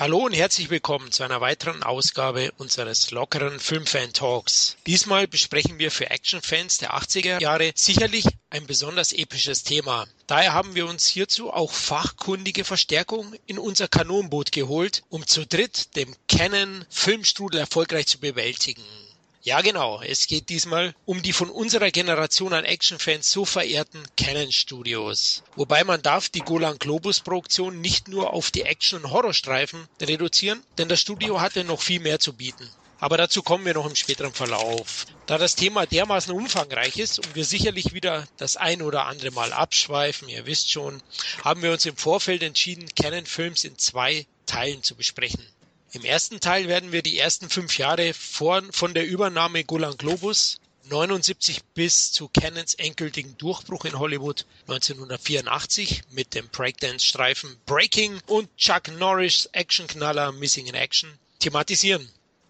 Hallo und herzlich willkommen zu einer weiteren Ausgabe unseres lockeren Filmfan Talks. Diesmal besprechen wir für Actionfans der 80er Jahre sicherlich ein besonders episches Thema. Daher haben wir uns hierzu auch fachkundige Verstärkung in unser Kanonboot geholt, um zu dritt dem Canon Filmstrudel erfolgreich zu bewältigen. Ja, genau. Es geht diesmal um die von unserer Generation an Actionfans so verehrten Canon Studios. Wobei man darf die Golan Globus Produktion nicht nur auf die Action- und Horrorstreifen reduzieren, denn das Studio hatte noch viel mehr zu bieten. Aber dazu kommen wir noch im späteren Verlauf. Da das Thema dermaßen umfangreich ist und wir sicherlich wieder das ein oder andere Mal abschweifen, ihr wisst schon, haben wir uns im Vorfeld entschieden, Canon Films in zwei Teilen zu besprechen. Im ersten Teil werden wir die ersten fünf Jahre vor, von der Übernahme Golan Globus 79 bis zu Cannons endgültigen Durchbruch in Hollywood 1984 mit dem Breakdance-Streifen Breaking und Chuck Norris Actionknaller Missing in Action thematisieren.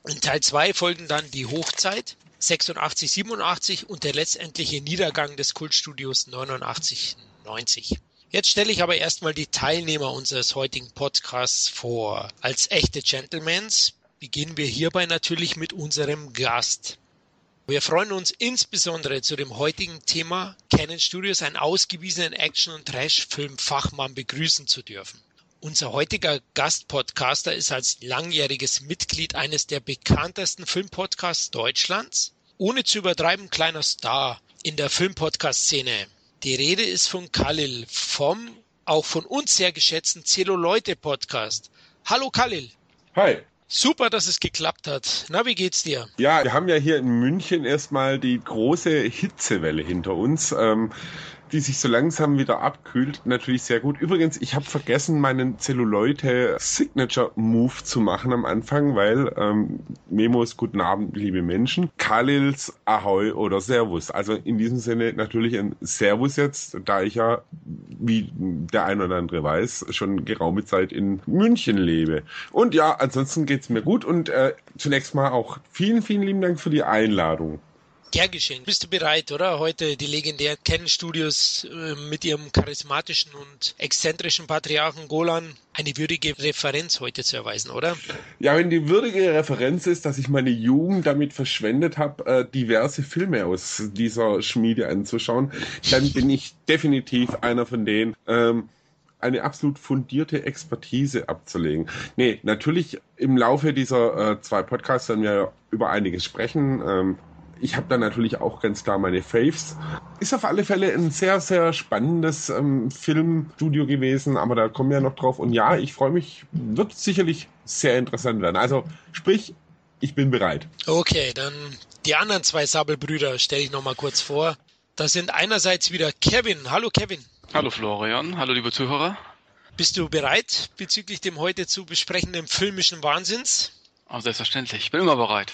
In Teil 2 folgen dann die Hochzeit 86, 87 und der letztendliche Niedergang des Kultstudios 89, 90. Jetzt stelle ich aber erstmal die Teilnehmer unseres heutigen Podcasts vor. Als echte Gentlemans beginnen wir hierbei natürlich mit unserem Gast. Wir freuen uns insbesondere zu dem heutigen Thema Canon Studios einen ausgewiesenen Action- und Trash-Film-Fachmann begrüßen zu dürfen. Unser heutiger Gastpodcaster ist als langjähriges Mitglied eines der bekanntesten Filmpodcasts Deutschlands, ohne zu übertreiben kleiner Star in der Filmpodcast-Szene. Die Rede ist von Khalil vom auch von uns sehr geschätzten Zelluleute Podcast. Hallo Khalil. Hi. Super, dass es geklappt hat. Na, wie geht's dir? Ja, wir haben ja hier in München erstmal die große Hitzewelle hinter uns. Ähm, die sich so langsam wieder abkühlt, natürlich sehr gut. Übrigens, ich habe vergessen, meinen Zelluleute Signature Move zu machen am Anfang, weil ähm, Memos Guten Abend, liebe Menschen, Kalils Ahoi oder Servus. Also in diesem Sinne natürlich ein Servus jetzt, da ich ja, wie der ein oder andere weiß, schon geraume Zeit in München lebe. Und ja, ansonsten geht's mir gut und äh, zunächst mal auch vielen, vielen lieben Dank für die Einladung. Gern geschehen. Bist du bereit, oder? Heute die legendären Canon Studios äh, mit ihrem charismatischen und exzentrischen Patriarchen Golan eine würdige Referenz heute zu erweisen, oder? Ja, wenn die würdige Referenz ist, dass ich meine Jugend damit verschwendet habe, äh, diverse Filme aus dieser Schmiede anzuschauen, dann bin ich definitiv einer von denen. Ähm, eine absolut fundierte Expertise abzulegen. Nee, natürlich im Laufe dieser äh, zwei Podcasts werden wir über einiges sprechen. Ähm, ich habe da natürlich auch ganz klar meine Faves. Ist auf alle Fälle ein sehr, sehr spannendes ähm, Filmstudio gewesen, aber da kommen wir noch drauf. Und ja, ich freue mich, wird sicherlich sehr interessant werden. Also sprich, ich bin bereit. Okay, dann die anderen zwei Sabelbrüder stelle ich nochmal kurz vor. Das sind einerseits wieder Kevin. Hallo Kevin. Hallo Florian, hallo liebe Zuhörer. Bist du bereit bezüglich dem heute zu besprechenden filmischen Wahnsinns? Oh, selbstverständlich, ich bin immer bereit.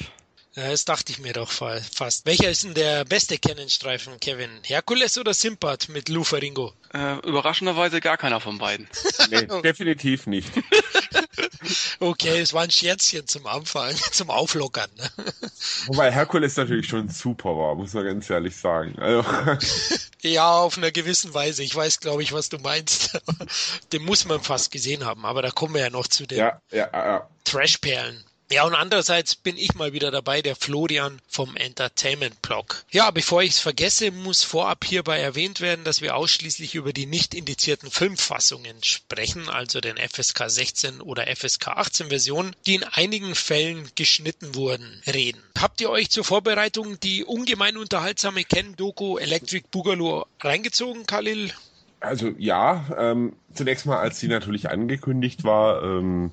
Ja, das dachte ich mir doch fast. Welcher ist denn der beste Canon-Streifen, Kevin? Herkules oder Simpat mit Lou Ferringo? Äh, überraschenderweise gar keiner von beiden. nee, definitiv nicht. okay, es war ein Scherzchen zum Anfang, zum Auflockern. Ne? Wobei Herkules natürlich schon super war, muss man ganz ehrlich sagen. Also. ja, auf einer gewissen Weise. Ich weiß, glaube ich, was du meinst. Den muss man fast gesehen haben, aber da kommen wir ja noch zu den ja, ja, ja. Trash-Perlen. Ja, und andererseits bin ich mal wieder dabei, der Florian vom Entertainment Blog. Ja, bevor ich es vergesse, muss vorab hierbei erwähnt werden, dass wir ausschließlich über die nicht indizierten Filmfassungen sprechen, also den FSK 16 oder FSK 18 Versionen, die in einigen Fällen geschnitten wurden, reden. Habt ihr euch zur Vorbereitung die ungemein unterhaltsame Ken-Doku Electric Boogaloo reingezogen, Khalil? Also ja, ähm, zunächst mal, als sie natürlich angekündigt war, ähm,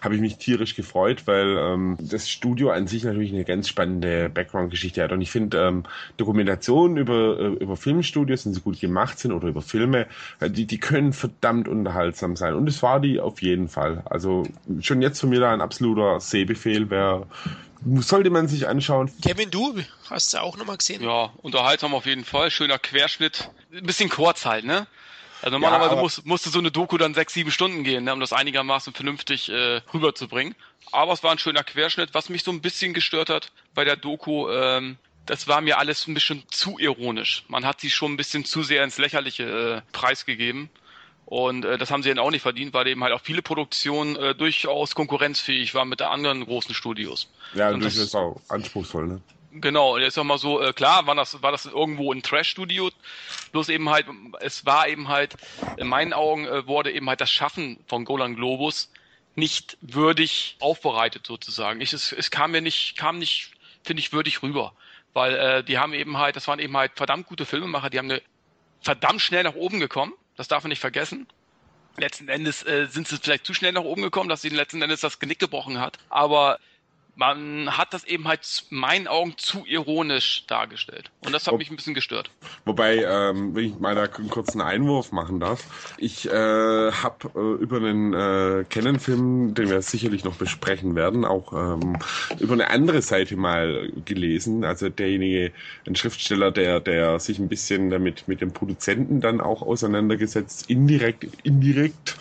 habe ich mich tierisch gefreut, weil ähm, das Studio an sich natürlich eine ganz spannende Background-Geschichte hat. Und ich finde ähm, Dokumentationen über, äh, über Filmstudios, wenn sie gut gemacht sind oder über Filme, äh, die, die können verdammt unterhaltsam sein. Und es war die auf jeden Fall. Also schon jetzt von mir da ein absoluter Sehbefehl, wer sollte man sich anschauen. Kevin, du hast es auch nochmal gesehen? Ja, unterhaltsam auf jeden Fall. Schöner Querschnitt. Ein bisschen kurz halt, ne? Also normalerweise ja, muss, musste so eine Doku dann sechs, sieben Stunden gehen, ne, um das einigermaßen vernünftig äh, rüberzubringen. Aber es war ein schöner Querschnitt. Was mich so ein bisschen gestört hat bei der Doku, ähm, das war mir alles ein bisschen zu ironisch. Man hat sie schon ein bisschen zu sehr ins Lächerliche äh, preisgegeben. Und äh, das haben sie dann auch nicht verdient, weil eben halt auch viele Produktionen äh, durchaus konkurrenzfähig waren mit den anderen großen Studios. Ja, und durchaus auch anspruchsvoll, ne? Genau, und jetzt nochmal so, äh, klar, war das, war das irgendwo ein Trash-Studio, bloß eben halt, es war eben halt, in meinen Augen äh, wurde eben halt das Schaffen von Golan Globus nicht würdig aufbereitet sozusagen. Ich, es, es kam mir nicht, kam nicht, finde ich, würdig rüber. Weil äh, die haben eben halt, das waren eben halt verdammt gute Filmemacher, die haben eine verdammt schnell nach oben gekommen, das darf man nicht vergessen. Letzten Endes äh, sind sie vielleicht zu schnell nach oben gekommen, dass sie letzten Endes das Genick gebrochen hat. Aber man hat das eben halt in meinen Augen zu ironisch dargestellt. Und das hat Wo, mich ein bisschen gestört. Wobei, ähm, wenn ich mal da einen kurzen Einwurf machen darf, ich äh, habe äh, über einen äh, Canon-Film, den wir sicherlich noch besprechen werden, auch ähm, über eine andere Seite mal gelesen. Also derjenige, ein Schriftsteller, der, der sich ein bisschen damit mit dem Produzenten dann auch auseinandergesetzt, indirekt, indirekt.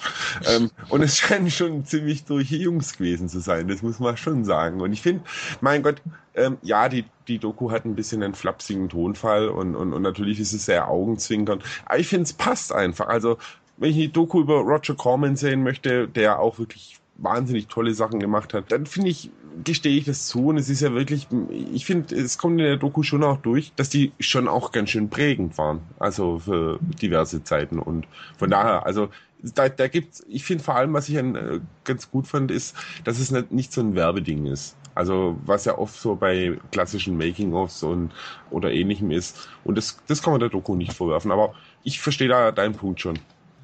ähm, und es scheinen schon ziemlich durch Jungs gewesen zu sein, das muss man schon sagen. Und und ich finde, mein Gott, ähm, ja, die, die Doku hat ein bisschen einen flapsigen Tonfall und, und, und natürlich ist es sehr augenzwinkernd. Aber ich finde, es passt einfach. Also, wenn ich die Doku über Roger Corman sehen möchte, der auch wirklich wahnsinnig tolle Sachen gemacht hat, dann finde ich, gestehe ich das zu und es ist ja wirklich, ich finde, es kommt in der Doku schon auch durch, dass die schon auch ganz schön prägend waren, also für diverse Zeiten und von daher, also da, da gibt's, ich finde vor allem, was ich an, äh, ganz gut fand, ist, dass es nicht, nicht so ein Werbeding ist. Also was ja oft so bei klassischen Making-ofs und oder ähnlichem ist. Und das, das kann man der Doku nicht vorwerfen. Aber ich verstehe da deinen Punkt schon.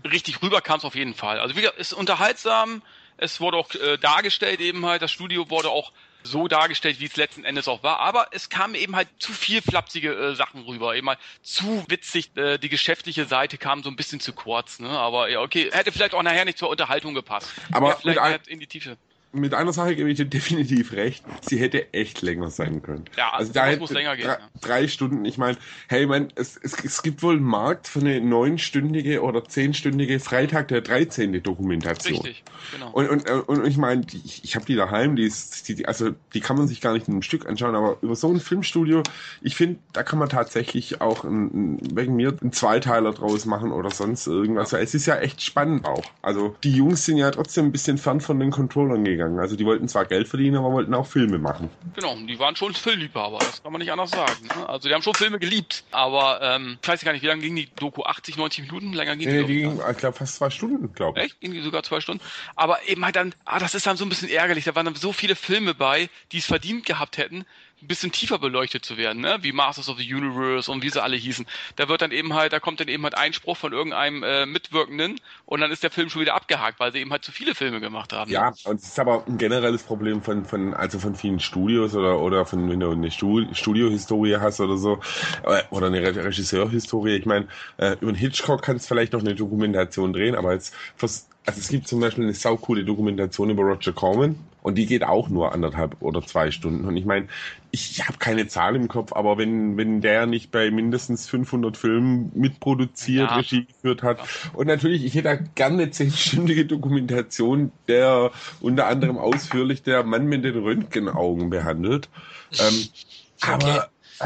Richtig rüber kam es auf jeden Fall. Also wie gesagt, ist unterhaltsam. Es wurde auch äh, dargestellt eben halt. Das Studio wurde auch so dargestellt, wie es letzten Endes auch war. Aber es kam eben halt zu viel flapsige äh, Sachen rüber. Eben halt zu witzig. Äh, die geschäftliche Seite kam so ein bisschen zu kurz. Ne? Aber ja, okay, hätte vielleicht auch nachher nicht zur Unterhaltung gepasst. Aber ja, vielleicht in die Tiefe mit einer Sache gebe ich dir definitiv recht. Sie hätte echt länger sein können. Ja, also da hätte muss länger gehen. Drei, ja. drei Stunden. Ich meine, hey, man, es, es, es gibt wohl einen Markt für eine neunstündige oder zehnstündige Freitag der 13. Dokumentation. Richtig, genau. Und, und, und ich meine, ich, ich habe die daheim, die ist, die, also die kann man sich gar nicht in einem Stück anschauen, aber über so ein Filmstudio, ich finde, da kann man tatsächlich auch ein, wegen mir einen Zweiteiler draus machen oder sonst irgendwas. Ja. Es ist ja echt spannend auch. Also die Jungs sind ja trotzdem ein bisschen fern von den Controllern gegangen gegangen. Also die wollten zwar Geld verdienen, aber wollten auch Filme machen. Genau, die waren schon Filmliebhaber, das kann man nicht anders sagen. Ne? Also die haben schon Filme geliebt, aber ähm, ich weiß gar nicht, wie lange ging die Doku? 80, 90 Minuten? Länger ging nee, die? Nee, die ging, ich glaube, fast zwei Stunden, glaube ich. Echt? Ging die sogar zwei Stunden? Aber eben halt dann, ah, das ist dann so ein bisschen ärgerlich. Da waren dann so viele Filme bei, die es verdient gehabt hätten, ein bisschen tiefer beleuchtet zu werden, ne? wie Masters of the Universe und wie sie alle hießen. Da wird dann eben halt, da kommt dann eben halt Einspruch von irgendeinem äh, Mitwirkenden und dann ist der Film schon wieder abgehakt, weil sie eben halt zu viele Filme gemacht haben. Ja, und es ist aber ein generelles Problem von, von also von vielen Studios oder, oder von, wenn du eine Studiohistorie hast oder so, äh, oder eine Regisseurhistorie. Ich meine, äh, über einen Hitchcock kannst du vielleicht noch eine Dokumentation drehen, aber jetzt also es gibt zum Beispiel eine saukoole Dokumentation über Roger Corman und die geht auch nur anderthalb oder zwei Stunden. Und ich meine, ich habe keine Zahl im Kopf, aber wenn, wenn der nicht bei mindestens 500 Filmen mitproduziert, ja. Regie geführt hat und natürlich, ich hätte gerne eine zehnstündige Dokumentation, der unter anderem ausführlich der Mann mit den Röntgenaugen behandelt. Ähm, okay. Aber äh,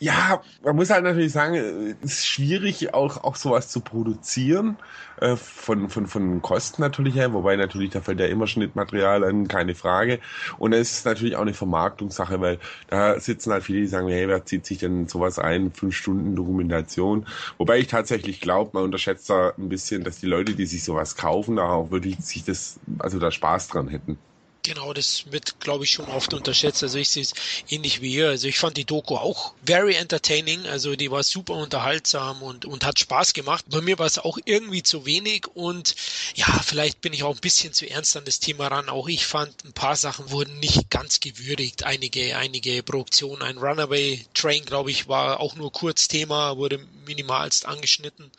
ja, man muss halt natürlich sagen, es ist schwierig, auch, auch sowas zu produzieren, äh, von, von, von Kosten natürlich her, wobei natürlich, da fällt ja immer Schnittmaterial an, keine Frage. Und es ist natürlich auch eine Vermarktungssache, weil da sitzen halt viele, die sagen, hey, wer zieht sich denn sowas ein, fünf Stunden Dokumentation. Wobei ich tatsächlich glaube, man unterschätzt da ein bisschen, dass die Leute, die sich sowas kaufen, da auch wirklich sich das, also da Spaß dran hätten. Genau, das wird, glaube ich, schon oft unterschätzt. Also ich sehe es ähnlich wie ihr. Also ich fand die Doku auch very entertaining. Also die war super unterhaltsam und, und hat Spaß gemacht. Bei mir war es auch irgendwie zu wenig und ja, vielleicht bin ich auch ein bisschen zu ernst an das Thema ran. Auch ich fand, ein paar Sachen wurden nicht ganz gewürdigt. Einige, einige Produktionen, ein Runaway Train, glaube ich, war auch nur kurz Thema, wurde minimalst angeschnitten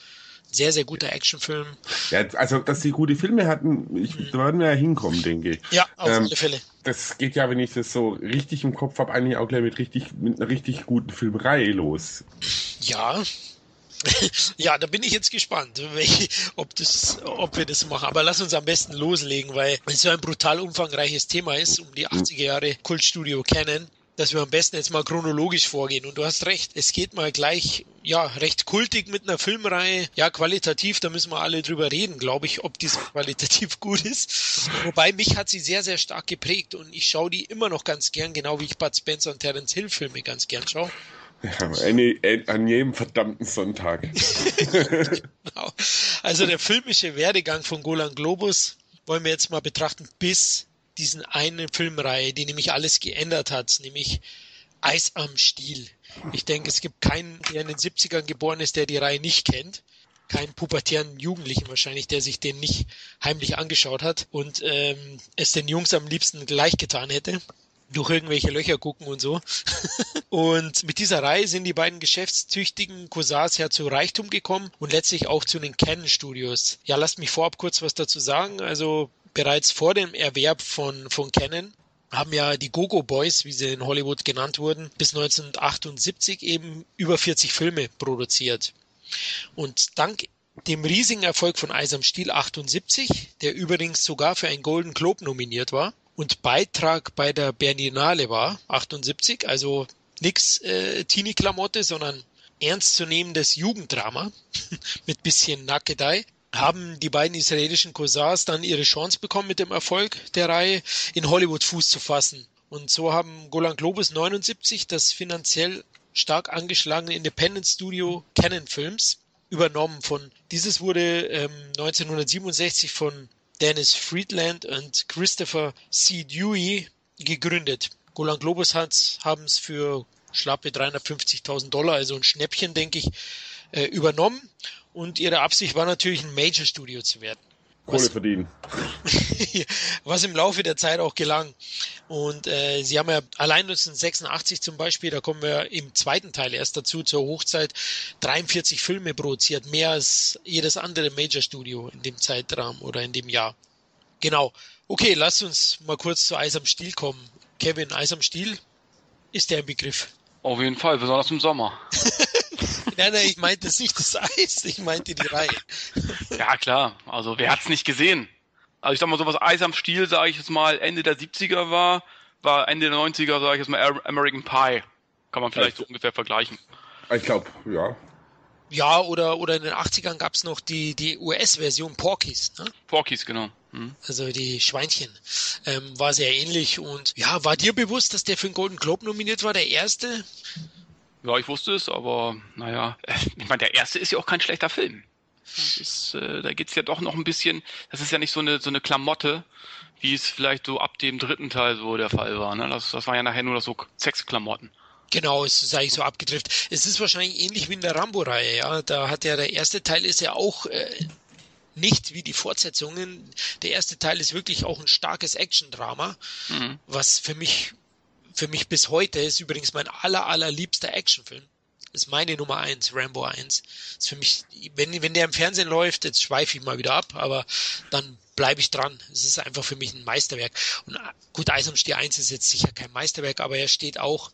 sehr, sehr guter Actionfilm. Ja, also, dass sie gute Filme hatten, ich, mhm. da werden wir ja hinkommen, denke ich. Ja, auf ähm, alle Fälle. Das geht ja, wenn ich das so richtig im Kopf habe, eigentlich auch gleich mit richtig, mit einer richtig guten Filmerei los. Ja. ja, da bin ich jetzt gespannt, ob, das, ob wir das machen. Aber lass uns am besten loslegen, weil es so ein brutal umfangreiches Thema ist, um die 80er Jahre Kultstudio kennen dass wir am besten jetzt mal chronologisch vorgehen. Und du hast recht, es geht mal gleich, ja, recht kultig mit einer Filmreihe. Ja, qualitativ, da müssen wir alle drüber reden, glaube ich, ob dies qualitativ gut ist. Wobei mich hat sie sehr, sehr stark geprägt und ich schaue die immer noch ganz gern, genau wie ich Bud Spencer und Terence Hill Filme ganz gern schaue. Ja, eine, an jedem verdammten Sonntag. genau. Also der filmische Werdegang von Golan Globus wollen wir jetzt mal betrachten bis diesen einen Filmreihe, die nämlich alles geändert hat, nämlich Eis am Stiel. Ich denke, es gibt keinen, der in den 70ern geboren ist, der die Reihe nicht kennt. Keinen pubertären Jugendlichen wahrscheinlich, der sich den nicht heimlich angeschaut hat und ähm, es den Jungs am liebsten gleich getan hätte durch irgendwelche Löcher gucken und so. und mit dieser Reihe sind die beiden geschäftstüchtigen Cousins ja zu Reichtum gekommen und letztlich auch zu den Canon Studios. Ja, lasst mich vorab kurz was dazu sagen. Also bereits vor dem Erwerb von, von Canon haben ja die Gogo Boys, wie sie in Hollywood genannt wurden, bis 1978 eben über 40 Filme produziert. Und dank dem riesigen Erfolg von Eis am Stiel 78, der übrigens sogar für einen Golden Globe nominiert war und Beitrag bei der Berlinale war, 78, also nix äh, Teenie-Klamotte, sondern ernstzunehmendes Jugenddrama mit bisschen Nackedei, haben die beiden israelischen Cousins dann ihre Chance bekommen mit dem Erfolg der Reihe in Hollywood Fuß zu fassen. Und so haben Golan Globus 79 das finanziell stark angeschlagene Independent Studio Canon Films übernommen von dieses wurde ähm, 1967 von Dennis Friedland und Christopher C. Dewey gegründet. Golan Globus haben es für schlappe 350.000 Dollar, also ein Schnäppchen, denke ich, äh, übernommen und ihre Absicht war natürlich ein Major-Studio zu werden. Kohle was, verdienen. was im Laufe der Zeit auch gelang. Und äh, sie haben ja allein 1986 zum Beispiel, da kommen wir im zweiten Teil erst dazu, zur Hochzeit, 43 Filme produziert, mehr als jedes andere Major-Studio in dem Zeitraum oder in dem Jahr. Genau. Okay, lass uns mal kurz zu Eis am Stiel kommen. Kevin, Eis am Stiel, ist der ein Begriff? Auf jeden Fall, besonders im Sommer. nein, nein, ich meinte es nicht das Eis, ich meinte die Reihe. ja, klar. Also, wer hat's nicht gesehen? Also, ich sag mal, so was Eis am Stiel, sage ich jetzt mal, Ende der 70er war, war Ende der 90er, sage ich jetzt mal, American Pie. Kann man vielleicht so ungefähr vergleichen. Ich glaube, ja. Ja, oder, oder in den 80ern gab es noch die, die US-Version Porkies. Ne? Porkies, genau. Mhm. Also die Schweinchen. Ähm, war sehr ähnlich und ja, war dir bewusst, dass der für den Golden Globe nominiert war, der erste? Ja, ich wusste es, aber naja, ich meine, der erste ist ja auch kein schlechter Film. Ist, äh, da geht's ja doch noch ein bisschen, das ist ja nicht so eine, so eine Klamotte, wie es vielleicht so ab dem dritten Teil so der Fall war. Ne? Das, das war ja nachher nur so Sexklamotten. Genau, es ist eigentlich so abgedriftet. Es ist wahrscheinlich ähnlich wie in der Rambo-Reihe, ja. Da hat ja der erste Teil ist ja auch äh, nicht wie die Fortsetzungen. Der erste Teil ist wirklich auch ein starkes Action-Drama, mhm. was für mich, für mich bis heute ist übrigens mein aller, allerliebster Actionfilm. ist meine Nummer eins, Rambo 1. ist für mich, wenn, wenn der im Fernsehen läuft, jetzt schweife ich mal wieder ab, aber dann bleibe ich dran. Es ist einfach für mich ein Meisterwerk. Und äh, gut, Eis am Stier 1 ist jetzt sicher kein Meisterwerk, aber er steht auch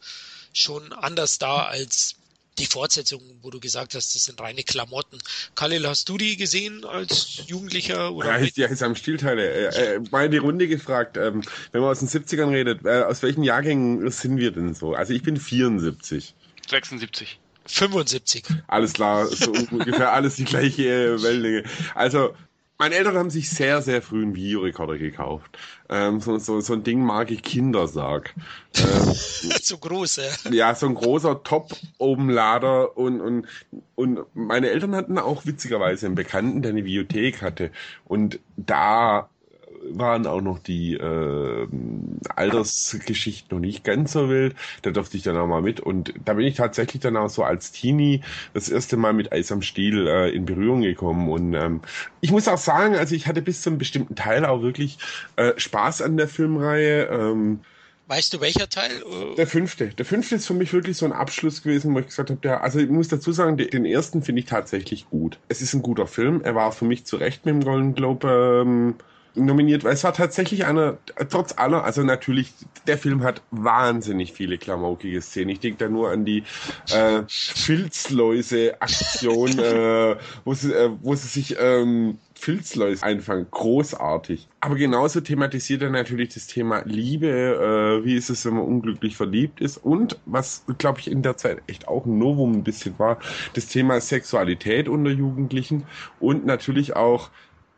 schon anders da als die Fortsetzung, wo du gesagt hast, das sind reine Klamotten. Khalil, hast du die gesehen als Jugendlicher? Oder ja, ist, ja, ist am Stilteile. Äh, äh, mal die Runde gefragt, ähm, wenn man aus den 70ern redet, äh, aus welchen Jahrgängen sind wir denn so? Also ich bin 74. 76. 75. Alles klar, so ungefähr alles die gleiche Wellenlänge. Also meine Eltern haben sich sehr, sehr früh einen Videorekorder gekauft. Ähm, so, so, so ein Ding mag ich Kindersarg. Ähm, so groß, ja. Ja, so ein großer Top-Oben-Lader und, und, und meine Eltern hatten auch witzigerweise einen Bekannten, der eine Videothek hatte. Und da waren auch noch die äh, Altersgeschichten noch nicht ganz so wild. Da durfte ich dann auch mal mit. Und da bin ich tatsächlich dann auch so als Teenie das erste Mal mit Eis am Stiel äh, in Berührung gekommen. Und ähm, ich muss auch sagen, also ich hatte bis zu einem bestimmten Teil auch wirklich äh, Spaß an der Filmreihe. Ähm, Weißt du, welcher Teil? Der fünfte. Der fünfte ist für mich wirklich so ein Abschluss gewesen, wo ich gesagt habe, der, also ich muss dazu sagen, den ersten finde ich tatsächlich gut. Es ist ein guter Film. Er war für mich zu Recht mit dem Golden Globe ähm, nominiert, weil es war tatsächlich einer, trotz aller, also natürlich, der Film hat wahnsinnig viele klamaukige Szenen. Ich denke da nur an die äh, Filzläuse-Aktion, äh, wo, sie, äh, wo sie sich ähm, Filzläuse einfangen. Großartig. Aber genauso thematisiert er natürlich das Thema Liebe. Äh, wie ist es, wenn man unglücklich verliebt ist? Und was, glaube ich, in der Zeit echt auch ein Novum ein bisschen war, das Thema Sexualität unter Jugendlichen und natürlich auch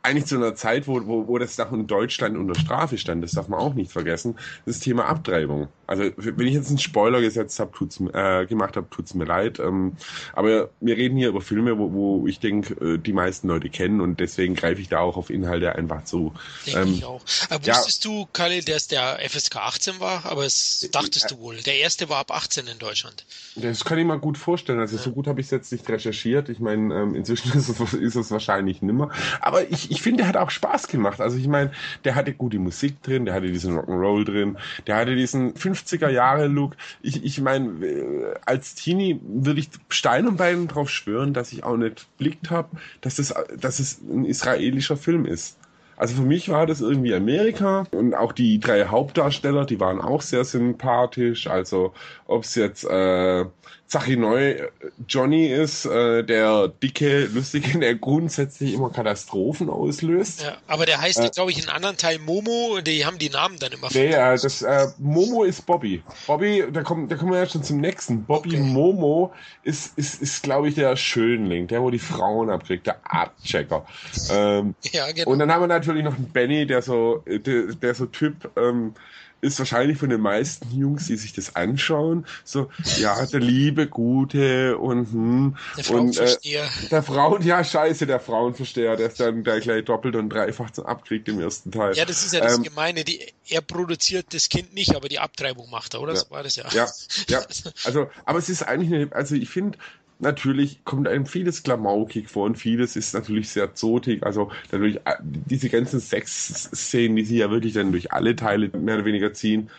eigentlich zu einer Zeit, wo, wo, wo das noch in Deutschland unter Strafe stand, das darf man auch nicht vergessen, das Thema Abtreibung. Also wenn ich jetzt einen Spoiler gesetzt habe, tut's, äh, gemacht habe, tut's mir leid. Ähm, aber wir reden hier über Filme, wo, wo ich denke, äh, die meisten Leute kennen und deswegen greife ich da auch auf Inhalte einfach zu. Denke ähm, ich auch. Aber wusstest ja, du, Kalle, dass der FSK 18 war? Aber es dachtest äh, du wohl. Der erste war ab 18 in Deutschland. Das kann ich mir gut vorstellen. Also ja. so gut habe ich es jetzt nicht recherchiert. Ich meine, ähm, inzwischen ist es, ist es wahrscheinlich nimmer. Aber ich, ich finde, der hat auch Spaß gemacht. Also ich meine, der hatte gute Musik drin, der hatte diesen Rock'n'Roll drin, der hatte diesen 50er Jahre Look. Ich, ich meine, äh, als Teenie würde ich Stein und Beinen drauf schwören, dass ich auch nicht blickt habe, dass es, dass es ein israelischer Film ist. Also für mich war das irgendwie Amerika und auch die drei Hauptdarsteller, die waren auch sehr sympathisch. Also ob es jetzt äh, Zachi Neu äh, Johnny ist, äh, der dicke, lustige, der grundsätzlich immer Katastrophen auslöst. Ja, aber der heißt, äh, glaube ich, in anderen Teilen Momo, die haben die Namen dann immer Nee, ja, das, äh, Momo ist Bobby. Bobby, da kommen, da kommen wir ja schon zum nächsten. Bobby okay. Momo ist, ist, ist glaube ich, der Schönling, der, wo die Frauen abkriegt, der Artchecker. Ähm, ja, genau. Und dann haben wir natürlich noch einen Benny, der so, der, der so Typ, ähm, ist wahrscheinlich von den meisten Jungs, die sich das anschauen, so, ja, der liebe, gute und hm, der Frauenversteher. Und, äh, der Frauen, ja, scheiße, der Frauenversteher, der ist dann gleich, gleich doppelt und dreifach zum Abkrieg im ersten Teil. Ja, das ist ja das ähm, Gemeine, die, er produziert das Kind nicht, aber die Abtreibung macht er, oder? Ja, so war das ja. Ja, ja, also, aber es ist eigentlich eine, also ich finde, natürlich kommt einem vieles klamaukig vor und vieles ist natürlich sehr zotig. Also natürlich äh, diese ganzen Sexszenen, die sie ja wirklich dann durch alle Teile mehr oder weniger ziehen.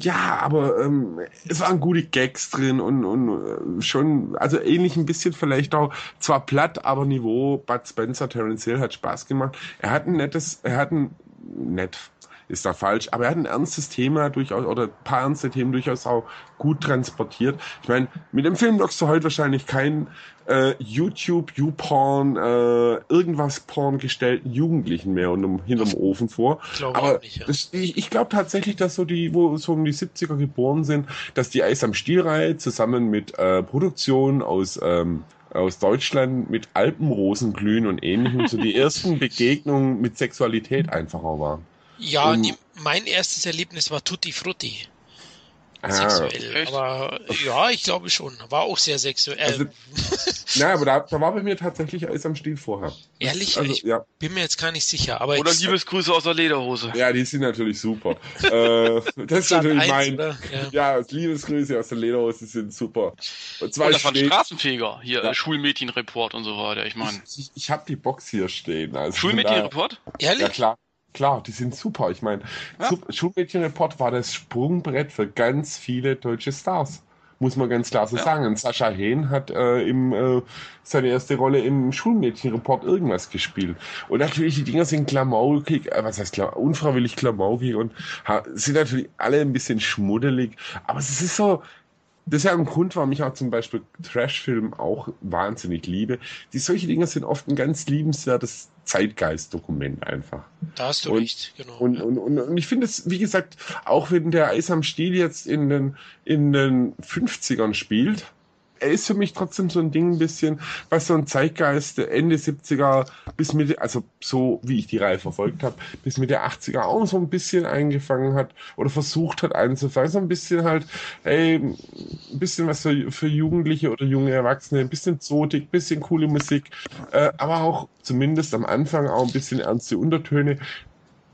Ja, aber ähm, es waren gute Gags drin und, und äh, schon, also ähnlich ein bisschen vielleicht auch, zwar platt, aber Niveau, Bud Spencer, Terence Hill hat Spaß gemacht. Er hat ein nettes, er hat ein, nett, ist da falsch. Aber er hat ein ernstes Thema durchaus, oder ein paar ernste Themen durchaus auch gut transportiert. Ich meine, mit dem Film lockst du heute wahrscheinlich keinen äh, YouTube, YouPorn, äh, irgendwas Porn gestellten Jugendlichen mehr unterm, hinterm Ofen vor. Ich Aber nicht, ja. das, ich, ich glaube tatsächlich, dass so die, wo so um die 70er geboren sind, dass die Eis am Stielreihe zusammen mit äh, Produktionen aus ähm, aus Deutschland mit Alpenrosenglühen und ähnlichem so die ersten Begegnungen mit Sexualität einfacher waren. Ja, um, die, mein erstes Erlebnis war Tutti Frutti. Ah, sexuell. Echt? Aber ja, ich glaube schon. War auch sehr sexuell. Also, na, aber da, da, war bei mir tatsächlich alles am Stiel vorher. Ehrlich? Also, ich ja. bin mir jetzt gar nicht sicher. Aber Oder Liebesgrüße aus der Lederhose. Ja, die sind natürlich super. äh, das ist natürlich eins, mein. Ja. ja, Liebesgrüße aus der Lederhose sind super. Und zwei Oder von Straßenfeger. Hier, ja. Schulmädchenreport und so weiter. Ich meine. Ich, ich habe die Box hier stehen. Also Schulmädchenreport? Ehrlich? Ja, klar. Klar, die sind super. Ich meine, ja. Schulmädchenreport war das Sprungbrett für ganz viele deutsche Stars. Muss man ganz klar so ja. sagen. Und Sascha Hehn hat äh, im, äh, seine erste Rolle im Schulmädchenreport irgendwas gespielt. Und natürlich, die Dinger sind klamaukig, äh, was heißt klar, unfreiwillig klamaukig und sind natürlich alle ein bisschen schmuddelig. Aber es ist so, das ist ja ein Grund, warum ich auch zum Beispiel Trash-Film auch wahnsinnig liebe. Die solche Dinge sind oft ein ganz liebenswertes Zeitgeist-Dokument einfach. Da hast du und, recht, genau. Und, und, und, und ich finde es, wie gesagt, auch wenn der Eis am Stiel jetzt in den, in den 50ern spielt, er ist für mich trotzdem so ein Ding ein bisschen, was so ein Zeitgeist Ende 70er bis Mitte, also so wie ich die Reihe verfolgt habe, bis Mitte 80er auch so ein bisschen eingefangen hat oder versucht hat einzufangen. So ein bisschen halt, ey, ein bisschen was für, für Jugendliche oder junge Erwachsene, ein bisschen zotig, ein bisschen coole Musik, äh, aber auch zumindest am Anfang auch ein bisschen ernste Untertöne.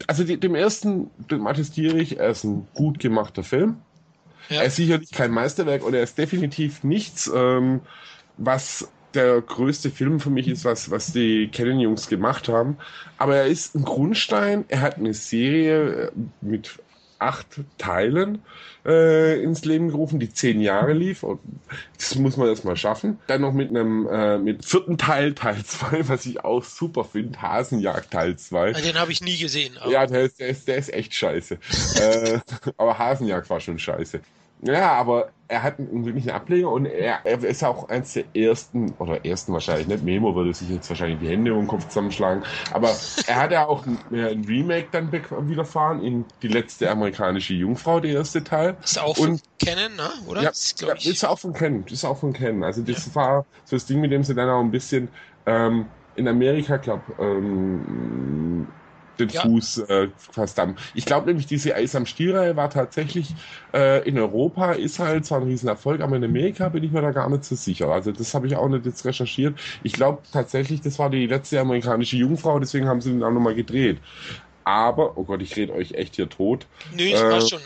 Also die, dem ersten, dem attestiere ich, er ist ein gut gemachter Film ja. Er ist sicherlich kein Meisterwerk und er ist definitiv nichts, ähm, was der größte Film für mich ist, was, was die Canon-Jungs gemacht haben. Aber er ist ein Grundstein, er hat eine Serie äh, mit acht Teilen äh, ins Leben gerufen, die zehn Jahre lief. Und das muss man erstmal schaffen. Dann noch mit einem äh, mit vierten Teil, Teil 2, was ich auch super finde, Hasenjagd Teil 2. Den habe ich nie gesehen. ja, der ist, der, ist, der ist echt scheiße. äh, aber Hasenjagd war schon scheiße. Ja, aber er hat einen wirklichen Ableger und er, er ist auch eins der ersten, oder ersten wahrscheinlich, nicht Memo würde sich jetzt wahrscheinlich die Hände um den Kopf zusammenschlagen, aber er hat ja auch ein, ein Remake dann widerfahren in Die letzte amerikanische Jungfrau, der erste Teil. Ist auch und, von Canon, ne? oder? Ja, ist, ja, ist auch von Canon, ist auch von Canon. Also das ja. war so das Ding, mit dem sie dann auch ein bisschen ähm, in Amerika, glaube ähm, den ja. Fuß äh, fast am. Ich glaube nämlich, diese Eis am Stielreihe war tatsächlich äh, in Europa, ist halt zwar ein Riesenerfolg, aber in Amerika bin ich mir da gar nicht so sicher. Also das habe ich auch nicht jetzt recherchiert. Ich glaube tatsächlich, das war die letzte amerikanische Jungfrau, deswegen haben sie ihn auch nochmal gedreht aber, oh Gott, ich rede euch echt hier tot. Nö, ich äh, schon.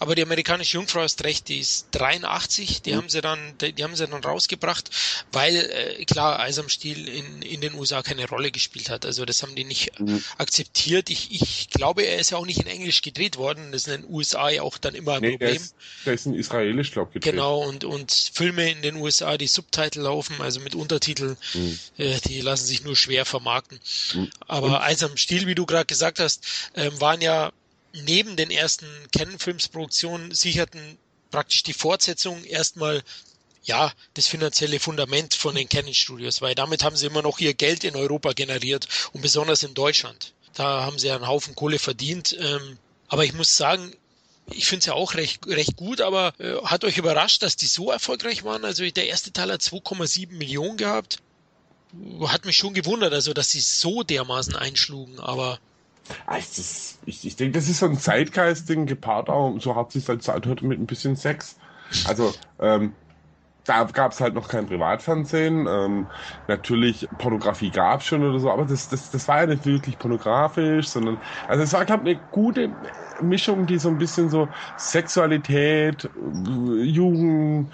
Aber die amerikanische Jungfrau ist recht, die ist 83, die mhm. haben sie dann, die, die, haben sie dann rausgebracht, weil äh, klar Eis am Stiel in, in den USA keine Rolle gespielt hat. Also das haben die nicht mhm. akzeptiert. Ich, ich glaube, er ist ja auch nicht in Englisch gedreht worden. Das ist in den USA ja auch dann immer ein nee, Problem. Der ist, der ist in Israelisch, glaube ich, gedreht. Genau, und, und Filme in den USA, die Subtitle laufen, also mit Untertiteln, mhm. äh, die lassen sich nur schwer vermarkten. Mhm. Aber und, Eis am Stiel, wie du gerade gesagt hast, ähm, waren ja neben den ersten Canon-Filmsproduktionen sicherten praktisch die Fortsetzung erstmal ja, das finanzielle Fundament von den Canon Studios, weil damit haben sie immer noch ihr Geld in Europa generiert und besonders in Deutschland. Da haben sie einen Haufen Kohle verdient. Ähm, aber ich muss sagen, ich finde es ja auch recht, recht gut, aber äh, hat euch überrascht, dass die so erfolgreich waren? Also der erste Teil hat 2,7 Millionen gehabt. Hat mich schon gewundert, also dass sie so dermaßen einschlugen, aber Ah, ich, ich denke, das ist so ein Zeitgeist-Ding gepaart auch, so hat sich halt anhört mit ein bisschen Sex. Also, ähm, da gab es halt noch kein Privatfernsehen. Ähm, natürlich, Pornografie gab es schon oder so, aber das, das, das war ja nicht wirklich pornografisch, sondern, also es war, glaube ich, eine gute Mischung, die so ein bisschen so Sexualität, Jugend,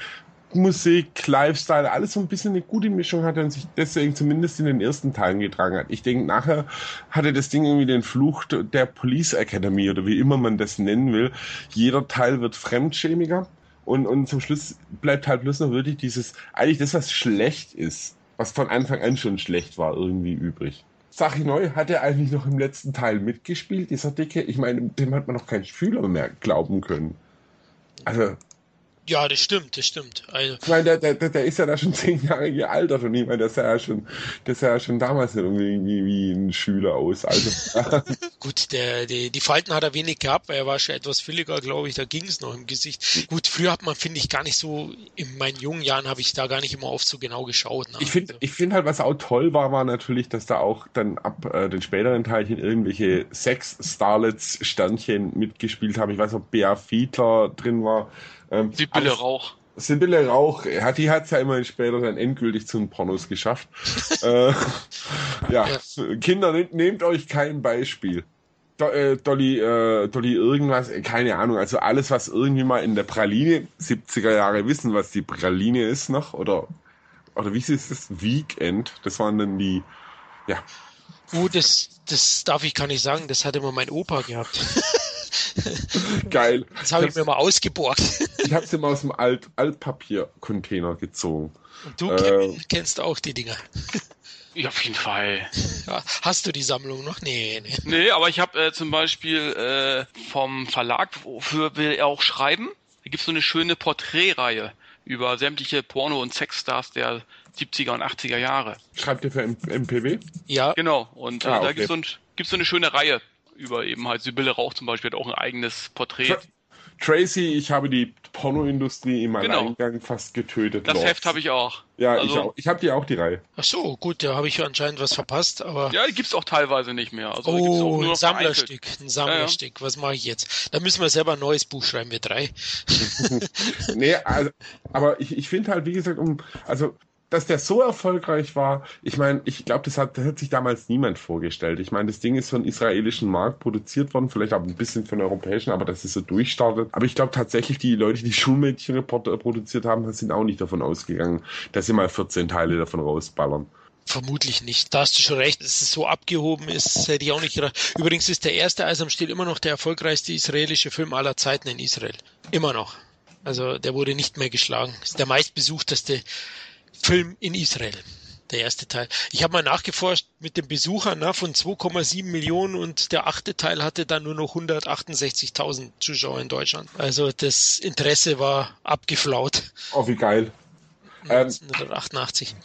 Musik, Lifestyle, alles so ein bisschen eine gute Mischung hatte und sich deswegen zumindest in den ersten Teilen getragen hat. Ich denke, nachher hatte das Ding irgendwie den Fluch der Police Academy oder wie immer man das nennen will. Jeder Teil wird fremdschämiger und, und zum Schluss bleibt halt bloß noch wirklich dieses, eigentlich das, was schlecht ist, was von Anfang an schon schlecht war, irgendwie übrig. Sachi Neu hat er eigentlich noch im letzten Teil mitgespielt, dieser Dicke. Ich meine, dem hat man noch keinen Schüler mehr glauben können. Also, ja, das stimmt, das stimmt. Also, ich meine, der, der, der ist ja da schon zehn Jahre gealtert und ich meine, der sah ja schon, der sah ja schon damals irgendwie wie, ein Schüler aus. Also, Gut, der, die, die Falten hat er wenig gehabt, weil er war schon etwas fülliger, glaube ich, da ging es noch im Gesicht. Gut, früher hat man, finde ich, gar nicht so, in meinen jungen Jahren habe ich da gar nicht immer oft so genau geschaut. Ne? Ich finde, ich finde halt, was auch toll war, war natürlich, dass da auch dann ab äh, den späteren Teilchen irgendwelche Sex-Starlets-Sternchen mitgespielt haben. Ich weiß, ob Bea Fiedler drin war. Ähm, Sibylle Rauch. Sibylle Rauch, die hat es ja immerhin später dann endgültig zu den Pornos geschafft. äh, ja, Kinder, nehmt, nehmt euch kein Beispiel. Do, äh, Dolly, äh, Dolly irgendwas, äh, keine Ahnung, also alles, was irgendwie mal in der Praline, 70er Jahre wissen, was die Praline ist noch, oder, oder wie ist es, Weekend, das waren dann die, ja. Gut, uh, das, das darf ich gar nicht sagen, das hatte immer mein Opa gehabt. Geil. Das habe ich mir mal ausgeborgt. ich habe sie mal aus dem Alt Altpapier-Container gezogen. Und du äh, kennst auch die Dinger. Ja, auf jeden Fall. Hast du die Sammlung noch? Nee, nee. Nee, aber ich habe äh, zum Beispiel äh, vom Verlag, wofür will er auch schreiben, da gibt es so eine schöne Porträtreihe über sämtliche Porno- und Sexstars der 70er und 80er Jahre. Schreibt ihr für MPW? Ja. Genau, und äh, ah, okay. da gibt es so, ein, so eine schöne Reihe über eben halt Sibylle Rauch zum Beispiel hat auch ein eigenes Porträt. Tra Tracy, ich habe die Pornoindustrie in meinem genau. Eingang fast getötet. Das Lord. Heft habe ich auch. Ja, also, ich auch. Ich habe die auch die Reihe. Ach so, gut, da habe ich anscheinend was verpasst, aber. Ja, die gibt's auch teilweise nicht mehr. Also, oh, ein Sammlerstück, ein Sammlerstück. Ja, ja. Was mache ich jetzt? Da müssen wir selber ein neues Buch schreiben, wir drei. nee, also, aber ich, ich finde halt, wie gesagt, um, also dass der so erfolgreich war, ich meine, ich glaube, das hat, das hat sich damals niemand vorgestellt. Ich meine, das Ding ist von israelischen Markt produziert worden, vielleicht auch ein bisschen von europäischen, aber das ist so durchstartet. Aber ich glaube tatsächlich, die Leute, die Schulmädchen produziert haben, sind auch nicht davon ausgegangen, dass sie mal 14 Teile davon rausballern. Vermutlich nicht. Da hast du schon recht, dass es so abgehoben ist, hätte ich auch nicht gedacht. Übrigens ist der erste Eis am Stiel immer noch der erfolgreichste israelische Film aller Zeiten in Israel. Immer noch. Also der wurde nicht mehr geschlagen. Ist der meistbesuchteste Film in Israel. Der erste Teil. Ich habe mal nachgeforscht mit den Besuchern na, von 2,7 Millionen und der achte Teil hatte dann nur noch 168.000 Zuschauer in Deutschland. Also das Interesse war abgeflaut. Oh, wie geil. 1988. Ähm,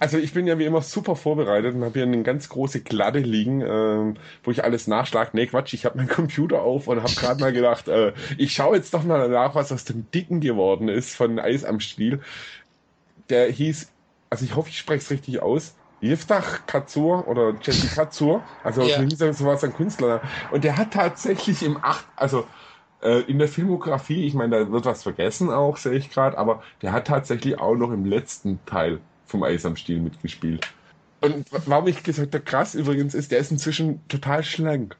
also ich bin ja wie immer super vorbereitet und habe hier eine ganz große Kladde liegen, ähm, wo ich alles nachschlage. Nee, Quatsch, ich habe meinen Computer auf und habe gerade mal gedacht, äh, ich schaue jetzt doch mal nach, was aus dem Dicken geworden ist von Eis am Stiel. Der hieß, also ich hoffe, ich spreche es richtig aus, Yiftach Katzur oder Jesse Katzur, also ja. so war es ein Künstler. Und der hat tatsächlich im acht, also äh, in der Filmografie, ich meine, da wird was vergessen auch, sehe ich gerade, aber der hat tatsächlich auch noch im letzten Teil vom Eis am Stiel mitgespielt. Und warum ich gesagt habe, krass übrigens ist, der ist inzwischen total schlank.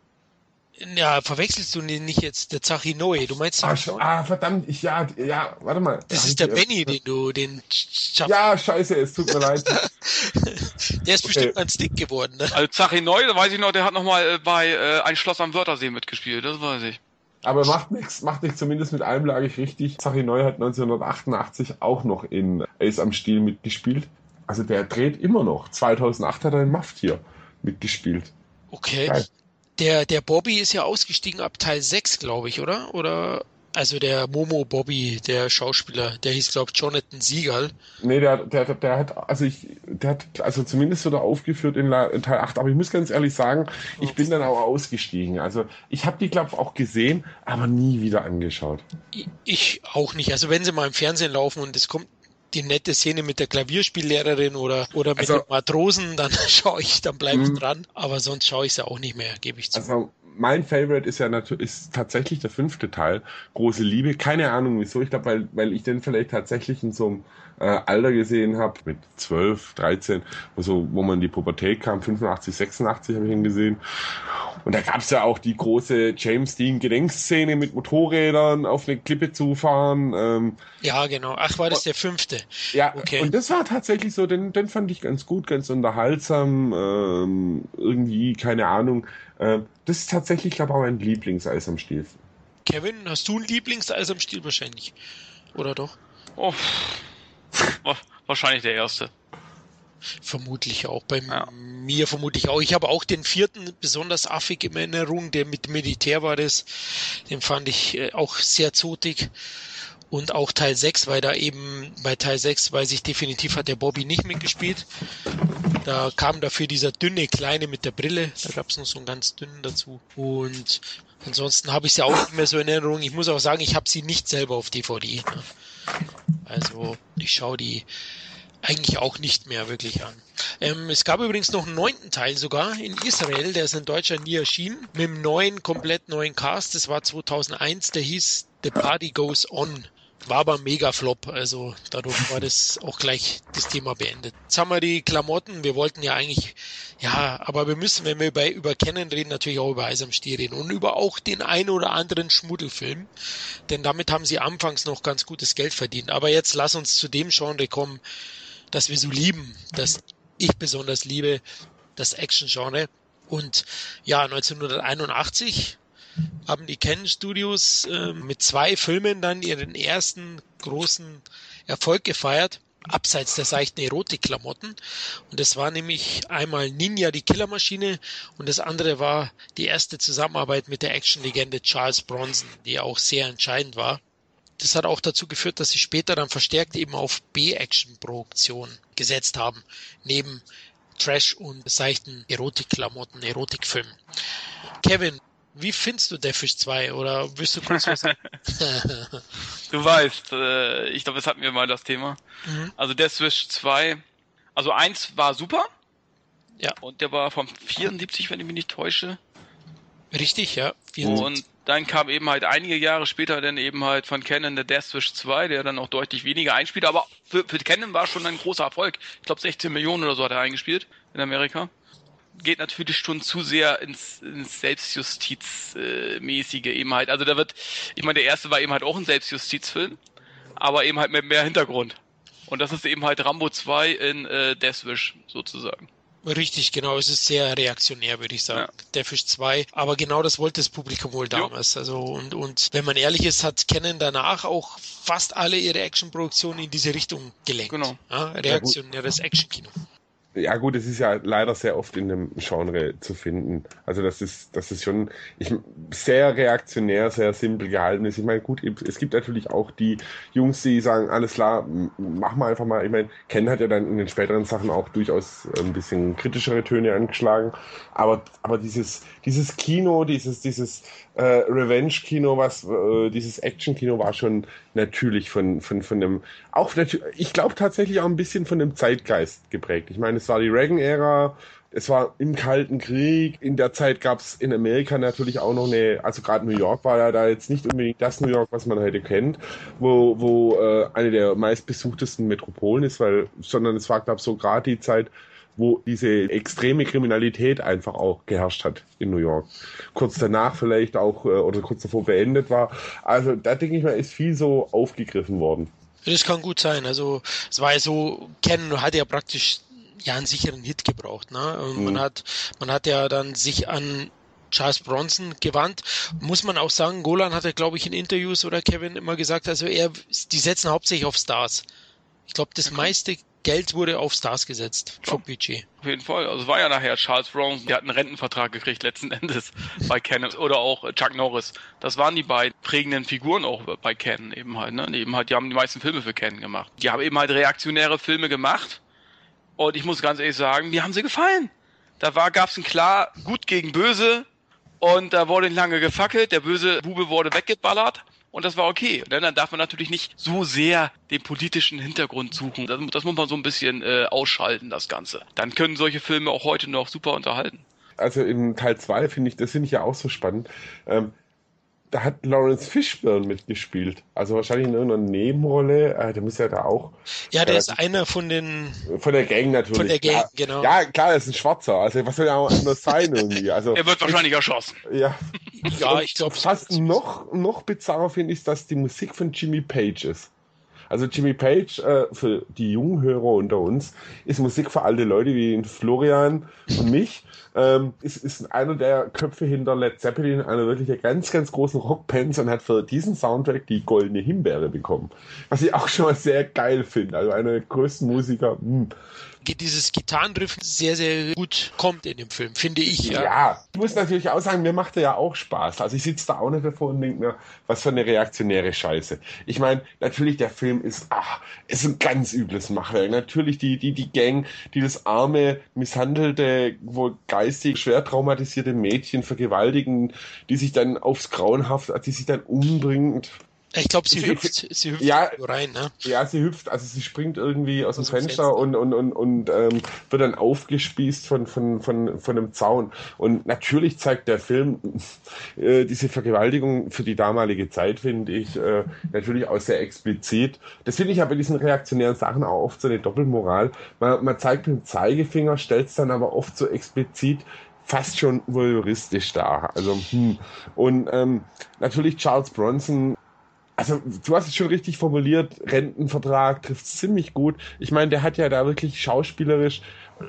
Ja, verwechselst du nicht jetzt der Zachi Noe? Du meinst ah, ah, verdammt, ich, ja, ja, warte mal. Das ist der Benny, den du, den schaffst. Ja, scheiße, es tut mir leid. der ist okay. bestimmt ganz dick geworden, ne? Also Zachi Noe, da weiß ich noch, der hat nochmal äh, bei äh, Ein Schloss am Wörthersee mitgespielt, das weiß ich. Aber macht nichts, macht nichts, zumindest mit einem lag ich richtig. Zachi Neu hat 1988 auch noch in Ace am Stiel mitgespielt. Also der dreht immer noch. 2008 hat er in Maftier mitgespielt. Okay. Geil. Der, der Bobby ist ja ausgestiegen ab Teil 6, glaube ich, oder? Oder also der Momo Bobby, der Schauspieler, der hieß, glaube ich, Jonathan Siegal. Nee, der, der, der hat, also ich, der hat, also zumindest so da aufgeführt in, in, Teil 8, aber ich muss ganz ehrlich sagen, ich bin dann auch ausgestiegen. Also ich habe die, glaube ich, auch gesehen, aber nie wieder angeschaut. Ich auch nicht. Also wenn sie mal im Fernsehen laufen und es kommt die nette Szene mit der Klavierspiellehrerin oder, oder mit also, den Matrosen, dann schaue ich, dann bleibe ich mhm. dran. Aber sonst schaue ich es ja auch nicht mehr, gebe ich zu. Also mein Favorite ist ja natürlich ist tatsächlich der fünfte Teil, Große Liebe. Keine Ahnung wieso. Ich glaube, weil, weil ich den vielleicht tatsächlich in so einem äh, Alter gesehen habe, mit 12, 13, wo, so, wo man in die Pubertät kam, 85, 86 habe ich ihn gesehen. Und da gab es ja auch die große James Dean Gedenkszene mit Motorrädern auf eine Klippe zu fahren. Ähm, ja, genau. Ach, war das der fünfte? Ja, okay. Und das war tatsächlich so, den, den fand ich ganz gut, ganz unterhaltsam. Ähm, irgendwie, keine Ahnung. Äh, das ist tatsächlich, glaube ich, auch mein Lieblingseis am Stiel. Kevin, hast du ein Lieblingseis am Stiel wahrscheinlich? Oder doch? Oh, wahrscheinlich der erste. Vermutlich auch. Bei ja. mir vermutlich auch. Ich habe auch den vierten besonders affig in Erinnerung, der mit Militär war das. Den fand ich äh, auch sehr zotig. Und auch Teil 6, weil da eben bei Teil 6 weiß ich definitiv hat der Bobby nicht mitgespielt. Da kam dafür dieser dünne Kleine mit der Brille. Da gab es noch so einen ganz dünnen dazu. Und ansonsten habe ich sie auch nicht mehr so in Erinnerung. Ich muss auch sagen, ich habe sie nicht selber auf DVD. Also ich schaue die eigentlich auch nicht mehr wirklich an. Ähm, es gab übrigens noch einen neunten Teil sogar in Israel, der ist in Deutschland nie erschienen, mit einem neuen, komplett neuen Cast. Das war 2001, der hieß The Party Goes On. War aber ein Mega-Flop, also dadurch war das auch gleich das Thema beendet. Jetzt haben wir die Klamotten, wir wollten ja eigentlich, ja, aber wir müssen, wenn wir über, über Kennen reden, natürlich auch über Eis am Stiel reden und über auch den ein oder anderen Schmuddelfilm, denn damit haben sie anfangs noch ganz gutes Geld verdient. Aber jetzt lass uns zu dem Genre kommen, das wir so lieben, das ich besonders liebe, das Action-Genre. Und ja, 1981 haben die Canon Studios äh, mit zwei Filmen dann ihren ersten großen Erfolg gefeiert, abseits der seichten Erotikklamotten. Und das war nämlich einmal Ninja, die Killermaschine, und das andere war die erste Zusammenarbeit mit der Actionlegende Charles Bronson, die auch sehr entscheidend war. Das hat auch dazu geführt, dass sie später dann verstärkt eben auf B-Action-Produktion gesetzt haben, neben Trash und seichten Erotikklamotten, Erotikfilmen. Kevin, wie findest du Deathwish 2? Oder willst du kurz was du weißt, äh, ich glaube, das hatten wir mal das Thema. Mhm. Also Deathwish 2, also 1 war super. Ja. Und der war vom 74, wenn ich mich nicht täusche. Richtig, ja. 74. Und dann kam eben halt einige Jahre später dann eben halt von Canon der Deathwish 2, der dann auch deutlich weniger einspielt. Aber für, für Canon war schon ein großer Erfolg. Ich glaube 16 Millionen oder so hat er eingespielt in Amerika geht natürlich schon zu sehr ins, ins Selbstjustizmäßige äh, eben halt. Also da wird, ich meine, der erste war eben halt auch ein Selbstjustizfilm, aber eben halt mit mehr Hintergrund. Und das ist eben halt Rambo 2 in äh, Deathwish sozusagen. Richtig, genau. Es ist sehr reaktionär, würde ich sagen. Ja. Der Fisch 2. Aber genau das wollte das Publikum wohl damals. Jo. Also, und, und wenn man ehrlich ist, hat Canon danach auch fast alle ihre Actionproduktionen in diese Richtung gelenkt. Genau. Ja, reaktionäres Actionkino ja gut, es ist ja leider sehr oft in dem Genre zu finden. Also das ist, das ist schon ich, sehr reaktionär, sehr simpel gehalten ist. Ich meine, gut, es gibt natürlich auch die Jungs, die sagen, alles klar, mach mal einfach mal. Ich meine, Ken hat ja dann in den späteren Sachen auch durchaus ein bisschen kritischere Töne angeschlagen. Aber, aber dieses, dieses Kino, dieses, dieses äh, Revenge-Kino, was äh, dieses Action-Kino war schon natürlich von, von, von dem, auch ich glaube tatsächlich auch ein bisschen von dem Zeitgeist geprägt. Ich meine, es war die Reagan-Ära, es war im Kalten Krieg. In der Zeit gab es in Amerika natürlich auch noch eine, also gerade New York war ja da jetzt nicht unbedingt das New York, was man heute kennt, wo, wo äh, eine der meistbesuchtesten Metropolen ist, weil, sondern es war, glaube ich, so gerade die Zeit, wo diese extreme Kriminalität einfach auch geherrscht hat in New York. Kurz danach vielleicht auch äh, oder kurz davor beendet war. Also da denke ich mal, ist viel so aufgegriffen worden. Das kann gut sein. Also es war ja so, Ken hat ja praktisch ja einen sicheren Hit gebraucht. Ne? Und mhm. man hat man hat ja dann sich an Charles Bronson gewandt. Muss man auch sagen, Golan hat ja, glaube ich, in Interviews oder Kevin immer gesagt, also er, die setzen hauptsächlich auf Stars. Ich glaube, das meiste Geld wurde auf Stars gesetzt vom Budget. Auf jeden Fall. Also es war ja nachher Charles Bronson, der hat einen Rentenvertrag gekriegt letzten Endes bei Canon oder auch Chuck Norris. Das waren die beiden prägenden Figuren auch bei Canon eben halt. Ne? Die eben halt, die haben die meisten Filme für Canon gemacht. Die haben eben halt reaktionäre Filme gemacht. Und ich muss ganz ehrlich sagen, mir haben sie gefallen. Da war, gab's ein klar gut gegen böse und da wurde lange gefackelt. Der böse Bube wurde weggeballert und das war okay. Denn dann darf man natürlich nicht so sehr den politischen Hintergrund suchen. Das, das muss man so ein bisschen äh, ausschalten, das Ganze. Dann können solche Filme auch heute noch super unterhalten. Also in Teil 2 finde ich, das finde ich ja auch so spannend. Ähm, da hat Lawrence Fishburne mitgespielt. Also wahrscheinlich in irgendeiner Nebenrolle. Äh, der muss ja da auch. Ja, der äh, ist einer von den. Von der Gang natürlich. Von der Gang, ja, genau. Ja, klar, er ist ein Schwarzer. Also was soll ja auch anders sein irgendwie? Also, er wird wahrscheinlich ich, erschossen. Ja. ja, ich glaube. Fast noch, noch bizarrer finde ich, dass die Musik von Jimmy Page ist. Also Jimmy Page, äh, für die jungen Hörer unter uns, ist Musik für alte Leute wie Florian und mich. Ähm, ist, ist einer der Köpfe hinter Led Zeppelin, einer wirklich der ganz, ganz großen Rockbands und hat für diesen Soundtrack die goldene Himbeere bekommen. Was ich auch schon mal sehr geil finde. Also einer der größten Musiker. Mh hm dieses Gitarrenriff sehr, sehr gut kommt in dem Film, finde ich. Ja. ja, ich muss natürlich auch sagen, mir macht er ja auch Spaß. Also ich sitze da auch nicht davor und denke mir, was für eine reaktionäre Scheiße. Ich meine, natürlich, der Film ist, ach, ist ein ganz übles Machwerk. Natürlich die, die, die Gang, die das arme, misshandelte, wohl geistig schwer traumatisierte Mädchen vergewaltigen, die sich dann aufs Grauenhaft, die sich dann umbringt. Ich glaube, sie hüpft, sie hüpft ja, rein, ne? Ja, sie hüpft, also sie springt irgendwie aus, aus dem Fenster, Fenster, und, und, und, und ähm, wird dann aufgespießt von, von, von, von einem Zaun. Und natürlich zeigt der Film äh, diese Vergewaltigung für die damalige Zeit, finde ich, äh, natürlich auch sehr explizit. Das finde ich aber diesen reaktionären Sachen auch oft so eine Doppelmoral. Man, man zeigt mit dem Zeigefinger, stellt es dann aber oft so explizit fast schon voyeuristisch dar. Also, hm. Und ähm, natürlich Charles Bronson also du hast es schon richtig formuliert, Rentenvertrag trifft ziemlich gut. Ich meine, der hat ja da wirklich schauspielerisch,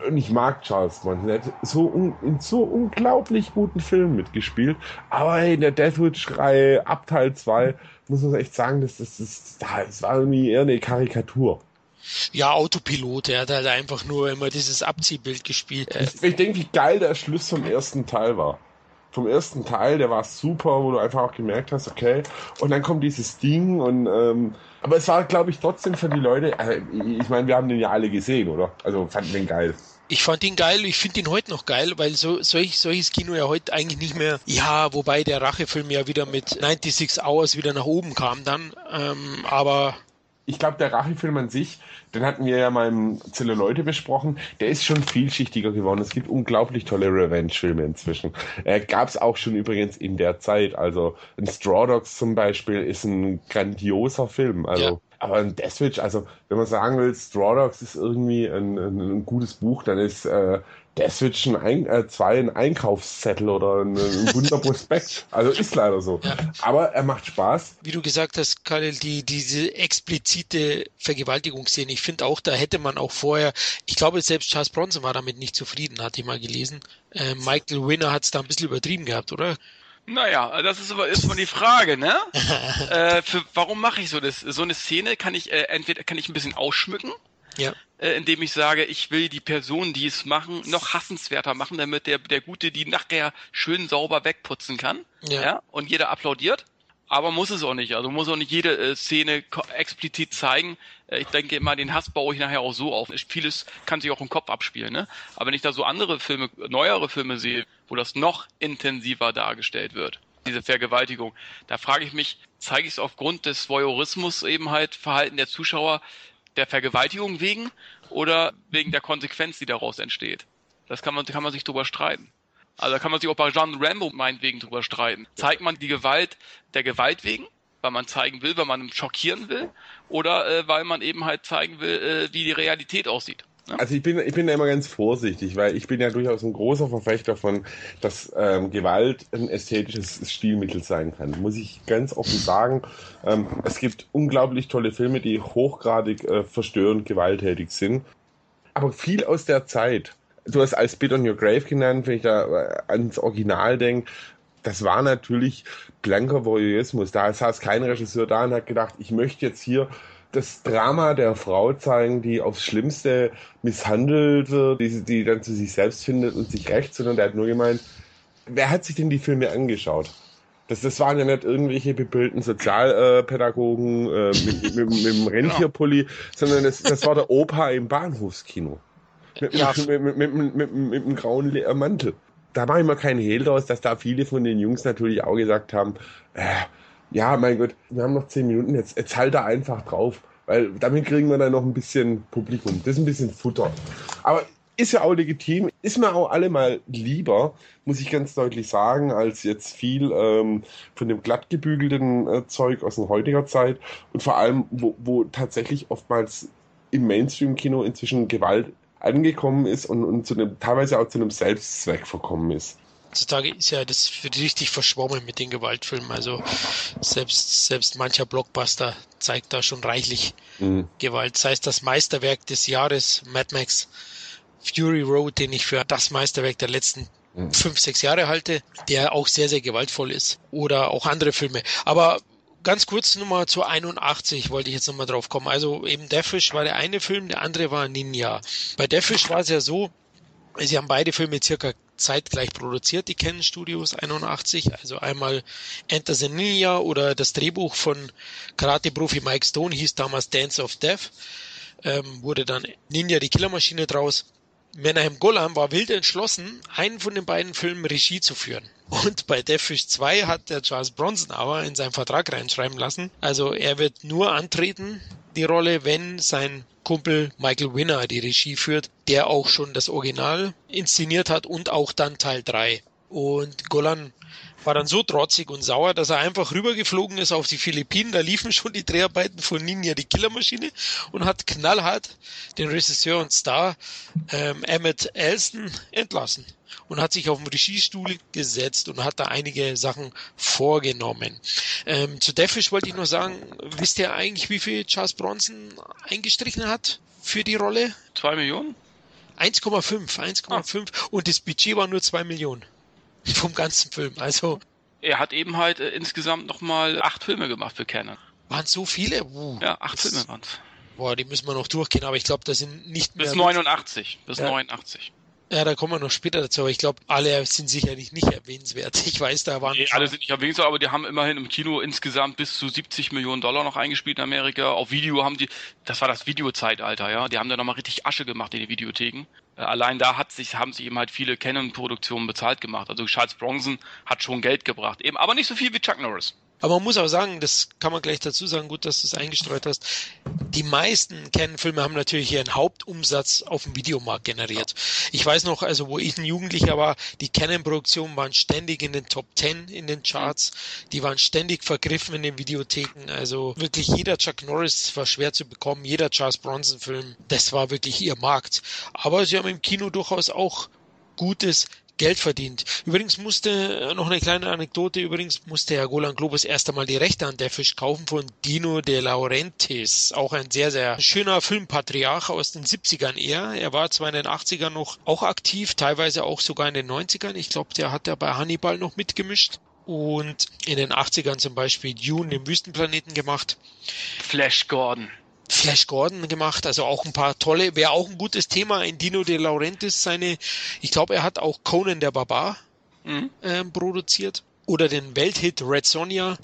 und ich mag Charles Bronson, der hat so un, in so unglaublich guten Filmen mitgespielt, aber in der Deathwitch-Reihe ab Teil 2 muss man echt sagen, das, das, das, das war irgendwie eher eine Karikatur. Ja, Autopilot, er hat halt einfach nur immer dieses Abziehbild gespielt. Ich, ich denke, wie geil der Schluss vom ersten Teil war vom ersten Teil, der war super, wo du einfach auch gemerkt hast, okay, und dann kommt dieses Ding und ähm, aber es war, glaube ich, trotzdem für die Leute, äh, ich meine, wir haben den ja alle gesehen, oder? Also fanden den geil. Ich fand ihn geil, ich finde ihn heute noch geil, weil so solch, solches Kino ja heute eigentlich nicht mehr, ja, wobei der Rachefilm ja wieder mit 96 Hours wieder nach oben kam dann, ähm, aber ich glaube, der Rachefilm an sich, den hatten wir ja mal im Zelluleute besprochen, der ist schon vielschichtiger geworden. Es gibt unglaublich tolle Revenge-Filme inzwischen. Äh, Gab es auch schon übrigens in der Zeit. Also ein Straw Dogs zum Beispiel ist ein grandioser Film. Also ja. Aber ein Deathwitch, also wenn man sagen will, Straw Dogs ist irgendwie ein, ein, ein gutes Buch, dann ist äh, der switcht ein, äh, zwei ein Einkaufszettel oder ein, ein Wunderprospekt. also ist leider so. Ja. Aber er macht Spaß. Wie du gesagt hast, Karel, die, diese explizite Vergewaltigungsszene, ich finde auch, da hätte man auch vorher, ich glaube, selbst Charles Bronson war damit nicht zufrieden, hatte ich mal gelesen. Äh, Michael Winner hat es da ein bisschen übertrieben gehabt, oder? Naja, das ist aber ist mal die Frage, ne? äh, für, warum mache ich so das? So eine Szene kann ich äh, entweder kann ich ein bisschen ausschmücken, ja. Äh, indem ich sage, ich will die Person, die es machen, noch hassenswerter machen, damit der der Gute die nachher schön sauber wegputzen kann. Ja. ja? Und jeder applaudiert. Aber muss es auch nicht. Also muss auch nicht jede äh, Szene explizit zeigen. Äh, ich denke immer, den Hass baue ich nachher auch so auf. Vieles kann sich auch im Kopf abspielen. Ne? Aber wenn ich da so andere Filme, neuere Filme sehe, wo das noch intensiver dargestellt wird, diese Vergewaltigung, da frage ich mich, zeige ich es aufgrund des Voyeurismus eben halt Verhalten der Zuschauer der Vergewaltigung wegen oder wegen der Konsequenz, die daraus entsteht? Das kann man, kann man sich drüber streiten. Also da kann man sich auch bei Jean Rambo meinetwegen drüber streiten. Zeigt man die Gewalt der Gewalt wegen, weil man zeigen will, weil man schockieren will, oder äh, weil man eben halt zeigen will, äh, wie die Realität aussieht. Also ich bin, ich bin da immer ganz vorsichtig, weil ich bin ja durchaus ein großer Verfechter von, dass ähm, Gewalt ein ästhetisches Stilmittel sein kann. Muss ich ganz offen sagen. Ähm, es gibt unglaublich tolle Filme, die hochgradig äh, verstörend gewalttätig sind. Aber viel aus der Zeit du hast als Bit on Your Grave genannt, wenn ich da äh, ans Original denke, das war natürlich blanker Voyeurismus. Da saß kein Regisseur da und hat gedacht, ich möchte jetzt hier das Drama der Frau zeigen, die aufs Schlimmste misshandelt wird, die, die dann zu sich selbst findet und sich rächt, sondern der hat nur gemeint, wer hat sich denn die Filme angeschaut? Das, das waren ja nicht irgendwelche bebildeten Sozialpädagogen äh, mit, mit, mit, dem Rentierpulli, sondern das, das war der Opa im Bahnhofskino. Mit, ja. mit, mit, mit, mit, mit, mit einem grauen Mantel. Da mache ich mal keinen Hehl draus, dass da viele von den Jungs natürlich auch gesagt haben, äh, ja, mein Gott, wir haben noch zehn Minuten, jetzt, jetzt halt da einfach drauf. Weil damit kriegen wir dann noch ein bisschen Publikum. Das ist ein bisschen Futter. Aber ist ja auch legitim, ist mir auch allemal lieber, muss ich ganz deutlich sagen, als jetzt viel ähm, von dem glattgebügelten äh, Zeug aus der heutiger Zeit und vor allem, wo, wo tatsächlich oftmals im Mainstream-Kino inzwischen Gewalt angekommen ist und, und zu einem, teilweise auch zu einem Selbstzweck verkommen ist. Heutzutage ist ja das richtig verschwommen mit den Gewaltfilmen. Also selbst, selbst mancher Blockbuster zeigt da schon reichlich mhm. Gewalt. Sei es das Meisterwerk des Jahres, Mad Max Fury Road, den ich für das Meisterwerk der letzten mhm. fünf, sechs Jahre halte, der auch sehr, sehr gewaltvoll ist. Oder auch andere Filme. Aber ganz kurz nochmal zu 81 wollte ich jetzt nochmal drauf kommen. Also eben Deathwish war der eine Film, der andere war Ninja. Bei Deathwish war es ja so, sie haben beide Filme circa zeitgleich produziert, die Canon Studios 81. Also einmal Enter the Ninja oder das Drehbuch von Karate-Profi Mike Stone hieß damals Dance of Death. Ähm, wurde dann Ninja die Killermaschine draus. Menahem Golan war wild entschlossen, einen von den beiden Filmen Regie zu führen. Und bei Deathwish 2 hat der Charles Bronson aber in seinen Vertrag reinschreiben lassen. Also er wird nur antreten, die Rolle, wenn sein Kumpel Michael Winner die Regie führt, der auch schon das Original inszeniert hat und auch dann Teil 3. Und Golan war dann so trotzig und sauer, dass er einfach rübergeflogen ist auf die Philippinen. Da liefen schon die Dreharbeiten von Ninja die Killermaschine und hat knallhart den Regisseur und Star ähm, Emmett Elston entlassen und hat sich auf den Regiestuhl gesetzt und hat da einige Sachen vorgenommen. Ähm, zu Deathwish wollte ich nur sagen, wisst ihr eigentlich, wie viel Charles Bronson eingestrichen hat für die Rolle? Zwei Millionen? 1,5, 1,5 ah. und das Budget war nur zwei Millionen vom ganzen Film. Also er hat eben halt äh, insgesamt nochmal acht Filme gemacht für Canon. Waren so viele? Uh, ja, acht Filme waren es. Boah, die müssen wir noch durchgehen, aber ich glaube, das sind nicht mehr. Bis 89. Bis ja. 89. Ja, da kommen wir noch später dazu, aber ich glaube, alle sind sicherlich nicht erwähnenswert. Ich weiß, da waren. Nee, alle sind nicht erwähnenswert, aber die haben immerhin im Kino insgesamt bis zu 70 Millionen Dollar noch eingespielt in Amerika. Auf Video haben die, das war das Videozeitalter, ja. Die haben da nochmal richtig Asche gemacht in die Videotheken. Äh, allein da hat sich, haben sich eben halt viele Canon-Produktionen bezahlt gemacht. Also Charles Bronson hat schon Geld gebracht, eben, aber nicht so viel wie Chuck Norris. Aber man muss auch sagen, das kann man gleich dazu sagen, gut, dass du es eingestreut hast. Die meisten Canon-Filme haben natürlich ihren Hauptumsatz auf dem Videomarkt generiert. Ich weiß noch, also wo ich ein Jugendlicher war, die Canon-Produktionen waren ständig in den Top 10 in den Charts. Die waren ständig vergriffen in den Videotheken. Also wirklich jeder Chuck Norris war schwer zu bekommen, jeder Charles Bronson-Film, das war wirklich ihr Markt. Aber sie haben im Kino durchaus auch gutes Geld verdient. Übrigens musste, noch eine kleine Anekdote, übrigens musste Herr Golan Globus erst einmal die Rechte an der Fisch kaufen von Dino De Laurentiis. Auch ein sehr, sehr schöner Filmpatriarch aus den 70ern eher. Er war zwar in den 80ern noch auch aktiv, teilweise auch sogar in den 90ern. Ich glaube, der hat ja bei Hannibal noch mitgemischt und in den 80ern zum Beispiel Dune, den Wüstenplaneten gemacht. Flash Gordon. Flash Gordon gemacht, also auch ein paar tolle, wäre auch ein gutes Thema, in Dino De Laurentiis seine, ich glaube, er hat auch Conan der Barbar mhm. ähm, produziert oder den Welthit Red Sonja.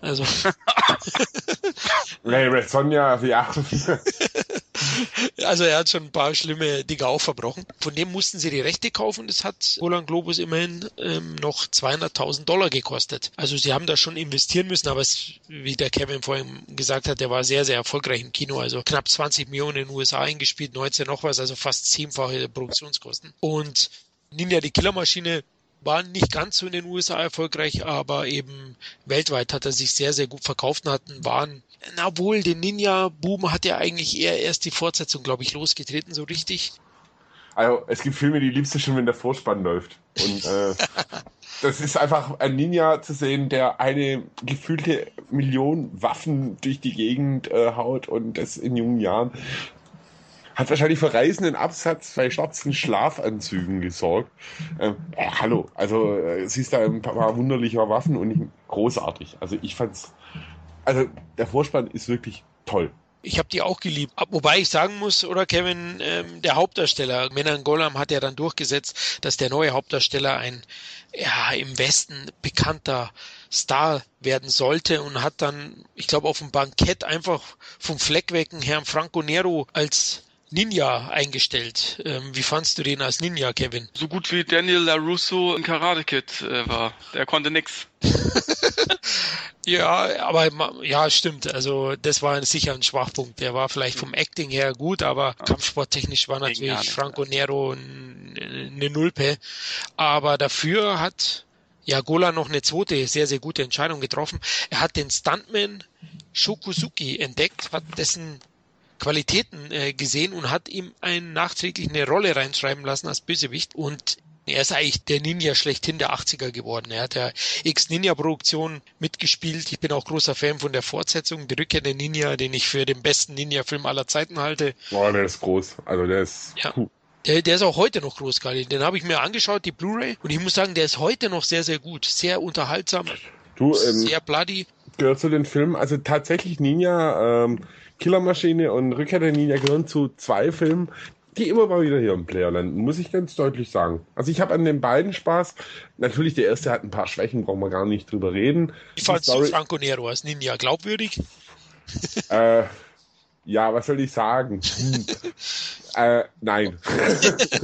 Also. nee, Red Sonja, ja. also er hat schon ein paar schlimme Dinge auch verbrochen. Von dem mussten sie die Rechte kaufen. Das hat Roland Globus immerhin ähm, noch 200.000 Dollar gekostet. Also sie haben da schon investieren müssen, aber es, wie der Kevin vorhin gesagt hat, der war sehr, sehr erfolgreich im Kino. Also knapp 20 Millionen in den USA eingespielt, 19 noch was, also fast zehnfache Produktionskosten. Und Ninja die Killermaschine war nicht ganz so in den USA erfolgreich, aber eben weltweit hat er sich sehr, sehr gut verkauft und hatten waren, na wohl, den Ninja-Boom hat ja eigentlich eher erst die Fortsetzung, glaube ich, losgetreten, so richtig. Also es gibt Filme, die liebst du schon, wenn der Vorspann läuft. Und äh, das ist einfach ein Ninja zu sehen, der eine gefühlte Million Waffen durch die Gegend äh, haut und das in jungen Jahren hat wahrscheinlich für reißenden Absatz bei schwarzen Schlafanzügen gesorgt. Ähm, äh, hallo, also äh, siehst da ein paar wunderlicher Waffen und ich, großartig. Also ich fand's, also der Vorspann ist wirklich toll. Ich habe die auch geliebt. Wobei ich sagen muss, oder Kevin, ähm, der Hauptdarsteller, Menan Golam hat ja dann durchgesetzt, dass der neue Hauptdarsteller ein ja, im Westen bekannter Star werden sollte und hat dann, ich glaube, auf dem Bankett einfach vom Fleck weg Herrn Franco Nero als Ninja eingestellt. Ähm, wie fandst du den als Ninja, Kevin? So gut wie Daniel LaRusso in Karate Kid äh, war. Der konnte nix. ja, aber ja, stimmt. Also das war sicher ein Schwachpunkt. Der war vielleicht vom Acting her gut, aber ja. kampfsporttechnisch war natürlich Franco Nero eine Nulpe. Aber dafür hat ja Gola noch eine zweite sehr, sehr gute Entscheidung getroffen. Er hat den Stuntman Shokuzuki entdeckt, hat dessen Qualitäten äh, gesehen und hat ihm ein, nachträglich eine Rolle reinschreiben lassen als Bösewicht und er ist eigentlich der Ninja schlechthin der 80er geworden. Er hat ja X-Ninja-Produktion mitgespielt. Ich bin auch großer Fan von der Fortsetzung, die Rückkehr der Ninja, den ich für den besten Ninja-Film aller Zeiten halte. Boah, der ist groß. Also der ist. Ja. Der, der ist auch heute noch groß, Kali. Den habe ich mir angeschaut, die Blu-ray, und ich muss sagen, der ist heute noch sehr, sehr gut. Sehr unterhaltsam. Du, ähm, sehr bloody. Gehört zu den Filmen, also tatsächlich Ninja, ähm, Killermaschine und Rückkehr der Ninja gehören zu zwei Filmen, die immer mal wieder hier im Player landen, muss ich ganz deutlich sagen. Also ich habe an den beiden Spaß. Natürlich, der erste hat ein paar Schwächen, brauchen wir gar nicht drüber reden. Wie fandst du Franco Nero als Ninja? Glaubwürdig? äh, ja, was soll ich sagen? Hm. äh, nein.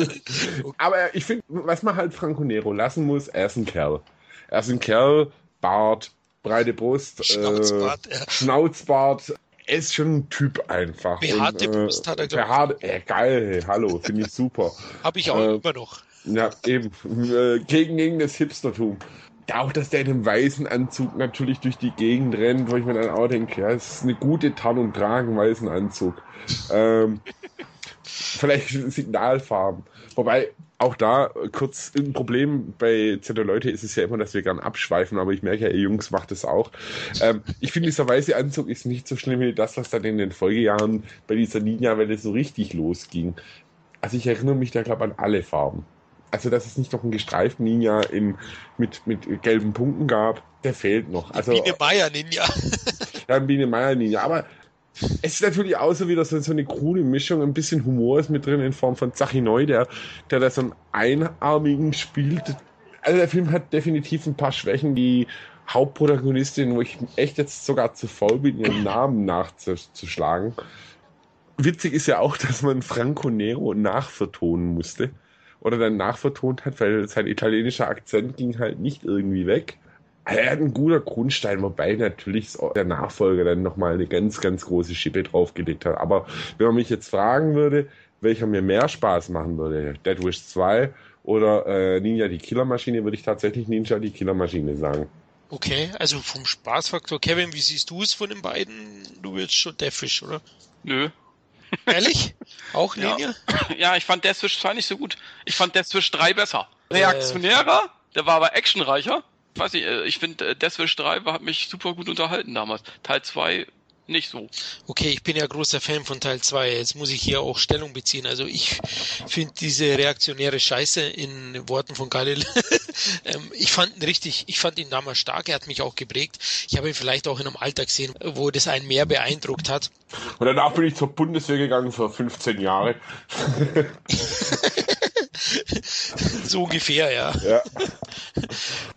Aber ich finde, was man halt Franco Nero lassen muss, er ist ein Kerl. Er ist ein Kerl, Bart, breite Brust, Schnauzbart, äh, ja. Schnauzbart er ist schon ein Typ einfach. Behaarte und, äh, Brust hat er, ich. Äh, geil, hallo, finde ich super. Hab ich auch äh, immer noch. Ja, eben. Äh, gegen, gegen das Hipstertum. Auch, dass der in einem weißen Anzug natürlich durch die Gegend rennt, wo ich mir dann auch denke, ja, es ist eine gute Tarnung tragen, weißen Anzug. Ähm, vielleicht Signalfarben. Wobei, auch da kurz ein Problem bei ZDL Leute ist es ja immer, dass wir gern abschweifen, aber ich merke ja, ihr Jungs macht es auch. Ähm, ich finde, dieser weiße Anzug ist nicht so schlimm wie das, was dann in den Folgejahren bei dieser Ninja-Welle so richtig losging. Also ich erinnere mich da, glaube an alle Farben. Also, dass es nicht noch einen gestreiften Ninja in, mit, mit gelben Punkten gab, der fehlt noch. Also, Biene Meier Ninja. ja, Biene Meier Ninja. Aber es ist natürlich auch so wieder so, so eine coole Mischung, ein bisschen Humor ist mit drin in Form von Zachi Neu, der, der da so einen Einarmigen spielt. Also der Film hat definitiv ein paar Schwächen, die Hauptprotagonistin, wo ich echt jetzt sogar zu faul bin, ihren Namen nachzuschlagen. Witzig ist ja auch, dass man Franco Nero nachvertonen musste. Oder dann nachvertont hat, weil sein italienischer Akzent ging halt nicht irgendwie weg. Er hat ein guter Grundstein, wobei natürlich der Nachfolger dann nochmal eine ganz, ganz große Schippe draufgelegt hat. Aber wenn man mich jetzt fragen würde, welcher mir mehr Spaß machen würde, Dead Wish 2 oder äh, Ninja die Killermaschine, würde ich tatsächlich Ninja die Killermaschine sagen. Okay, also vom Spaßfaktor, Kevin, wie siehst du es von den beiden? Du willst schon Death Wish, oder? Nö. Ehrlich? Auch Linie? Ja. ja, ich fand Deathwish 2 nicht so gut. Ich fand Deathwish 3 besser. Reaktionärer, der war aber actionreicher. Ich weiß nicht, äh, ich finde äh, Deathwish 3 hat mich super gut unterhalten damals. Teil 2 nicht so. Okay, ich bin ja großer Fan von Teil 2. Jetzt muss ich hier auch Stellung beziehen. Also ich finde diese reaktionäre Scheiße in Worten von Khalil, ähm, ich fand ihn richtig, ich fand ihn damals stark, er hat mich auch geprägt. Ich habe ihn vielleicht auch in einem Alter gesehen, wo das einen mehr beeindruckt hat. Und danach bin ich zur Bundeswehr gegangen für 15 Jahre. so ungefähr, ja. ja.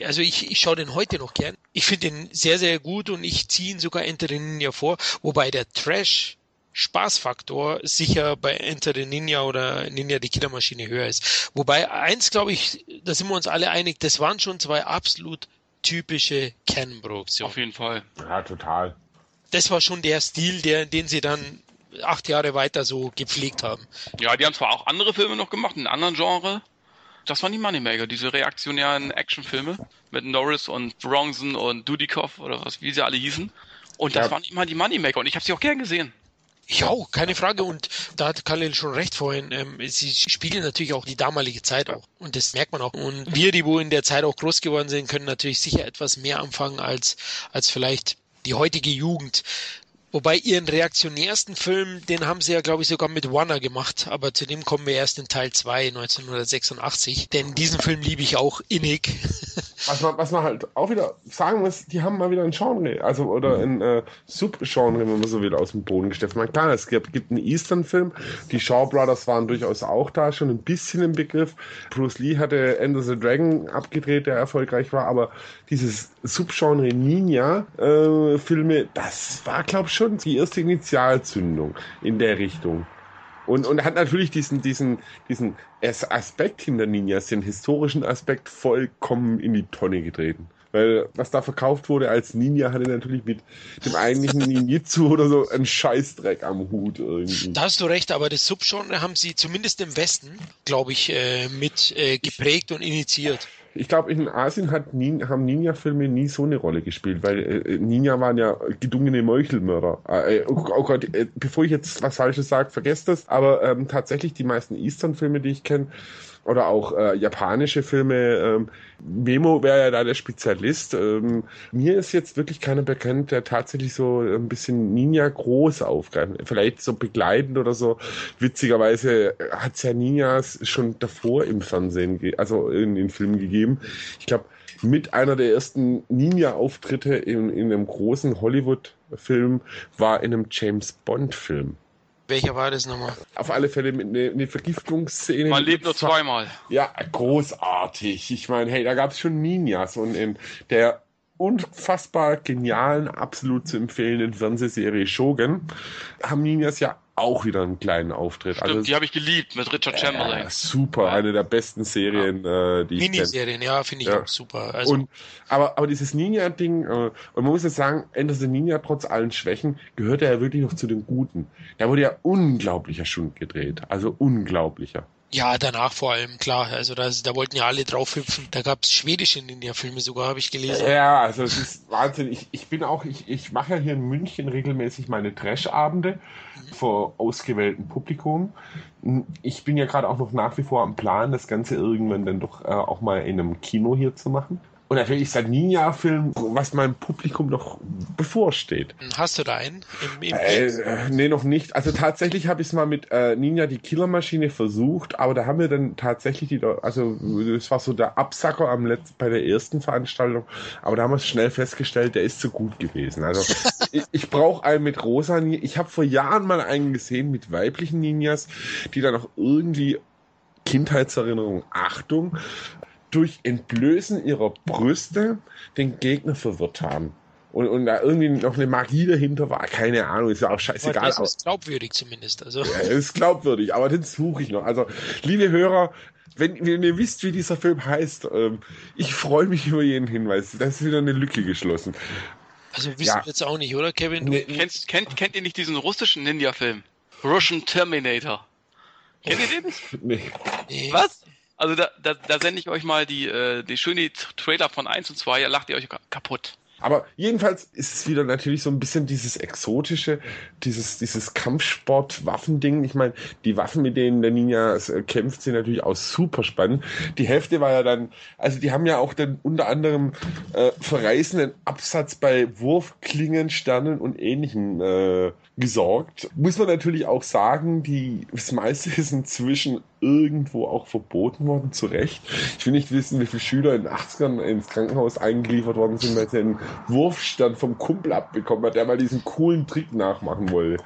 Also ich, ich schaue den heute noch gern. Ich finde ihn sehr, sehr gut und ich ziehe ihn sogar Enter the Ninja vor, wobei der Trash Spaßfaktor sicher bei Enter the Ninja oder Ninja die Killermaschine höher ist. Wobei eins glaube ich, da sind wir uns alle einig, das waren schon zwei absolut typische Canon-Produktionen. Auf jeden Fall. Ja, total. Das war schon der Stil, der, den sie dann acht Jahre weiter so gepflegt haben. Ja, die haben zwar auch andere Filme noch gemacht, in anderen Genre. Das waren die Moneymaker, diese reaktionären Actionfilme mit Norris und Bronson und Dudikoff oder was, wie sie alle hießen. Und das ja. waren immer die Moneymaker und ich habe sie auch gern gesehen. Ja, keine Frage. Und da hat Khalil schon recht vorhin. Ähm, sie spiegeln natürlich auch die damalige Zeit auch. Und das merkt man auch. Und wir, die wo in der Zeit auch groß geworden sind, können natürlich sicher etwas mehr anfangen als, als vielleicht die heutige Jugend. Wobei ihren reaktionärsten Film, den haben sie ja, glaube ich, sogar mit Warner gemacht, aber zu dem kommen wir erst in Teil 2, 1986. Denn diesen Film liebe ich auch innig. Was man, was man halt auch wieder sagen muss, die haben mal wieder ein Genre, also oder ein äh, Subgenre, wenn man so will, aus dem Boden gesteckt. Man klar, es gibt, gibt einen Eastern-Film, die Shaw Brothers waren durchaus auch da, schon ein bisschen im Begriff. Bruce Lee hatte Ender the Dragon abgedreht, der erfolgreich war, aber dieses Subgenre Ninja-Filme, äh, das war, glaube ich, schon schon die erste Initialzündung in der Richtung. Und, und hat natürlich diesen, diesen, diesen Aspekt hinter Ninjas, den historischen Aspekt, vollkommen in die Tonne getreten. Weil was da verkauft wurde als Ninja, hatte natürlich mit dem eigentlichen Ninjitsu oder so einen Scheißdreck am Hut irgendwie. Da hast du recht, aber das Subgenre haben sie zumindest im Westen, glaube ich, äh, mit äh, geprägt und initiiert ich glaube, in Asien hat Nin, haben Ninja-Filme nie so eine Rolle gespielt, weil äh, Ninja waren ja gedungene Meuchelmörder. Äh, äh oh, oh Gott, äh, bevor ich jetzt was Falsches sage, vergesst das. Aber ähm, tatsächlich die meisten Eastern-Filme, die ich kenne, oder auch äh, japanische Filme. Ähm, Memo wäre ja da der Spezialist. Ähm, mir ist jetzt wirklich keiner bekannt, der tatsächlich so ein bisschen Ninja groß aufgreift. Vielleicht so begleitend oder so. Witzigerweise hat es ja Ninjas schon davor im Fernsehen, also in den Filmen gegeben. Ich glaube, mit einer der ersten Ninja-Auftritte in, in einem großen Hollywood-Film war in einem James Bond-Film. Welcher war das nochmal? Auf alle Fälle eine, eine Vergiftungsszene. Man lebt nur zweimal. Ja, großartig. Ich meine, hey, da gab es schon Ninjas und in der unfassbar genialen, absolut zu empfehlenden Fernsehserie Shogun haben Ninjas ja auch wieder einen kleinen Auftritt. Stimmt, also, die habe ich geliebt mit Richard Chamberlain. Äh, super, eine der besten Serien, ja. äh, die ich Miniserien, ja, finde ich ja. auch super. Also, und, aber, aber dieses Ninja-Ding, äh, und man muss jetzt sagen, Ender the Ninja, trotz allen Schwächen, gehört er ja wirklich noch zu den Guten. Da wurde ja unglaublicher Schund gedreht. Also unglaublicher. Ja, danach vor allem, klar. Also da, da wollten ja alle drauf hüpfen. Da gab es schwedische Ninja-Filme sogar, habe ich gelesen. Ja, also es ist Wahnsinn. Ich, ich bin auch, ich, ich mache ja hier in München regelmäßig meine Trash-Abende mhm. vor ausgewähltem Publikum. Ich bin ja gerade auch noch nach wie vor am Plan, das Ganze irgendwann dann doch äh, auch mal in einem Kino hier zu machen. Und natürlich ist ein Ninja-Film, was meinem Publikum noch bevorsteht. Hast du da einen? Im, im äh, nee, noch nicht. Also tatsächlich habe ich es mal mit äh, Ninja die Killermaschine versucht, aber da haben wir dann tatsächlich die, also das war so der Absacker am letzten, bei der ersten Veranstaltung, aber da haben wir schnell festgestellt, der ist zu gut gewesen. Also ich, ich brauche einen mit rosa Ninja. Ich habe vor Jahren mal einen gesehen mit weiblichen Ninjas, die dann auch irgendwie Kindheitserinnerung, Achtung, durch Entblößen ihrer Brüste den Gegner verwirrt haben. Und, und da irgendwie noch eine Magie dahinter war, keine Ahnung, ist ja auch scheißegal. Aber das ist glaubwürdig zumindest. Also. Ja, ist glaubwürdig, aber den suche ich noch. Also, liebe Hörer, wenn, wenn ihr wisst, wie dieser Film heißt, ähm, ich freue mich über jeden Hinweis. Das ist wieder eine Lücke geschlossen. Also wissen ja. wir jetzt auch nicht, oder Kevin? Nee, Kennst, kennt, kennt ihr nicht diesen russischen Ninja-Film? Russian Terminator. Kennt ihr den? Nee. Was? Also da, da, da sende ich euch mal die, äh, die schöne Trailer von 1 und 2, ja lacht ihr euch kaputt. Aber jedenfalls ist es wieder natürlich so ein bisschen dieses exotische, dieses, dieses Kampfsport-Waffending. Ich meine, die Waffen, mit denen der Ninja äh, kämpft, sind natürlich auch super spannend. Die Hälfte war ja dann, also die haben ja auch dann unter anderem äh, verreißenden Absatz bei Wurfklingen, Sternen und ähnlichem äh, gesorgt. Muss man natürlich auch sagen, die, das meiste ist inzwischen irgendwo auch verboten worden, zu Recht. Ich will nicht wissen, wie viele Schüler in den 80ern ins Krankenhaus eingeliefert worden sind, weil sie einen Wurfstand vom Kumpel abbekommen hat, der mal diesen coolen Trick nachmachen wollte.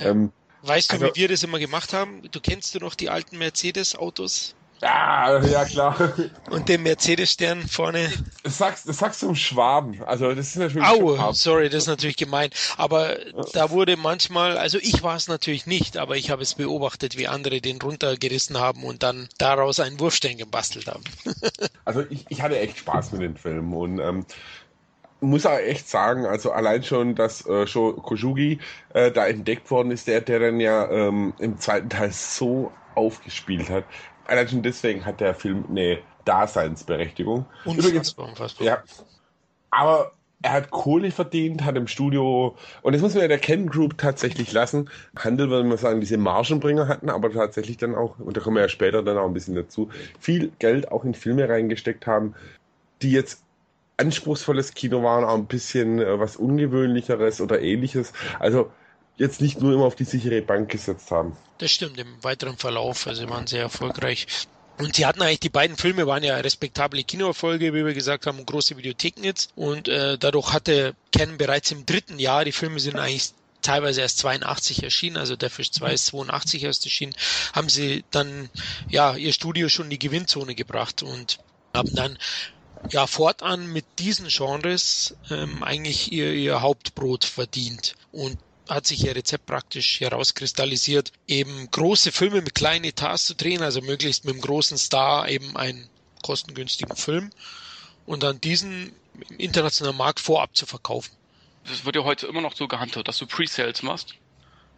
Ähm, weißt du, also, wie wir das immer gemacht haben? Du kennst du noch die alten Mercedes-Autos? Ja, ja klar. Und den Mercedes-Stern vorne. Das sagst, das sagst du im Schwaben. Also das ist natürlich. Au, sorry, das ist natürlich gemein. Aber da wurde manchmal, also ich war es natürlich nicht, aber ich habe es beobachtet, wie andere den runtergerissen haben und dann daraus einen Wurfstern gebastelt haben. also ich, ich hatte echt Spaß mit dem Film und ähm, muss auch echt sagen, also allein schon, dass äh, Sho Kojugi äh, da entdeckt worden ist, der, der dann ja ähm, im zweiten Teil so aufgespielt hat allein schon deswegen hat der Film eine Daseinsberechtigung. Unfassbar, Übrigens, unfassbar. Ja, aber er hat Kohle verdient, hat im Studio, und das muss man ja der Ken Group tatsächlich lassen. Handel, würde man sagen, diese Margenbringer hatten, aber tatsächlich dann auch, und da kommen wir ja später dann auch ein bisschen dazu, viel Geld auch in Filme reingesteckt haben, die jetzt anspruchsvolles Kino waren, auch ein bisschen äh, was Ungewöhnlicheres oder ähnliches. Also jetzt nicht nur immer auf die sichere Bank gesetzt haben. Das stimmt, im weiteren Verlauf, also sie waren sehr erfolgreich. Und sie hatten eigentlich, die beiden Filme waren ja respektable Kinoerfolge, wie wir gesagt haben, große Videotheken jetzt. Und äh, dadurch hatte Canon bereits im dritten Jahr, die Filme sind eigentlich teilweise erst 82 erschienen, also der Fish 2 ist 82 erst erschienen, haben sie dann ja ihr Studio schon in die Gewinnzone gebracht und haben dann ja fortan mit diesen Genres ähm, eigentlich ihr, ihr Hauptbrot verdient. Und hat sich ihr Rezept praktisch herauskristallisiert, eben große Filme mit kleinen Etats zu drehen, also möglichst mit einem großen Star eben einen kostengünstigen Film und dann diesen im internationalen Markt vorab zu verkaufen. Das wird ja heute immer noch so gehandhabt, dass du Pre-Sales machst.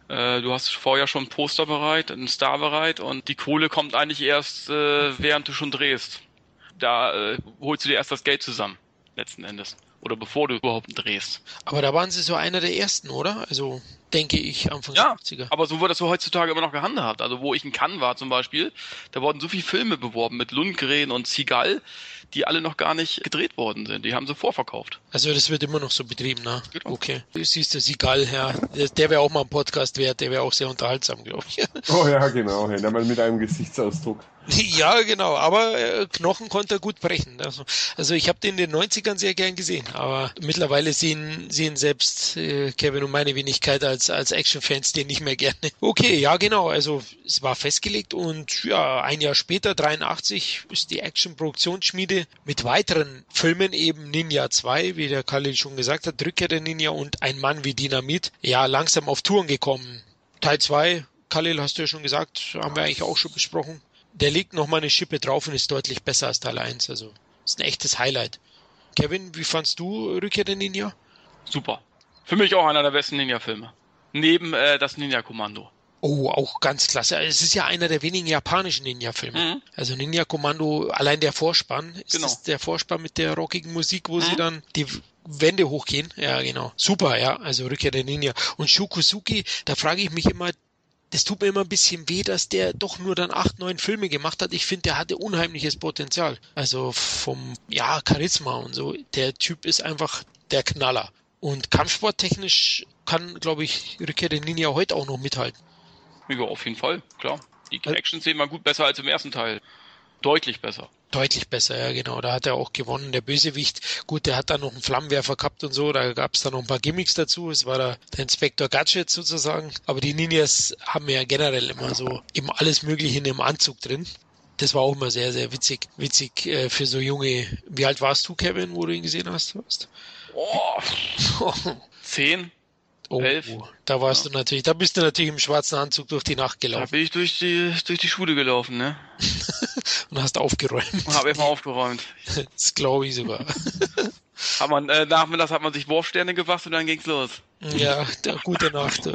Äh, du hast vorher schon ein Poster bereit, einen Star bereit und die Kohle kommt eigentlich erst, äh, während du schon drehst. Da äh, holst du dir erst das Geld zusammen, letzten Endes oder bevor du überhaupt drehst. Aber da waren sie so einer der ersten, oder? Also denke ich, Anfang ja, 80er. aber so wird das so heutzutage immer noch gehandhabt. Also wo ich in Cannes war zum Beispiel, da wurden so viele Filme beworben mit Lundgren und Seagal, die alle noch gar nicht gedreht worden sind. Die haben sie vorverkauft. Also das wird immer noch so betrieben, ne? Genau. Okay. Du siehst, der Seagal, ja, der wäre auch mal ein Podcast wert, der wäre auch sehr unterhaltsam, glaube ich. Oh ja, genau. Ja, mal mit einem Gesichtsausdruck. Ja, genau, aber äh, Knochen konnte er gut brechen. Also, also ich habe den in den 90ern sehr gern gesehen, aber mittlerweile sehen, sehen selbst äh, Kevin und meine Wenigkeit als, als Actionfans den nicht mehr gerne. Okay, ja genau, also es war festgelegt und ja, ein Jahr später, 83, ist die Action-Produktionsschmiede mit weiteren Filmen eben Ninja 2, wie der Khalil schon gesagt hat, Rückkehr der Ninja und Ein Mann wie Dynamit, ja langsam auf Touren gekommen. Teil 2 Khalil, hast du ja schon gesagt, haben wir eigentlich auch schon besprochen der legt noch mal eine Schippe drauf und ist deutlich besser als Teil 1. Also ist ein echtes Highlight. Kevin, wie fandst du Rückkehr der Ninja? Super. Für mich auch einer der besten Ninja-Filme. Neben äh, das Ninja-Kommando. Oh, auch ganz klasse. Es ist ja einer der wenigen japanischen Ninja-Filme. Mhm. Also Ninja Kommando, allein der Vorspann, ist genau. das der Vorspann mit der rockigen Musik, wo mhm. sie dann die Wände hochgehen? Ja, genau. Super, ja. Also Rückkehr der Ninja. Und Shukusuki, da frage ich mich immer, das tut mir immer ein bisschen weh, dass der doch nur dann acht, neun Filme gemacht hat. Ich finde, der hatte unheimliches Potenzial. Also vom, ja, Charisma und so. Der Typ ist einfach der Knaller. Und kampfsporttechnisch kann, glaube ich, Rückkehr der Ninja heute auch noch mithalten. Ja, auf jeden Fall, klar. Die Actions sehen mal gut besser als im ersten Teil. Deutlich besser. Deutlich besser, ja genau. Da hat er auch gewonnen. Der Bösewicht, gut, der hat da noch einen Flammenwerfer gehabt und so. Da gab es dann noch ein paar Gimmicks dazu. Es war da der Inspektor Gadget sozusagen. Aber die Ninjas haben ja generell immer so eben alles Mögliche in dem Anzug drin. Das war auch immer sehr, sehr witzig. Witzig äh, für so junge. Wie alt warst du, Kevin, wo du ihn gesehen hast? Oh, zehn. Oh, elf. da warst ja. du natürlich, da bist du natürlich im schwarzen Anzug durch die Nacht gelaufen. Da bin ich durch die, durch die Schule gelaufen, ne? und hast aufgeräumt. Habe ich mal aufgeräumt. Das glaube ich sogar. hat man, äh, nachmittags hat man sich Wurfsterne gewacht und dann ging's los. Ja, der, gute Nacht.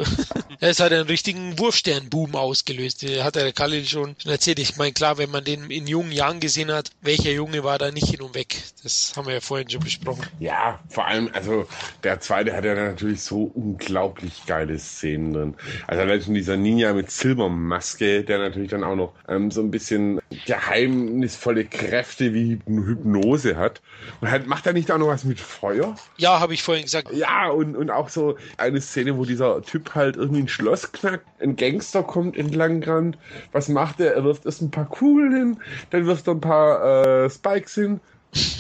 Es hat einen richtigen Wurfstern-Boom ausgelöst. Hat der Kalle schon erzählt. Ich meine, klar, wenn man den in jungen Jahren gesehen hat, welcher Junge war da nicht hin und weg. Das haben wir ja vorhin schon besprochen. Ja, vor allem, also der zweite hat ja natürlich so unglaublich geile Szenen drin. Also allein schon dieser Ninja mit Silbermaske, der natürlich dann auch noch ähm, so ein bisschen geheimnisvolle Kräfte wie Hypnose hat. Und halt, macht er nicht auch noch was mit Feuer? Ja, habe ich vorhin gesagt. Ja, und, und auch so eine Szene, wo dieser Typ halt irgendwie ein Schloss knackt, ein Gangster kommt entlang gerannt. Was macht er? Er wirft erst ein paar Kugeln hin, dann wirft er ein paar äh, Spikes hin.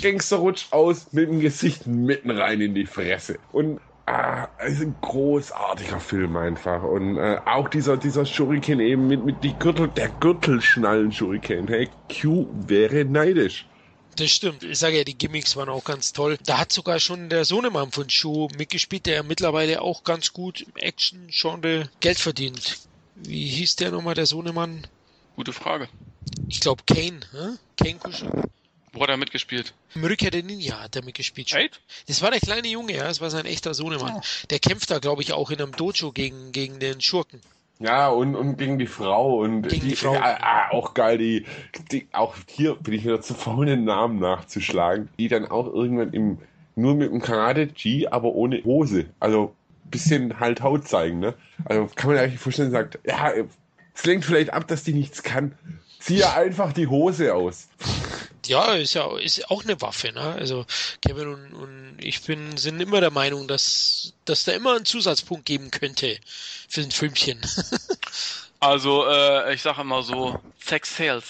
Gangster rutscht aus mit dem Gesicht mitten rein in die Fresse. Und Ah, es ist ein großartiger Film einfach. Und äh, auch dieser, dieser Shuriken eben mit, mit die Gürtel, der Gürtelschnallen-Shuriken. Hey, Q wäre neidisch. Das stimmt. Ich sage ja, die Gimmicks waren auch ganz toll. Da hat sogar schon der Sohnemann von Shu mitgespielt, der ja mittlerweile auch ganz gut im Action-Genre Geld verdient. Wie hieß der nochmal, der Sohnemann? Gute Frage. Ich glaube Kane, hä? Kane Kuschel. Wo hat er mitgespielt? Im Rückkehr der Ninja hat er mitgespielt. Echt? Das war der kleine Junge, ja, das war sein echter Sohnemann. Der kämpft da, glaube ich, auch in einem Dojo gegen, gegen den Schurken. Ja, und, und gegen die Frau und die, die Frau. Ah, auch geil, die, die, auch hier bin ich wieder zu faul, den Namen nachzuschlagen, die dann auch irgendwann im, nur mit dem Karate-G, aber ohne Hose, also bisschen halt Haut zeigen, ne? Also kann man eigentlich vorstellen, sagt, ja, es lenkt vielleicht ab, dass die nichts kann. Ziehe einfach die Hose aus. Ja, ist ja ist auch eine Waffe, ne? Also Kevin und, und ich bin sind immer der Meinung, dass dass da immer einen Zusatzpunkt geben könnte für ein Filmchen. Also, äh, ich sage immer so, Sex Sales.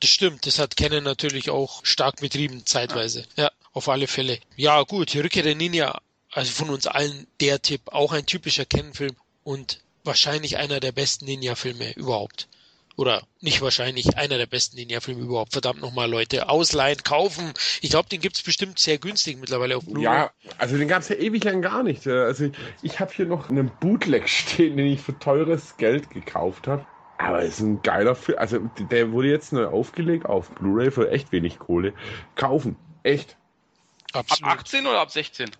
Das stimmt, das hat Canon natürlich auch stark betrieben, zeitweise. Ja, auf alle Fälle. Ja, gut, Rückkehr der Ninja, also von uns allen der Tipp, auch ein typischer Canon-Film und wahrscheinlich einer der besten Ninja-Filme überhaupt. Oder nicht wahrscheinlich, einer der besten Ninja-Filme überhaupt. Verdammt nochmal, Leute, ausleihen, kaufen. Ich glaube, den gibt's bestimmt sehr günstig mittlerweile auf Blu-ray. Ja, also den gab's ja ewig lang gar nicht. Also ich habe hier noch einen Bootleg stehen, den ich für teures Geld gekauft habe. Aber es ist ein geiler Film. Also der wurde jetzt neu aufgelegt auf Blu-ray für echt wenig Kohle. Kaufen. Echt. Ab Absolut. 18 oder ab 16?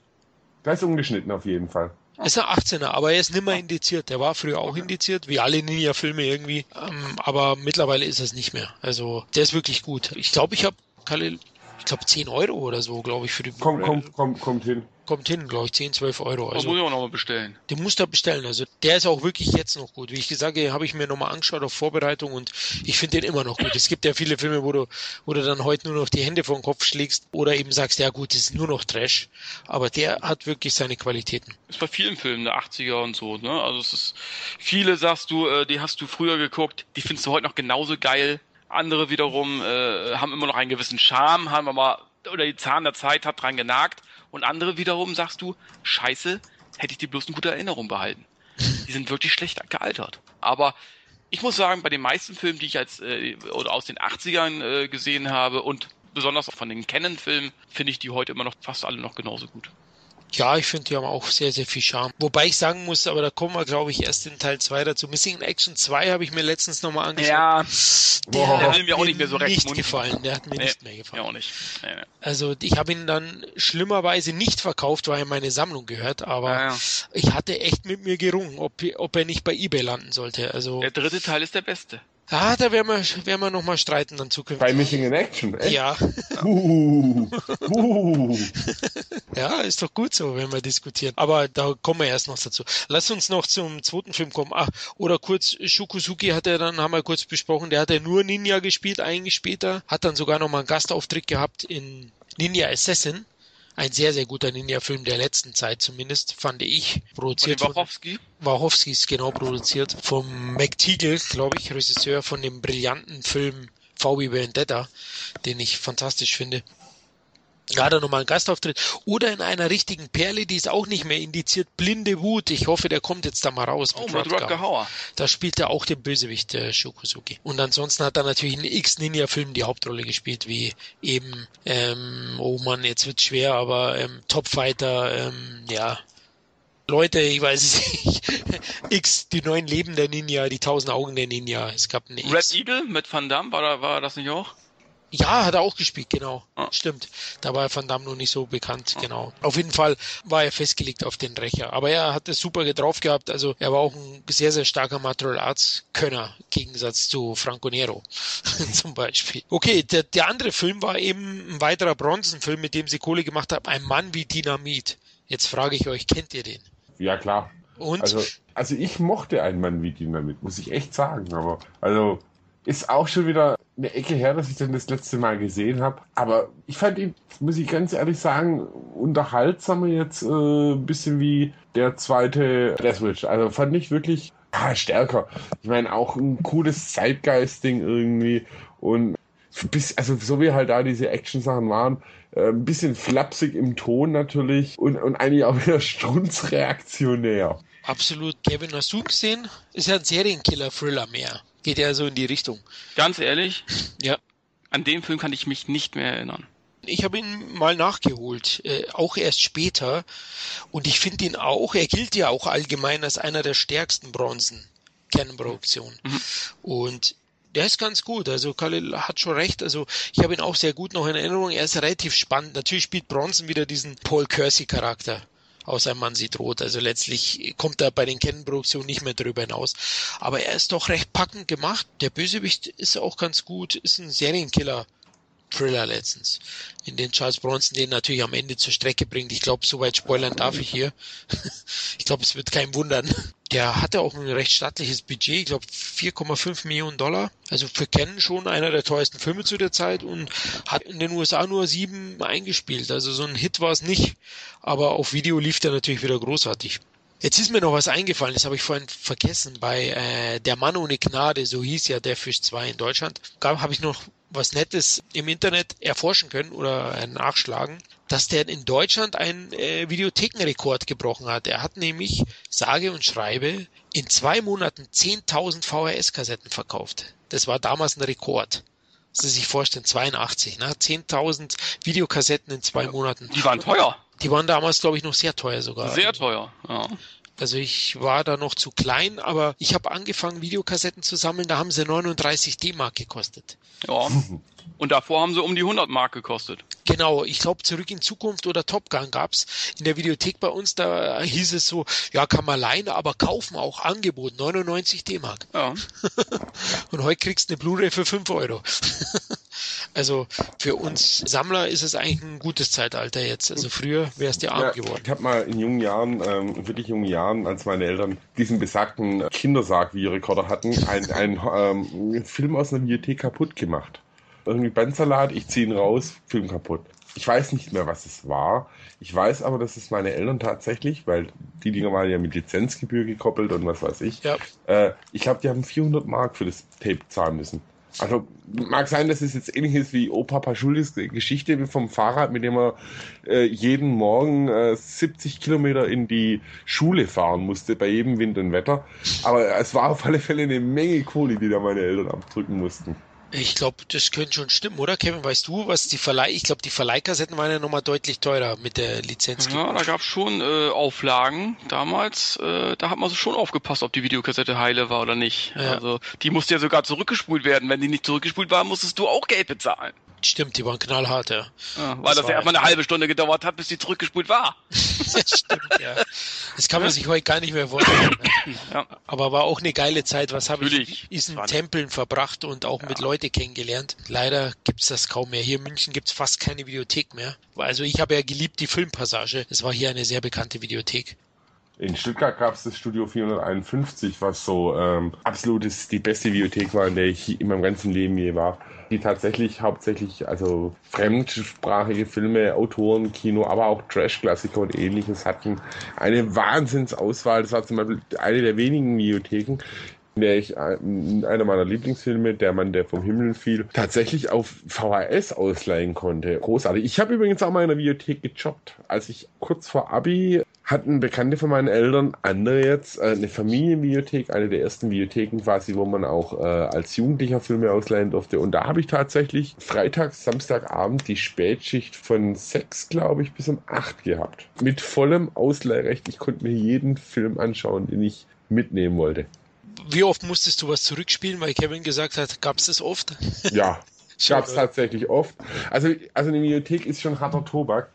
Da ist ungeschnitten auf jeden Fall. Ist ein 18er, aber er ist nicht mehr indiziert. Der war früher auch indiziert, wie alle Ninja-Filme irgendwie. Ähm, aber mittlerweile ist es nicht mehr. Also, der ist wirklich gut. Ich glaube, ich habe, Kalle, ich glaube 10 Euro oder so, glaube ich, für die Komm, Blu-ray. komm, komm, kommt hin. Kommt hin, glaube ich, 10, 12 Euro. Das muss Also, ich auch nochmal bestellen. den musst du bestellen. Also, der ist auch wirklich jetzt noch gut. Wie ich gesagt habe, habe ich mir nochmal angeschaut auf Vorbereitung und ich finde den immer noch gut. Es gibt ja viele Filme, wo du, wo du dann heute nur noch die Hände vor den Kopf schlägst oder eben sagst, ja gut, das ist nur noch Trash. Aber der hat wirklich seine Qualitäten. Ist bei vielen Filmen der 80er und so, ne? Also es ist, viele sagst du, äh, die hast du früher geguckt, die findest du heute noch genauso geil. Andere wiederum äh, haben immer noch einen gewissen Charme, haben aber, oder die Zahn der Zeit hat dran genagt. Und andere wiederum sagst du, scheiße, hätte ich die bloß eine gute Erinnerung behalten. Die sind wirklich schlecht gealtert. Aber ich muss sagen, bei den meisten Filmen, die ich als äh, oder aus den 80ern äh, gesehen habe und besonders auch von den Canon-Filmen, finde ich die heute immer noch fast alle noch genauso gut. Ja, ich finde, die haben auch sehr, sehr viel Charme. Wobei ich sagen muss, aber da kommen wir, glaube ich, erst in Teil 2 dazu. Missing in Action 2 habe ich mir letztens nochmal angeschaut. Ja, der. Der hat mir auch nicht mehr so recht nicht mund- gefallen. Der hat mir Nee, nicht mehr ja gefallen. auch nicht. Nee, nee. Also ich habe ihn dann schlimmerweise nicht verkauft, weil er in meine Sammlung gehört, aber Ja, ja. ich hatte echt mit mir gerungen, ob, ob er nicht bei eBay landen sollte. Also Der dritte Teil ist der beste. Ah, da werden wir, werden wir nochmal streiten dann zukünftig. Bei Missing in Action, echt? ja, Uh, uh. ja, ist doch gut so, wenn wir diskutieren. Aber da kommen wir erst noch dazu. Lass uns noch zum zweiten Film kommen. Ach, oder kurz, Shukusuki hat er dann, haben wir kurz besprochen, der hat ja nur Ninja gespielt, eigentlich später. Hat dann sogar nochmal einen Gastauftritt gehabt in Ninja Assassin. Ein sehr, sehr guter Ninja-Film der letzten Zeit zumindest, fand ich. Produziert von, Wachowski. Wachowski ist genau produziert. Vom McTeagle, glaube ich, Regisseur von dem brillanten Film VW Vendetta, den ich fantastisch finde. Er nochmal einen Gastauftritt. Oder in einer richtigen Perle, die ist auch nicht mehr indiziert. Blinde Wut. Ich hoffe, der kommt jetzt da mal raus. Oh, mit Rutger. Rutger Hauer. Da spielt er auch den Bösewicht, der Shokusuki. Und ansonsten hat er natürlich in X-Ninja-Filmen die Hauptrolle gespielt, wie eben, ähm, oh Mann, jetzt wird's schwer, aber ähm, Top Fighter, ähm, ja. Leute, ich weiß es nicht. X, die neuen Leben der Ninja, die tausend Augen der Ninja. Es gab eine Red X. Eagle mit Van Damme, war, da, war das nicht auch? Ja, hat er auch gespielt, genau. Ah. Stimmt. Da war Van Damme noch nicht so bekannt, ah. genau. Auf jeden Fall war er festgelegt auf den Rächer. Aber er hat es super drauf gehabt. Also er war auch ein sehr, sehr starker Martial Arts Könner, im Gegensatz zu Franco Nero zum Beispiel. Okay, der, der andere Film war eben ein weiterer Bronzenfilm, mit dem sie Kohle gemacht haben. Ein Mann wie Dynamit. Jetzt frage ich euch, kennt ihr den? Ja, klar. Und? Also, also ich mochte einen Mann wie Dynamit, muss ich echt sagen. Aber also ist auch schon wieder eine Ecke her, dass ich den das letzte Mal gesehen habe. Aber ich fand ihn, muss ich ganz ehrlich sagen, unterhaltsamer jetzt äh, ein bisschen wie der zweite Deathwish. Also fand ich wirklich ah, stärker. Ich meine, auch ein cooles Zeitgeist-Ding irgendwie. Und bis, also so wie halt da diese Action-Sachen waren, äh, ein bisschen flapsig im Ton natürlich und, und eigentlich auch wieder strunzreaktionär. Absolut. Kevin, hast du gesehen? Ist ja ein Serienkiller-Thriller mehr. Geht ja so in die Richtung. Ganz ehrlich? Ja. An den Film kann ich mich nicht mehr erinnern. Ich habe ihn mal nachgeholt, äh, auch erst später. Und ich finde ihn auch, er gilt ja auch allgemein als einer der stärksten Bronzen Kernproduktionen. Mhm. Und der ist ganz gut. Also Khalil hat schon recht. Also ich habe ihn auch sehr gut noch in Erinnerung. Er ist relativ spannend. Natürlich spielt Bronson wieder diesen Paul Kersey Charakter außer man sieht rot. Also letztlich kommt er bei den Kennenproduktionen nicht mehr drüber hinaus. Aber er ist doch recht packend gemacht. Der Bösewicht ist auch ganz gut, ist ein Serienkiller. Thriller letztens, in den Charles Bronson den natürlich am Ende zur Strecke bringt. Ich glaube, soweit spoilern darf ich hier. ich glaube, es wird kein wundern. Der hatte auch ein recht stattliches Budget, ich glaube 4,5 Millionen Dollar. Also für Ken schon einer der teuersten Filme zu der Zeit und hat in den USA nur sieben eingespielt. Also so ein Hit war es nicht, aber auf Video lief der natürlich wieder großartig. Jetzt ist mir noch was eingefallen, das habe ich vorhin vergessen. Bei äh, Der Mann ohne Gnade, so hieß ja der Fisch 2 in Deutschland, habe ich noch was Nettes im Internet erforschen können oder nachschlagen, dass der in Deutschland einen äh, Videothekenrekord gebrochen hat. Er hat nämlich, sage und schreibe, in zwei Monaten 10.000 VHS-Kassetten verkauft. Das war damals ein Rekord. Sie sich vorstellen, 82, ne? 10.000 Videokassetten in zwei Monaten. Die waren teuer. Die waren damals, glaube ich, noch sehr teuer sogar. Sehr teuer, ja. Also ich war da noch zu klein, aber ich habe angefangen, Videokassetten zu sammeln, da haben sie 39 D-Mark gekostet. Ja. Und davor haben sie um die 100 Mark gekostet. Genau, ich glaube Zurück in Zukunft oder Top Gun gab's in der Videothek bei uns, da hieß es so, ja kann man leihen, aber kaufen auch Angebot, 99 D-Mark. Ja. Und heute kriegst du eine Blu-ray für 5 Euro. Also für uns Sammler ist es eigentlich ein gutes Zeitalter jetzt. Also früher wäre es dir arm ja, geworden. Ich habe mal in jungen Jahren, ähm, wirklich jungen Jahren, als meine Eltern diesen besagten Kindersarg-Videorekorder hatten, einen ähm, Film aus einer Bibliothek kaputt gemacht. Irgendwie Bandsalat, ich ziehe ihn raus, Film kaputt. Ich weiß nicht mehr, was es war. Ich weiß aber, dass es meine Eltern tatsächlich, weil die Dinger waren ja mit Lizenzgebühr gekoppelt und was weiß ich. Ja. Äh, ich glaube, die haben 400 Mark für das Tape zahlen müssen. Also mag sein, dass es jetzt ähnlich ist wie Opa Paschulis Geschichte vom Fahrrad, mit dem er äh, jeden Morgen äh, 70 Kilometer in die Schule fahren musste, bei jedem Wind und Wetter. Aber es war auf alle Fälle eine Menge Kohle, die da meine Eltern abdrücken mussten. Ich glaube, das könnte schon stimmen, oder Kevin? Weißt du, was die Verleih, ich glaube, die Verleihkassetten waren ja nochmal deutlich teurer mit der Lizenz. Ja, da gab es schon äh, Auflagen damals. Äh, da hat man schon aufgepasst, ob die Videokassette heile war oder nicht. Ja. Also die musste ja sogar zurückgespult werden. Wenn die nicht zurückgespult war, musstest du auch Geld bezahlen. Stimmt, die waren knallhart, ja. ja weil das, das ja erstmal eine halbe Stunde gedauert hat, bis die zurückgespult war. stimmt, ja. Das kann man sich heute gar nicht mehr vorstellen. Ne? Ja. Aber war auch eine geile Zeit. Was habe ich in Tempeln verbracht und auch ja. mit Leuten kennengelernt. Leider gibt's das kaum mehr. Hier in München gibt's fast keine Videothek mehr. Also ich habe ja geliebt die Filmpassage. Es war hier eine sehr bekannte Videothek. In Stuttgart gab es das Studio 451, was so ähm, absolut die beste Videothek war, in der ich in meinem ganzen Leben je war die tatsächlich hauptsächlich also fremdsprachige Filme, Autoren, Kino, aber auch Trash-Klassiker und ähnliches hatten. Eine Wahnsinnsauswahl. Das war zum Beispiel eine der wenigen Videotheken, in der ich äh, einer meiner Lieblingsfilme, Der Mann, der vom Himmel fiel, tatsächlich auf VHS ausleihen konnte. Großartig. Ich habe übrigens auch mal in der Videothek gejobbt. Als ich kurz vor Abi hatten Bekannte von meinen Eltern, andere jetzt, äh, eine Familienbibliothek, eine der ersten Bibliotheken quasi, wo man auch äh, als Jugendlicher Filme ausleihen durfte. Und da habe ich tatsächlich freitags, Samstagabend die Spätschicht von sechs, glaube ich, bis um acht gehabt. Mit vollem Ausleihrecht. Ich konnte mir jeden Film anschauen, den ich mitnehmen wollte. Wie oft musstest du was zurückspielen, weil Kevin gesagt hat, gab es das oft? Ja, Gab es tatsächlich oft. Also, also eine Videothek ist schon harter Tobak.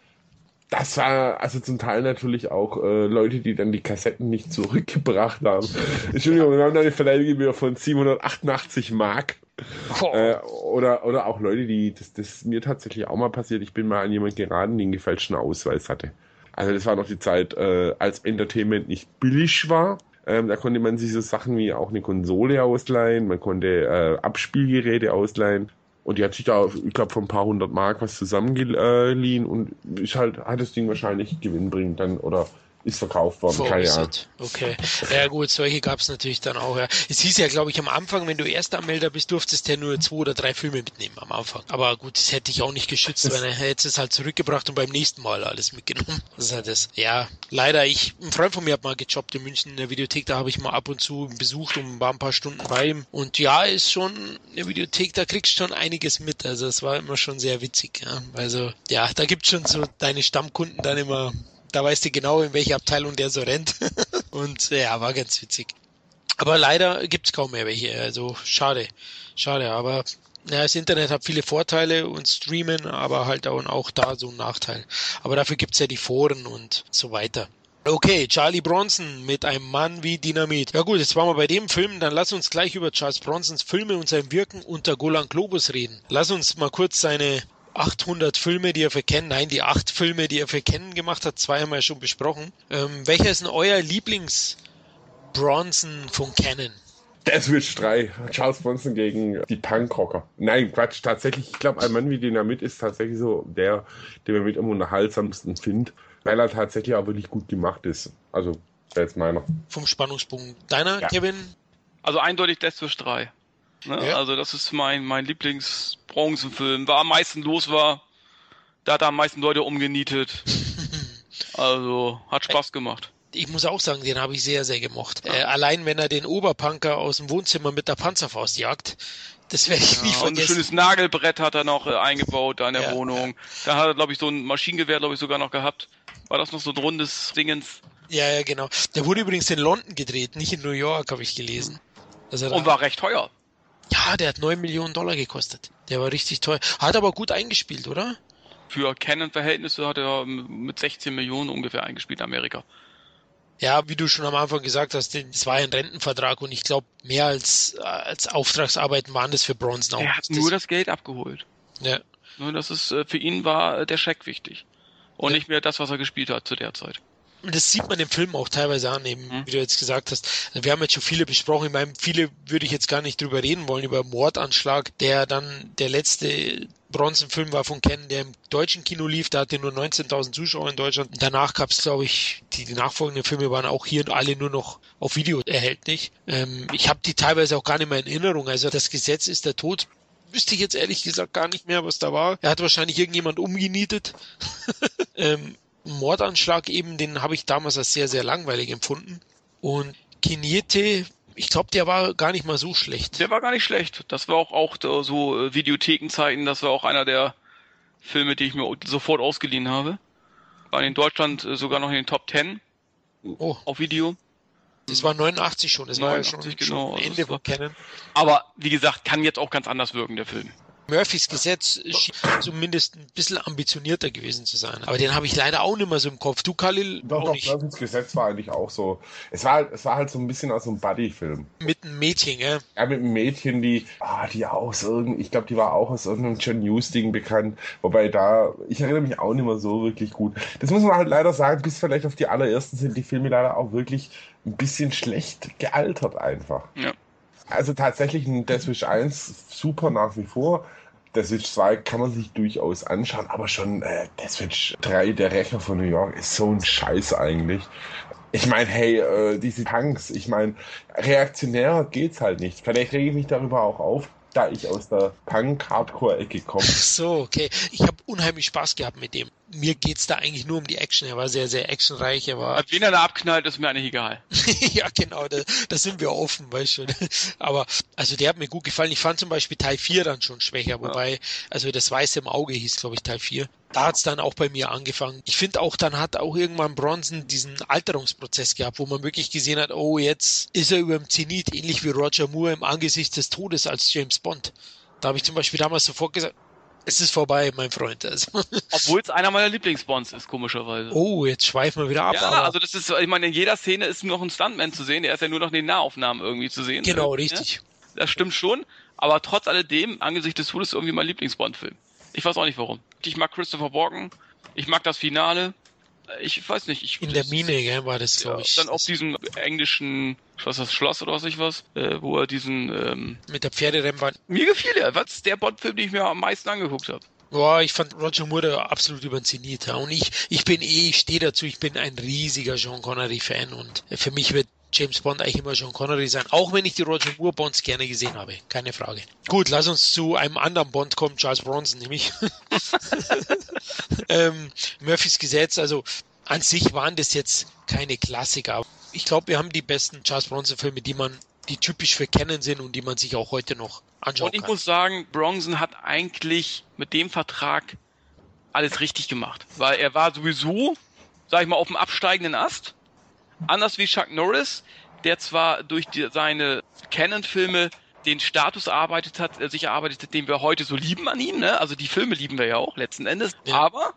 Das war also zum Teil natürlich auch äh, Leute, die dann die Kassetten nicht zurückgebracht haben. Entschuldigung, wir haben da eine Verleihgebühr von 788 Mark. Oh. Äh, oder, oder auch Leute, die, das, das ist mir tatsächlich auch mal passiert, ich bin mal an jemanden geraten, der einen gefälschten Ausweis hatte. Also das war noch die Zeit, äh, als Entertainment nicht billig war. Ähm, da konnte man sich so Sachen wie auch eine Konsole ausleihen, man konnte äh, Abspielgeräte ausleihen. Und die hat sich da, ich glaube, von ein paar hundert Mark was zusammengeliehen und ist halt, hat das Ding wahrscheinlich gewinnbringend dann oder ist verkauft worden, keine Ahnung. Okay. Ja gut, solche gab es natürlich dann auch. Ja. Es hieß ja, glaube ich, am Anfang, wenn du Erstanmelder bist, durftest du ja nur zwei oder drei Filme mitnehmen am Anfang. Aber gut, das hätte ich auch nicht geschützt, weil er hätte es halt zurückgebracht und beim nächsten Mal alles mitgenommen. Das ist halt das. Ja, leider, ich, ein Freund von mir hat mal gejobbt in München in der Videothek, da habe ich mal ab und zu besucht und war ein paar Stunden bei ihm. Und ja, ist schon eine Videothek, da kriegst du schon einiges mit. Also es war immer schon sehr witzig. Ja. Also ja, da gibt's schon so deine Stammkunden dann immer da weißt du genau, in welche Abteilung der so rennt. und ja, war ganz witzig. Aber leider gibt's kaum mehr welche. Also schade. Schade, aber ja, das Internet hat viele Vorteile und Streamen, aber halt auch da so ein Nachteil. Aber dafür gibt's ja die Foren und so weiter. Okay, Charlie Bronson mit einem Mann wie Dynamit. Ja gut, jetzt waren wir bei dem Film, dann lass uns gleich über Charles Bronsons Filme und sein Wirken unter Golan Globus reden. Lass uns mal kurz seine 800 Filme, die er für Ken, nein, die acht Filme, die er für Ken gemacht hat, zwei haben wir schon besprochen. Ähm, welcher ist denn euer Lieblings-Bronson von Canon? Switch 3, Charles Bronson gegen die Punkrocker. Nein, Quatsch, tatsächlich, ich glaube, ein Mann wie Dynamit ist tatsächlich so der, den man mit am unterhaltsamsten findet, weil er tatsächlich auch wirklich gut gemacht ist. Also, der ist meiner. Vom Spannungspunkt. Deiner, ja. Kevin? Also eindeutig Death Switch 3. Ne? Ja. Also das ist mein, mein Lieblingsbronzenfilm. War am meisten los war. Da hat er am meisten Leute umgenietet. also hat Spaß gemacht. Ich muss auch sagen, den habe ich sehr, sehr gemocht. Äh, allein wenn er den Oberpunker aus dem Wohnzimmer mit der Panzerfaust jagt, das werde ich ja, nie vergessen. Und ein schönes Nagelbrett hat er noch äh, eingebaut da in der ja, Wohnung. Ja. Da hat er, glaube ich, so ein Maschinengewehr, glaube ich, sogar noch gehabt. War das noch so ein rundes Dingens? Ja, ja, genau. Der wurde übrigens in London gedreht, nicht in New York, habe ich gelesen. Also und war recht teuer. Ja, der hat 9 Millionen Dollar gekostet. Der war richtig teuer. Hat aber gut eingespielt, oder? Für Canon-Verhältnisse hat er mit 16 Millionen ungefähr eingespielt in Amerika. Ja, wie du schon am Anfang gesagt hast, es war ein Rentenvertrag und ich glaube, mehr als, als Auftragsarbeiten waren das für Bronson auch. Er hat nur das Geld abgeholt. Ja. Nur das ist, äh, für ihn war der Scheck wichtig. Und ja. nicht mehr das, was er gespielt hat zu der Zeit das sieht man im Film auch teilweise an, eben, mhm. wie du jetzt gesagt hast. Wir haben jetzt schon viele besprochen. Ich meine, viele würde ich jetzt gar nicht drüber reden wollen, über Mordanschlag, der dann der letzte Bronzenfilm war von Ken, der im deutschen Kino lief. Da hatte nur 19.000 Zuschauer in Deutschland. Danach gab es, glaube ich, die, die, nachfolgenden Filme waren auch hier alle nur noch auf Video erhältlich. Ähm, ich habe die teilweise auch gar nicht mehr in Erinnerung. Also das Gesetz ist der Tod wüsste ich jetzt ehrlich gesagt gar nicht mehr, was da war. Er hat wahrscheinlich irgendjemand umgenietet. ähm, Mordanschlag eben, den habe ich damals als sehr, sehr langweilig empfunden. Und Kiniete, ich glaube, der war gar nicht mal so schlecht. Der war gar nicht schlecht. Das war auch, auch so äh, Videothekenzeiten, das war auch einer der Filme, die ich mir sofort ausgeliehen habe. War in Deutschland äh, sogar noch in den Top Ten oh. auf Video. Das war 89 schon, das 89, war ja schon, genau, schon Ende von Canon. Aber wie gesagt, kann jetzt auch ganz anders wirken, der Film. Murphys Gesetz schien zumindest ein bisschen ambitionierter gewesen zu sein. Aber den habe ich leider auch nicht mehr so im Kopf. Du, Khalil? Doch, doch, Murphys Gesetz war eigentlich auch so. Es war, es war halt so ein bisschen aus so einem Buddy-Film. Mit einem Mädchen, ja? Ja, mit einem Mädchen, die, ah, die aus irgendeinem, ich glaube, die war auch aus irgendeinem John News-Ding bekannt. Wobei da, ich erinnere mich auch nicht mehr so wirklich gut. Das muss man halt leider sagen, bis vielleicht auf die allerersten sind die Filme leider auch wirklich ein bisschen schlecht gealtert einfach. Ja. Also tatsächlich ein Death Wish 1 super nach wie vor. Der Switch 2 kann man sich durchaus anschauen, aber schon äh, der Switch 3, der Rächer von New York, ist so ein Scheiß eigentlich. Ich meine, hey, äh, diese Tanks, ich meine, reaktionärer geht's halt nicht. Vielleicht rege ich mich darüber auch auf, da ich aus der Punk-Hardcore-Ecke komme. So, okay. Ich habe unheimlich Spaß gehabt mit dem mir geht's da eigentlich nur um die Action. Er war sehr, sehr actionreich. Er war. Wen er da abknallt, ist mir eigentlich egal. ja, genau, da, da sind wir offen, weißt du. Aber also der hat mir gut gefallen. Ich fand zum Beispiel Teil 4 dann schon schwächer, wobei, ja. also das Weiße im Auge hieß, glaube ich, Teil 4. Da hat's dann auch bei mir angefangen. Ich finde auch, dann hat auch irgendwann Bronson diesen Alterungsprozess gehabt, wo man wirklich gesehen hat, oh, jetzt ist er über dem Zenit, ähnlich wie Roger Moore im Angesicht des Todes als James Bond. Da habe ich zum Beispiel damals sofort gesagt, es ist vorbei, mein Freund. Also. Obwohl es einer meiner Lieblingsbonds ist, komischerweise. Oh, jetzt schweifen wir wieder ab. Ja, also das ist, ich meine, in jeder Szene ist nur noch ein Stuntman zu sehen, der ist ja nur noch in den Nahaufnahmen irgendwie zu sehen. Genau, richtig. Ja? Das stimmt schon, aber trotz alledem, angesichts des Todes, irgendwie mein Lieblingsbond-Film. Ich weiß auch nicht warum. Ich mag Christopher Walken, ich mag das Finale, ich weiß nicht. Ich, in der Mine, gell, war das, glaube ja, ich. Dann auf diesem englischen, was das Schloss oder was ich was, äh, wo er diesen ähm, mit der Pferderennbahn. Mir gefiel er. Was ist der Bond-Film, den ich mir am meisten angeguckt habe? Boah, ich fand Roger Moore absolut überziniert. Und ich, ich bin eh, ich stehe dazu, ich bin ein riesiger Sean Connery-Fan und für mich wird James Bond eigentlich immer Sean Connery sein, auch wenn ich die Roger Moore Bonds gerne gesehen habe, keine Frage. Gut, lass uns zu einem anderen Bond kommen, Charles Bronson nämlich. ähm, Murphys Gesetz, also an sich waren das jetzt keine Klassiker. Ich glaube, wir haben die besten Charles Bronson Filme, die man, die typisch für Canon sind und die man sich auch heute noch anschauen Und ich kann. muss sagen, Bronson hat eigentlich mit dem Vertrag alles richtig gemacht, weil er war sowieso, sag ich mal, auf dem absteigenden Ast. Anders wie Chuck Norris, der zwar durch die, seine Canon-Filme den Status erarbeitet hat, äh, sich erarbeitet hat, den wir heute so lieben an ihm, ne? Also die Filme lieben wir ja auch letzten Endes. Ja. Aber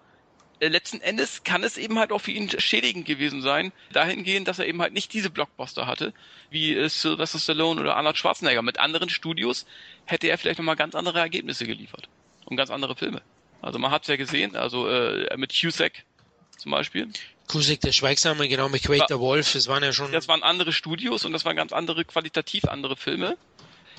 äh, letzten Endes kann es eben halt auch für ihn schädigend gewesen sein, dahingehend, dass er eben halt nicht diese Blockbuster hatte, wie äh, Sylvester Stallone oder Arnold Schwarzenegger. Mit anderen Studios hätte er vielleicht nochmal ganz andere Ergebnisse geliefert. Und ganz andere Filme. Also man hat es ja gesehen, also äh, mit Cusack zum Beispiel. Kusik, der Schweigsame, genau, mit Quake der Wolf, das waren ja schon. Das waren andere Studios und das waren ganz andere, qualitativ andere Filme.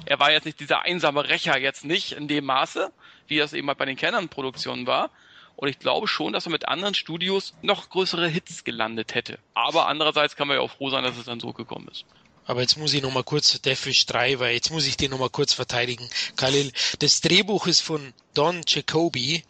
Er war jetzt nicht dieser einsame Rächer jetzt nicht in dem Maße, wie das eben halt bei den Canon-Produktionen war. Und ich glaube schon, dass er mit anderen Studios noch größere Hits gelandet hätte. Aber andererseits kann man ja auch froh sein, dass es dann so gekommen ist. Aber jetzt muss ich noch mal kurz Deathwish 3, weil jetzt muss ich den noch mal kurz verteidigen. Khalil, das Drehbuch ist von Don Jacoby,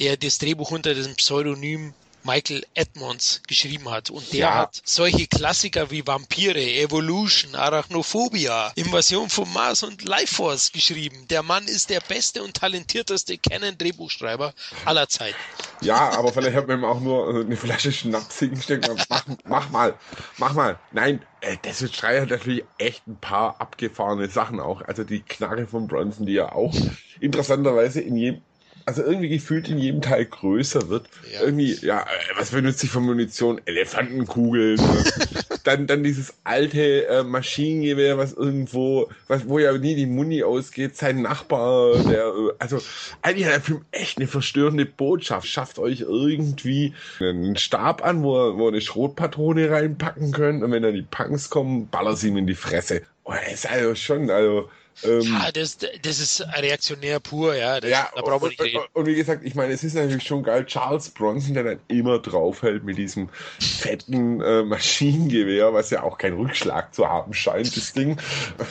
der das Drehbuch unter dem Pseudonym Michael Edmonds geschrieben hat. Und der Ja. hat solche Klassiker wie Vampire, Evolution, Arachnophobia, Invasion vom Mars und Life Force geschrieben. Der Mann ist der beste und talentierteste Canon-Drehbuchschreiber aller Zeiten. Ja, aber vielleicht hat man ihm auch nur äh, eine Flasche Schnaps hingesteckt. und Mach, mach mal, mach mal. Nein, äh, Desmond Schreier hat natürlich echt ein paar abgefahrene Sachen auch. Also die Knarre von Bronson, die ja auch interessanterweise in jedem, also irgendwie gefühlt in jedem Teil größer wird. Ja. Irgendwie, ja, äh, was benutzt sich von Munition? Elefantenkugeln. dann, dann dieses alte äh, Maschinengewehr, was irgendwo, was, wo ja nie die Muni ausgeht, sein Nachbar, der, äh, also eigentlich hat der Film echt eine verstörende Botschaft. Schafft euch irgendwie einen Stab an, wo ihr, wo eine Schrotpatrone reinpacken könnt und wenn dann die Punks kommen, ballert sie ihm in die Fresse. Oh, das ist also schon, also, ähm, Ja, das, das ist reaktionär pur, ja. Das, ja, da brauchen wir nicht und, reden. und, und wie gesagt, ich meine, es ist natürlich schon geil, Charles Bronson, der dann immer draufhält mit diesem fetten äh, Maschinengewehr, was ja auch kein Rückschlag zu haben scheint, das Ding.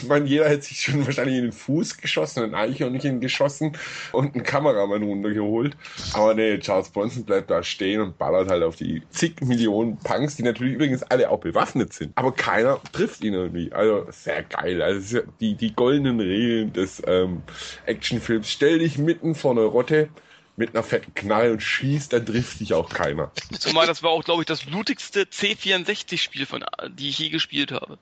Ich meine, jeder hätte sich schon wahrscheinlich in den Fuß geschossen, ein Eichhörnchen geschossen und einen Kameramann runtergeholt. Aber nee, Charles Bronson bleibt da stehen und ballert halt auf die zig Millionen Punks, die natürlich übrigens alle auch bewaffnet sind. Aber keiner trifft ihn irgendwie. Also sehr geil. Also die, die goldenen Regeln des ähm, Actionfilms. Stell dich mitten vor eine Rotte mit einer fetten Knarre und schießt, dann trifft dich auch keiner. Zumal das war auch, glaube ich, das blutigste C64-Spiel, von die ich je gespielt habe.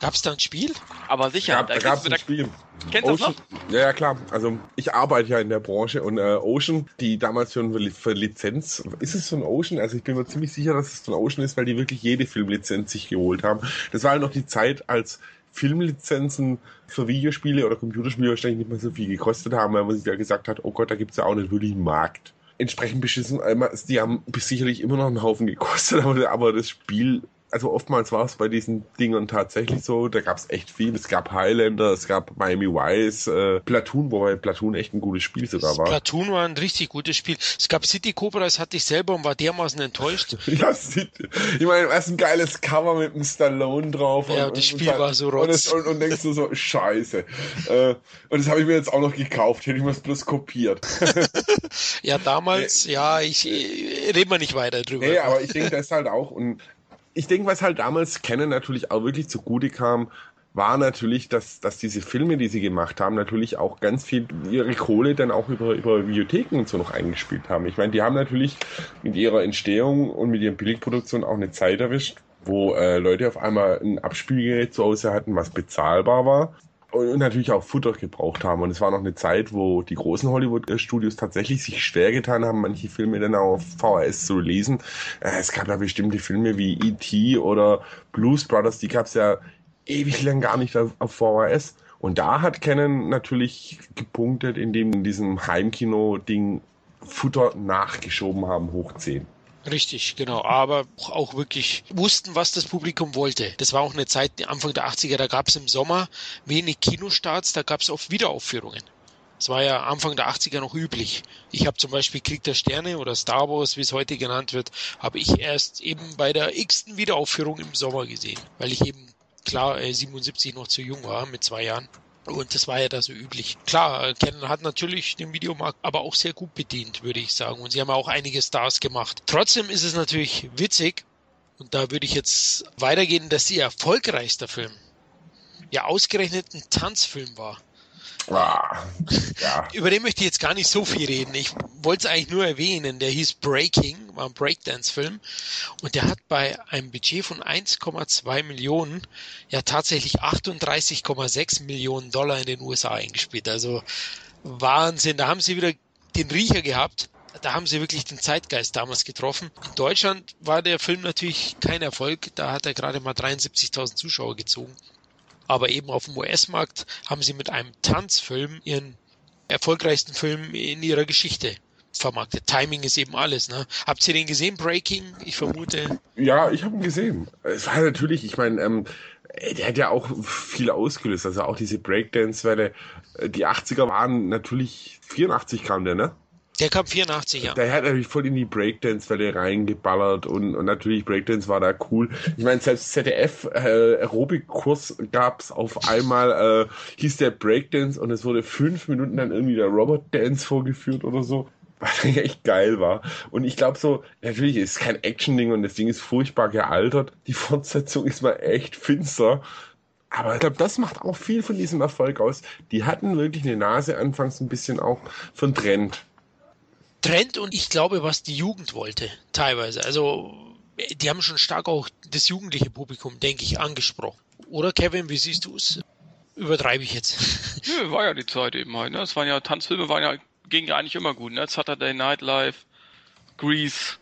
Gab's da ein Spiel? Aber sicher, da gab es du- ein da- Spiel. Kennst du das Ocean, ja, ja, klar. Also ich arbeite ja in der Branche und äh, Ocean, die damals für, für, für Lizenz, ist es so ein Ocean? Also ich bin mir ziemlich sicher, dass es so ein Ocean ist, weil die wirklich jede Filmlizenz sich geholt haben. Das war halt noch die Zeit, als Filmlizenzen für Videospiele oder Computerspiele wahrscheinlich nicht mehr so viel gekostet haben, weil man sich ja gesagt hat, oh Gott, da gibt's ja auch nicht wirklich einen Markt. Entsprechend beschissen, einmal- die haben sicherlich immer noch einen Haufen gekostet, aber das Spiel also oftmals war es bei diesen Dingern tatsächlich so, da gab es echt viel. Es gab Highlander, es gab Miami Vice, äh, Platoon, wobei Platoon echt ein gutes Spiel sogar war. Platoon war ein richtig gutes Spiel. Es gab City Cobra, das hatte ich selber und war dermaßen enttäuscht. Ja, ich meine, was ein geiles Cover mit dem Stallone drauf. Ja, das Spiel und, war so und, rotz. es- und, und denkst du so, scheiße. Äh, und das habe ich mir jetzt auch noch gekauft, hätte ich mir das bloß kopiert. Ja, damals, ja, ich äh, reden wir nicht weiter drüber. Nee, aber ich denke, das ist halt auch, und ich denke, was halt damals Canon natürlich auch wirklich zugute kam, war natürlich, dass, dass diese Filme, die sie gemacht haben, natürlich auch ganz viel ihre Kohle dann auch über, über Videotheken und so noch eingespielt haben. Ich meine, die haben natürlich mit ihrer Entstehung und mit ihren Billigproduktionen auch eine Zeit erwischt, wo äh, Leute auf einmal ein Abspielgerät zu Hause hatten, was bezahlbar war. Und natürlich auch Futter gebraucht haben. Und es war noch eine Zeit, wo die großen Hollywood-Studios tatsächlich sich schwer getan haben, manche Filme dann auch auf VHS zu releasen. Äh, es gab ja bestimmte Filme wie E.T. oder Blues Brothers, die gab es ja ewig lang gar nicht auf VHS. Und da hat Canon natürlich gepunktet, indem in diesem Heimkino-Ding Futter nachgeschoben haben, hoch 10. Richtig, genau. Aber auch wirklich wussten, was das Publikum wollte. Das war auch eine Zeit, Anfang der 80er, da gab es im Sommer wenig Kinostarts, da gab es oft Wiederaufführungen. Das war ja Anfang der 80er noch üblich. Ich habe zum Beispiel Krieg der Sterne oder Star Wars, wie es heute genannt wird, habe ich erst eben bei der x-ten Wiederaufführung im Sommer gesehen, weil ich eben klar 77 noch zu jung war mit zwei Jahren. Und das war ja da so üblich. Klar, Canon hat natürlich den Videomarkt aber auch sehr gut bedient, würde ich sagen. Und sie haben auch einige Stars gemacht. Trotzdem ist es natürlich witzig, und da würde ich jetzt weitergehen, dass ihr erfolgreichster Film ja ausgerechnet ein Tanzfilm war. Ah. Über den möchte ich jetzt gar nicht so viel reden. Ich wollte es eigentlich nur erwähnen. Der hieß Breaking, war ein Breakdance-Film. Und der hat bei einem Budget von 1,2 Millionen ja tatsächlich 38,6 Millionen Dollar in den USA eingespielt. Also Wahnsinn. Da haben sie wieder den Riecher gehabt. Da haben sie wirklich den Zeitgeist damals getroffen. In Deutschland war der Film natürlich kein Erfolg. Da hat er gerade mal 73.000 Zuschauer gezogen. Aber eben auf dem US-Markt haben sie mit einem Tanzfilm ihren erfolgreichsten Film in ihrer Geschichte vermarktet. Timing ist eben alles. Ne? Habt ihr den gesehen, Breaking? Ich vermute. Ja, ich habe ihn gesehen. Es war natürlich, ich meine, ähm, der hat ja auch viel ausgelöst. Also auch diese Breakdance-Welle. Äh, die 80er waren natürlich, 84 kam der, ne? Der kam 84, ja. Der hat natürlich voll in die Breakdance-Welle reingeballert und, und natürlich Breakdance war da cool. Ich meine, selbst ZDF äh, Aerobic-Kurs gab's auf einmal, äh, hieß der Breakdance und es wurde fünf Minuten dann irgendwie der Robot Dance vorgeführt oder so. Was echt geil war. Und ich glaube so, natürlich ist es kein Action-Ding und das Ding ist furchtbar gealtert. Die Fortsetzung ist mal echt finster. Aber ich glaube, das macht auch viel von diesem Erfolg aus. Die hatten wirklich eine Nase anfangs ein bisschen auch von Trend. Trend und ich glaube, was die Jugend wollte, teilweise. Also, die haben schon stark auch das jugendliche Publikum, denke ich, angesprochen. Oder Kevin, wie siehst du es? Übertreibe ich jetzt? Nö, war ja die Zeit eben halt. Ne? Es waren ja Tanzfilme, waren ja ging ja eigentlich immer gut. Ne? Saturday Night Live, Grease,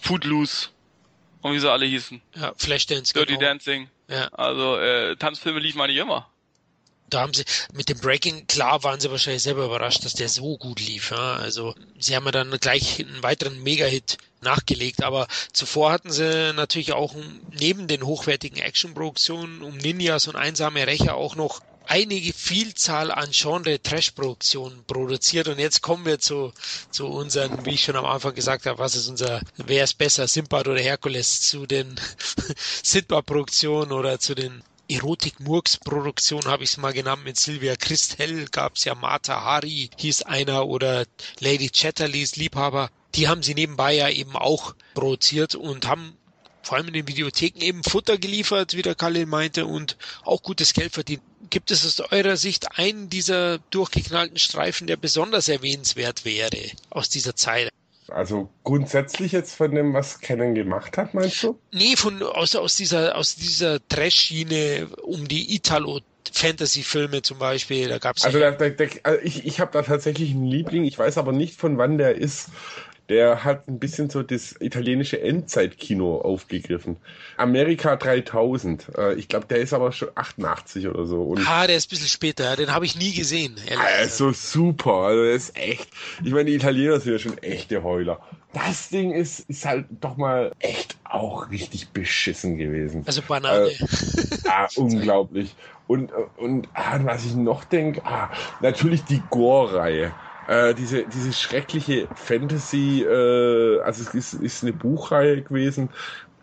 Footloose und wie sie alle hießen. Ja, Flashdance. Dirty genau. Dancing. Ja. Also äh, Tanzfilme liefen eigentlich immer da haben sie mit dem Breaking, klar waren sie wahrscheinlich selber überrascht, dass der so gut lief. Ja? Also sie haben ja dann gleich einen weiteren Mega-Hit nachgelegt, aber zuvor hatten sie natürlich auch neben den hochwertigen Action-Produktionen um Ninjas und einsame Rächer auch noch einige Vielzahl an Genre-Trash-Produktionen produziert und jetzt kommen wir zu, zu unseren, wie ich schon am Anfang gesagt habe, was ist unser, wer ist besser, Simpad oder Herkules, zu den Sidbar-Produktionen oder zu den Erotik-Murks-Produktion habe ich es mal genannt, mit Sylvia Christel gab es ja Martha Hari, hieß einer, oder Lady Chatterleys Liebhaber. Die haben sie nebenbei ja eben auch produziert und haben vor allem in den Videotheken eben Futter geliefert, wie der Khalil meinte, und auch gutes Geld verdient. Gibt es aus eurer Sicht einen dieser durchgeknallten Streifen, der besonders erwähnenswert wäre aus dieser Zeit? Also grundsätzlich jetzt von dem, was Canon gemacht hat, meinst du? Nee, von, aus, aus dieser, aus dieser Trash-Schiene um die Italo Fantasy-Filme zum Beispiel, da gab's Also, da, da, da, also ich, ich habe da tatsächlich einen Liebling, ich weiß aber nicht, von wann der ist der hat ein bisschen so das italienische Endzeitkino aufgegriffen. Amerika 3000. Äh, ich glaube, der ist aber schon 88 oder so. Und ah, der ist ein bisschen später. Den habe ich nie gesehen. Also super. Also das ist echt. Ich meine, die Italiener sind ja schon echte Heuler. Das Ding ist, ist halt doch mal echt auch richtig beschissen gewesen. Also Banane. Äh, ah, unglaublich. Und, und ah, was ich noch denke, ah, natürlich die Gore-Reihe. Äh, diese, diese schreckliche Fantasy, äh, also es ist, ist eine Buchreihe gewesen.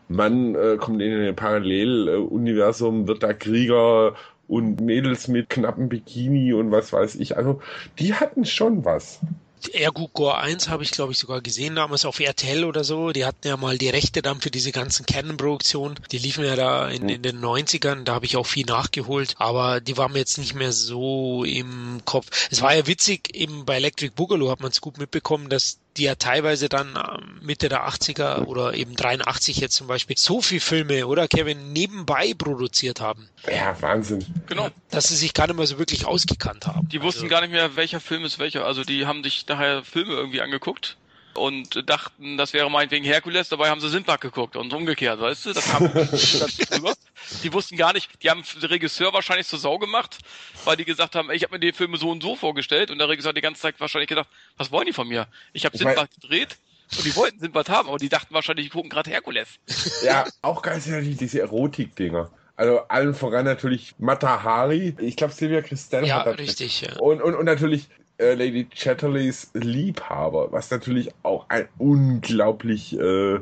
Man äh, kommt in ein Paralleluniversum, wird da Krieger und Mädels mit knappen Bikini und was weiß ich. Also die hatten schon was. Ergo Gore 1 habe ich, glaube ich, sogar gesehen damals auf RTL oder so. Die hatten ja mal die Rechte dann für diese ganzen Canon-Produktionen. Die liefen ja da in, in den 90ern. Da habe ich auch viel nachgeholt. Aber die waren mir jetzt nicht mehr so im Kopf. Es war ja witzig, eben bei Electric Boogaloo hat man es gut mitbekommen, dass die ja teilweise dann ähm, Mitte der 80er oder eben 83 jetzt zum Beispiel so viel Filme, oder Kevin, nebenbei produziert haben. Ja, Wahnsinn. Genau. Dass sie sich gar nicht mehr so wirklich ausgekannt haben. Die wussten also, gar nicht mehr, welcher Film ist welcher. Also die haben sich nachher Filme irgendwie angeguckt und dachten, das wäre meinetwegen Herkules, dabei haben sie Sindbad geguckt und umgekehrt, weißt du? Das kam. Die wussten gar nicht, die haben den Regisseur wahrscheinlich zur Sau gemacht, weil die gesagt haben, ey, ich habe mir die Filme so und so vorgestellt und der Regisseur hat die ganze Zeit wahrscheinlich gedacht, was wollen die von mir? Ich habe Sindbad gedreht und die wollten Sindbad haben, aber die dachten wahrscheinlich, die gucken gerade Herkules. Ja, auch sind natürlich diese Erotik-Dinger. Also allen voran natürlich Matahari. Ich glaube, Silvia Christel ja, hat das. richtig, ja. Und, und, und natürlich Lady Chatterleys Liebhaber, was natürlich auch ein unglaublich äh,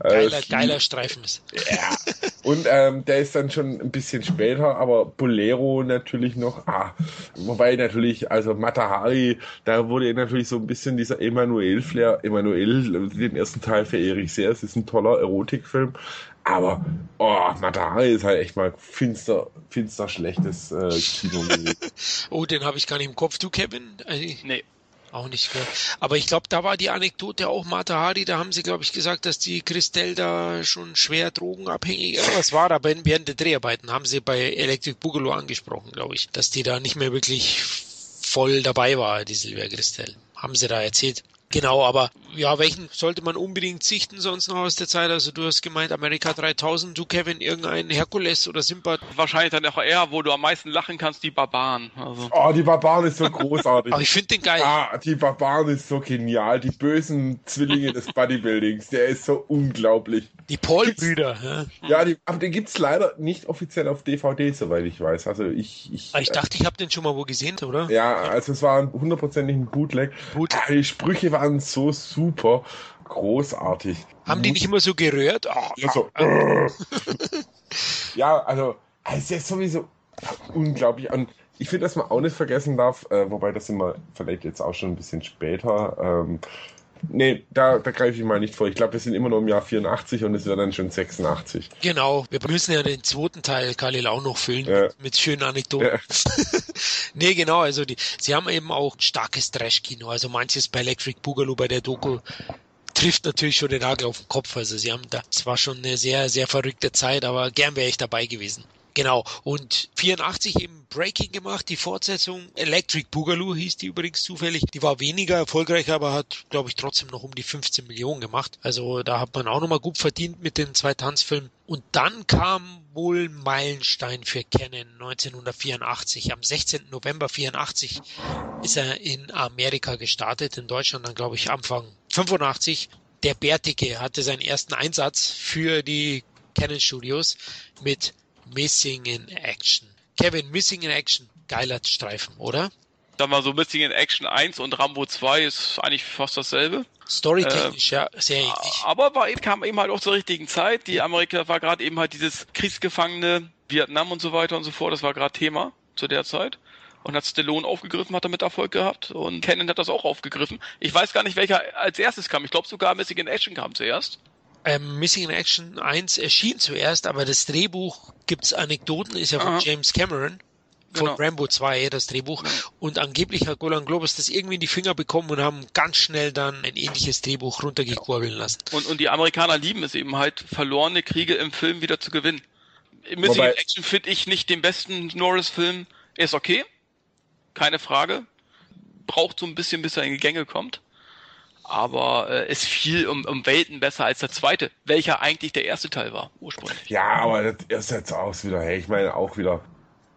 Geiler, äh, geiler Streifen ist. Ja. Und ähm, der ist dann schon ein bisschen später, aber Bolero natürlich noch. Ah, wobei natürlich, also Matahari, da wurde natürlich so ein bisschen dieser Emanuel-Flair. Emanuel, den ersten Teil verehre ich sehr. Es ist ein toller Erotikfilm. Aber, oh, Matahari ist halt echt mal finster, finster schlechtes äh, Kino. Oh, den habe ich gar nicht im Kopf. Du, Kevin? Äh, Nee. Auch nicht gell? Aber ich glaube, da war die Anekdote auch Mata Hari, da haben sie, glaube ich, gesagt, dass die Christelle da schon schwer drogenabhängig was war, aber während der Dreharbeiten haben sie bei Electric Boogaloo angesprochen, glaube ich, dass die da nicht mehr wirklich voll dabei war, die Silvia Christelle. Haben sie da erzählt. Genau, aber ja, welchen sollte man unbedingt sichten sonst noch aus der Zeit? Also du hast gemeint Amerika 3000, du Kevin, irgendein Herkules oder Simba. Wahrscheinlich dann auch eher, wo du am meisten lachen kannst, die Barbaren. Also. Oh, die Barbaren ist so großartig. Aber ich finde den geil. Ah, die Barbaren ist so genial. Die bösen Zwillinge des Bodybuildings, der ist so unglaublich. Die Paul-Brüder. Ja. Ja, die, aber den gibt's leider nicht offiziell auf DVD, soweit ich weiß. Also ich, ich, Ah, Ich dachte, ich habe den schon mal wo gesehen, oder? ja, also es war hundertprozentig ein Bootleg. Bootleg. Ah, Die Sprüche waren so super großartig. Haben die nicht immer so gerührt? Ah, Ja, so. ja, also, es ist sowieso unglaublich. Und ich finde, dass man auch nicht vergessen darf, äh, wobei das sind wir vielleicht jetzt auch schon ein bisschen später. Ähm, nee, da, da greife ich mal nicht vor. Ich glaube, wir sind immer noch im Jahr 84 und es wäre dann schon 86. Genau, wir müssen ja den zweiten Teil Khalil auch noch füllen Ja. mit, mit schönen Anekdoten. Ja. nee, genau, also die, sie haben eben auch starkes Trash-Kino, also manches bei Electric Boogaloo bei der Doku trifft natürlich schon den Nagel auf den Kopf, also sie haben da, es war schon eine sehr, sehr verrückte Zeit, aber gern wäre ich dabei gewesen. Genau, und 84 eben Breaking gemacht, die Fortsetzung Electric Boogaloo hieß die übrigens zufällig. Die war weniger erfolgreich, aber hat, glaube ich, trotzdem noch um die 15 Millionen gemacht. Also da hat man auch nochmal gut verdient mit den zwei Tanzfilmen. Und dann kam wohl Meilenstein für Canon 1984. Am 16. November 84 ist er in Amerika gestartet, in Deutschland dann, glaube ich, Anfang 85. Der Bärtige hatte seinen ersten Einsatz für die Canon Studios mit Missing in Action. Kevin, Missing in Action, geiler Streifen, oder? Dann war so Missing in Action 1 und Rambo 2 ist eigentlich fast dasselbe. Storytechnisch, ja, sehr ähnlich. Aber war eben, kam eben halt auch zur richtigen Zeit. Die Amerika war gerade eben halt dieses Kriegsgefangene, Vietnam und so weiter und so fort. Das war gerade Thema zu der Zeit. Und hat Stallone aufgegriffen, hat damit Erfolg gehabt. Und Cannon hat das auch aufgegriffen. Ich weiß gar nicht, welcher als erstes kam. Ich glaube sogar Missing in Action kam zuerst. Ähm, Missing in Action 1 erschien zuerst, aber das Drehbuch gibt's Anekdoten, ist ja von Aha. James Cameron. Von Genau. Rambo 2, das Drehbuch. Und angeblich hat Golan Globus das irgendwie in die Finger bekommen und haben ganz schnell dann ein ähnliches Drehbuch runtergekurbeln lassen. Und, und die Amerikaner lieben es eben halt, verlorene Kriege im Film wieder zu gewinnen. Missing Wobei- in Action finde ich nicht den besten Norris-Film. Er ist okay, keine Frage. Braucht so ein bisschen, bis er in die Gänge kommt. Aber äh, ist viel um, um Welten besser als der zweite, welcher eigentlich der erste Teil war, ursprünglich. Ja, aber das ist jetzt auch wieder, hey, ich meine auch wieder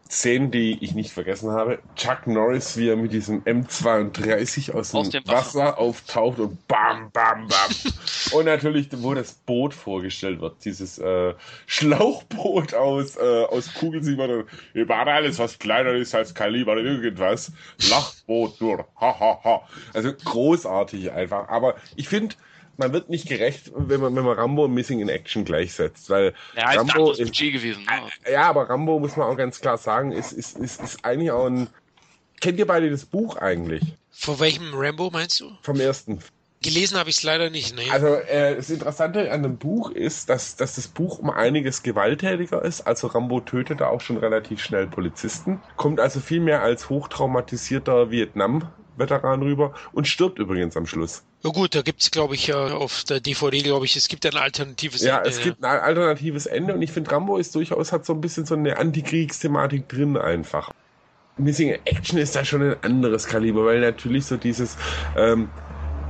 Szenen, die ich nicht vergessen habe. Chuck Norris, wie er mit diesem M32 aus dem, Aus dem Wasser. Wasser. auftaucht und bam, bam, bam. und natürlich, wo das Boot vorgestellt wird, dieses äh, Schlauchboot aus, äh, aus Kugelsiebern. Über alles, was kleiner ist als Kaliber irgendwas. Lachboot nur. Ha, ha, ha. Also großartig einfach. Aber ich finde, man wird nicht gerecht, wenn man, wenn man Rambo und Missing in Action gleichsetzt, weil Ja, ist Rambo ist, Budget gewesen. Ne? ja, aber Rambo muss man auch ganz klar sagen, ist, ist, ist, ist eigentlich auch ein. Kennt ihr beide das Buch eigentlich? Von welchem Rambo meinst du? Vom ersten. Gelesen habe ich es leider nicht, ne? Also äh, das Interessante an dem Buch ist, dass, dass das Buch um einiges gewalttätiger ist. Also Rambo tötet da auch schon relativ schnell Polizisten, kommt also viel mehr als hochtraumatisierter Vietnam-Veteran rüber und stirbt übrigens am Schluss. Ja gut, da gibt es, glaube ich, auf der DVD, glaube ich, es gibt ein alternatives ja, Ende. Ja, es gibt ein alternatives Ende und ich finde, Rambo ist durchaus, hat so ein bisschen so eine Antikriegsthematik drin einfach. Missing Action ist da schon ein anderes Kaliber, weil natürlich so dieses, ähm,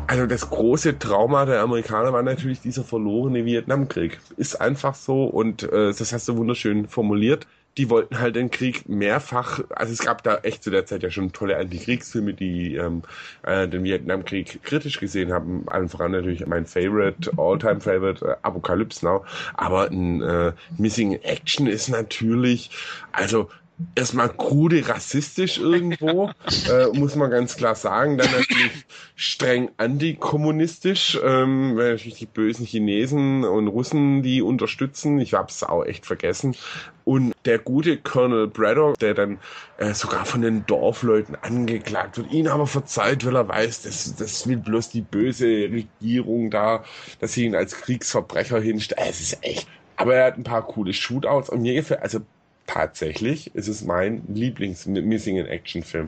also das große Trauma der Amerikaner war natürlich dieser verlorene Vietnamkrieg. Ist einfach so und äh, das hast du wunderschön formuliert die wollten halt den Krieg mehrfach, also es gab da echt zu der Zeit ja schon tolle Antikriegsfilme, die ähm, äh, den Vietnamkrieg kritisch gesehen haben. Allen voran natürlich mein Favorite, All-Time Favorite, äh, Apocalypse Now. Aber ein äh, Missing Action ist natürlich, also erstmal krude rassistisch irgendwo, äh, muss man ganz klar sagen. Dann natürlich streng antikommunistisch, ähm, weil natürlich die bösen Chinesen und Russen die unterstützen. Ich hab's auch echt vergessen. Und der gute Colonel Braddock, der dann äh, sogar von den Dorfleuten angeklagt wird, ihn aber verzeiht, weil er weiß, das, das will bloß die böse Regierung da, dass sie ihn als Kriegsverbrecher hinstellt. Es ist echt aber er hat ein paar coole Shootouts und mir gefällt, also tatsächlich ist es mein Lieblings-Missing-in-Action-Film.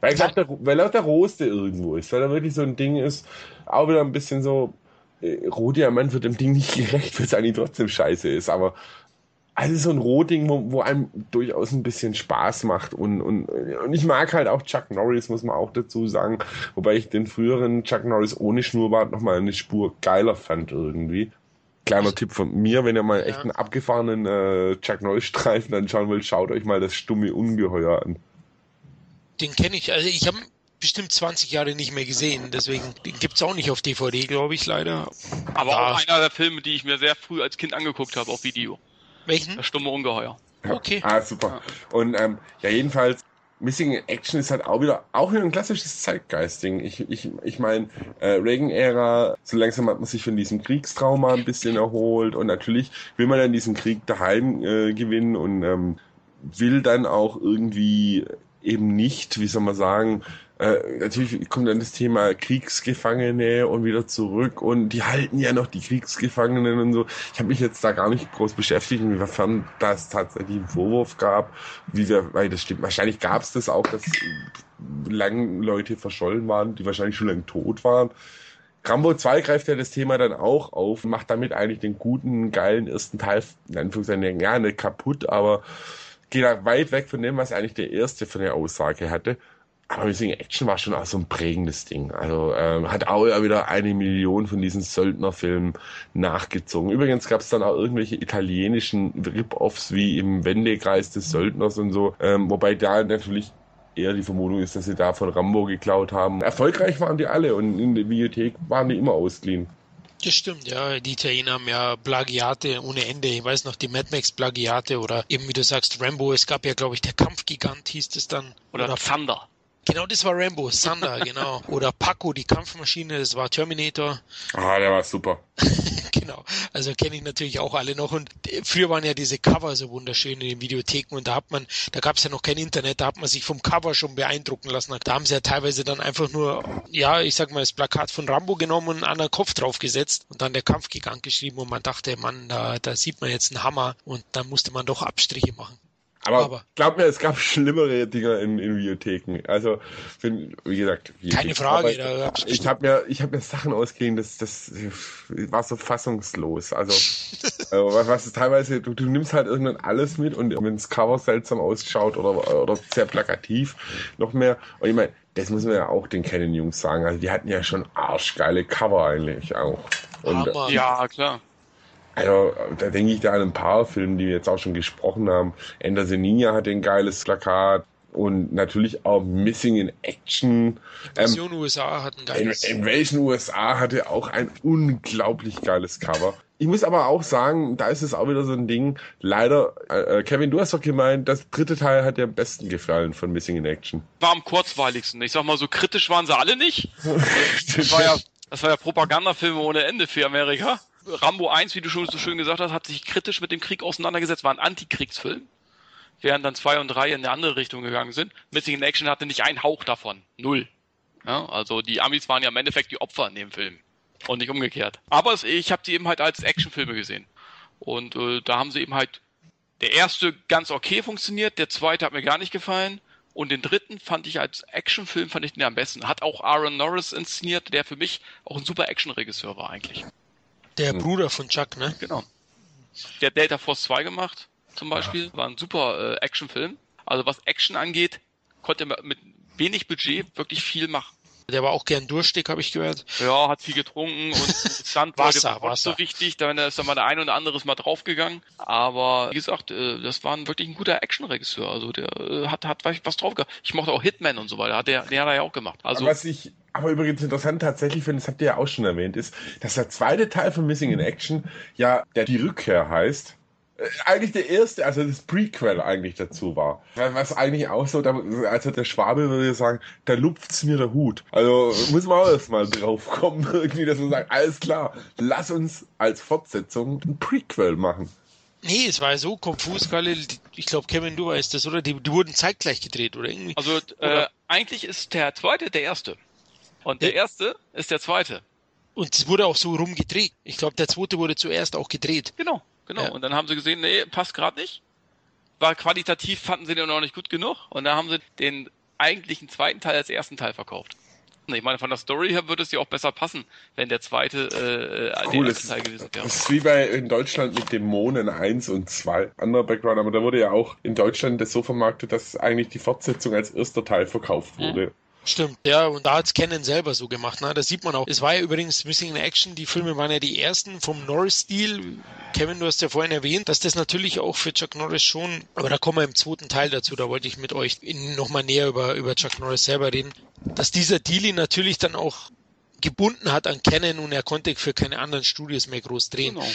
Weil, ich glaub, der, weil auch der rohste irgendwo ist, weil er wirklich so ein Ding ist, auch wieder ein bisschen so, äh, Rohdiamant wird dem Ding nicht gerecht, weil es eigentlich trotzdem scheiße ist, aber also so ein Rohding, wo, wo einem durchaus ein bisschen Spaß macht und, und, und ich mag halt auch Chuck Norris, muss man auch dazu sagen, wobei ich den früheren Chuck Norris ohne Schnurrbart nochmal eine Spur geiler fand irgendwie kleiner Tipp von mir, wenn ihr mal echt einen abgefahrenen äh, Chuck Norris Streifen anschauen wollt, schaut euch mal das stumme Ungeheuer an. Den kenne ich, also ich habe bestimmt 20 Jahre nicht mehr gesehen, deswegen den gibt es auch nicht auf DVD, glaube ich, leider. Aber ja. auch einer der Filme, die ich mir sehr früh als Kind angeguckt habe auf Video. Welchen? Das stumme Ungeheuer. Ja. Okay. Ah, super. Ja. Und ähm, ja, jedenfalls Missing in Action ist halt auch wieder, auch wieder ein klassisches Zeitgeist-Ding. Ich, ich, ich meine, äh, Reagan-Ära, so langsam hat man sich von diesem Kriegstrauma ein bisschen erholt und natürlich will man dann diesen Krieg daheim äh, gewinnen und ähm, will dann auch irgendwie eben nicht, wie soll man sagen, äh, natürlich kommt dann das Thema Kriegsgefangene und wieder zurück und die halten ja noch die Kriegsgefangenen und so. Ich habe mich jetzt da gar nicht groß beschäftigt, inwiefern das tatsächlich einen Vorwurf gab, wie wir, weil das stimmt, wahrscheinlich gab es das auch, dass lang Leute verschollen waren, die wahrscheinlich schon lange tot waren. Rambo 2 greift ja das Thema dann auch auf, macht damit eigentlich den guten, geilen ersten Teil, in Anführungszeichen, ja, nicht kaputt, aber geht da weit weg von dem, was eigentlich der erste von der Aussage hatte. Aber Missing Action war schon auch so ein prägendes Ding. Also ähm, hat auch wieder eine Million von diesen Söldnerfilmen nachgezogen. Übrigens gab es dann auch irgendwelche italienischen Rip-Offs wie im Wendekreis des Söldners und so. Ähm, wobei da natürlich eher die Vermutung ist, dass sie da von Rambo geklaut haben. Erfolgreich waren die alle und in der Bibliothek waren die immer ausgeliehen. Das stimmt, ja. Die Italiener haben ja Plagiate ohne Ende. Ich weiß noch, die Mad Max Plagiate oder eben wie du sagst, Rambo. Es gab ja, glaube ich, der Kampfgigant hieß es dann. Oder, oder Thunder. Genau, das war Rambo, Thunder, genau. Oder Paco, die Kampfmaschine, das war Terminator. Ah, der war super. genau, also kenne ich natürlich auch alle noch. Und früher waren ja diese Cover so wunderschön in den Videotheken und da hat man, da gab es ja noch kein Internet, da hat man sich vom Cover schon beeindrucken lassen. Da haben sie ja teilweise dann einfach nur, ja, ich sag mal, das Plakat von Rambo genommen und einen anderen Kopf draufgesetzt und dann der Kampfgigant geschrieben und man dachte, Mann, da, da sieht man jetzt einen Hammer und dann musste man doch Abstriche machen. Aber, aber glaub mir, es gab schlimmere Dinger in, in Videotheken. Also, wenn, wie gesagt, keine Frage. Da ich habe mir, ich habe mir Sachen ausgeliehen, das, das war so fassungslos. Also, äh, was, was teilweise, du, du nimmst halt irgendwann alles mit und wenn das Cover seltsam ausschaut oder, oder sehr plakativ, noch mehr. Und ich meine, das muss man ja auch den Canon-Jungs sagen. Also, die hatten ja schon arschgeile Cover eigentlich auch. Und, ja, klar. Also, da denke ich da an ein paar Filme, die wir jetzt auch schon gesprochen haben. Ender the Ninja hat ein geiles Plakat und natürlich auch Missing in Action. Invasion ähm, USA hat ein geiles. In, Invasion USA hatte auch ein unglaublich geiles Cover. Ich muss aber auch sagen, da ist es auch wieder so ein Ding. Leider, äh, Kevin, du hast doch gemeint, das dritte Teil hat dir am besten gefallen von Missing in Action. War am kurzweiligsten. Ich sag mal, so kritisch waren sie alle nicht. das war ja, das war ja Propagandafilme ohne Ende für Amerika. Rambo 1, wie du schon so schön gesagt hast, hat sich kritisch mit dem Krieg auseinandergesetzt, war ein Antikriegsfilm. Während dann 2 und 3 in eine andere Richtung gegangen sind. Missing in Action hatte nicht einen Hauch davon. Null. Ja, also die Amis waren ja im Endeffekt die Opfer in dem Film. Und nicht umgekehrt. Aber ich habe sie eben halt als Actionfilme gesehen. Und äh, da haben sie eben halt der erste ganz okay funktioniert, der zweite hat mir gar nicht gefallen Und den dritten fand ich als Actionfilm fand ich den am besten. Hat auch Aaron Norris inszeniert, der für mich auch ein super Actionregisseur war eigentlich. Der hm. Bruder von Chuck, ne? Genau. Der Delta Force 2 gemacht, zum Beispiel. Ja. War ein super äh, Actionfilm. Also was Action angeht, konnte man mit wenig Budget wirklich viel machen. Der war auch gern durstig, habe ich gehört. Ja, hat viel getrunken und stand Wasser, war Wasser. so richtig. Da ist dann mal der ein oder anderes mal draufgegangen. Aber wie gesagt, äh, das war wirklich ein guter Actionregisseur. Also der äh, hat, hat was drauf gehabt. Ich mochte auch Hitman und so weiter. Der, der hat er ja auch gemacht. Also was ich aber übrigens interessant tatsächlich finde, das habt ihr ja auch schon erwähnt, ist, dass der zweite Teil von Missing in Action ja der die Rückkehr heißt eigentlich der erste, also das Prequel eigentlich dazu war. Was eigentlich auch so, also der Schwabe würde sagen, da lupft's mir der Hut. Also muss man auch erstmal drauf kommen, irgendwie, dass man sagt, alles klar, lass uns als Fortsetzung ein Prequel machen. Nee, es war ja so konfus, Kalle. Ich glaube, Kevin, du weißt das, oder? Die, die wurden zeitgleich gedreht, oder irgendwie? Also, äh, oder? Äh, eigentlich ist der zweite der erste. Und der, der erste ist der zweite. Und es wurde auch so rumgedreht. Ich glaube, der zweite wurde zuerst auch gedreht. Genau. Genau. Ja. Und dann haben sie gesehen, nee, passt gerade nicht. War qualitativ, fanden sie den noch nicht gut genug. Und dann haben sie den eigentlichen zweiten Teil als ersten Teil verkauft. Ich meine, von der Story her würde es ja auch besser passen, wenn der zweite äh, cool, der erste Teil gewesen wäre. Das ist wie bei in Deutschland mit Dämonen 1 und 2. Anderer Background, aber da wurde ja auch in Deutschland das so vermarktet, dass eigentlich die Fortsetzung als erster Teil verkauft wurde. Mhm. Stimmt, ja, und da hat's Canon selber so gemacht, ne? Das sieht man auch. Es war ja übrigens Missing in Action, die Filme waren ja die ersten vom Norris-Stil. Kevin, du hast ja vorhin erwähnt, dass das natürlich auch für Chuck Norris schon, aber da kommen wir im zweiten Teil dazu, da wollte ich mit euch nochmal näher über, über Chuck Norris selber reden, dass dieser Deal natürlich dann auch gebunden hat an Canon und er konnte für keine anderen Studios mehr groß drehen. Genau.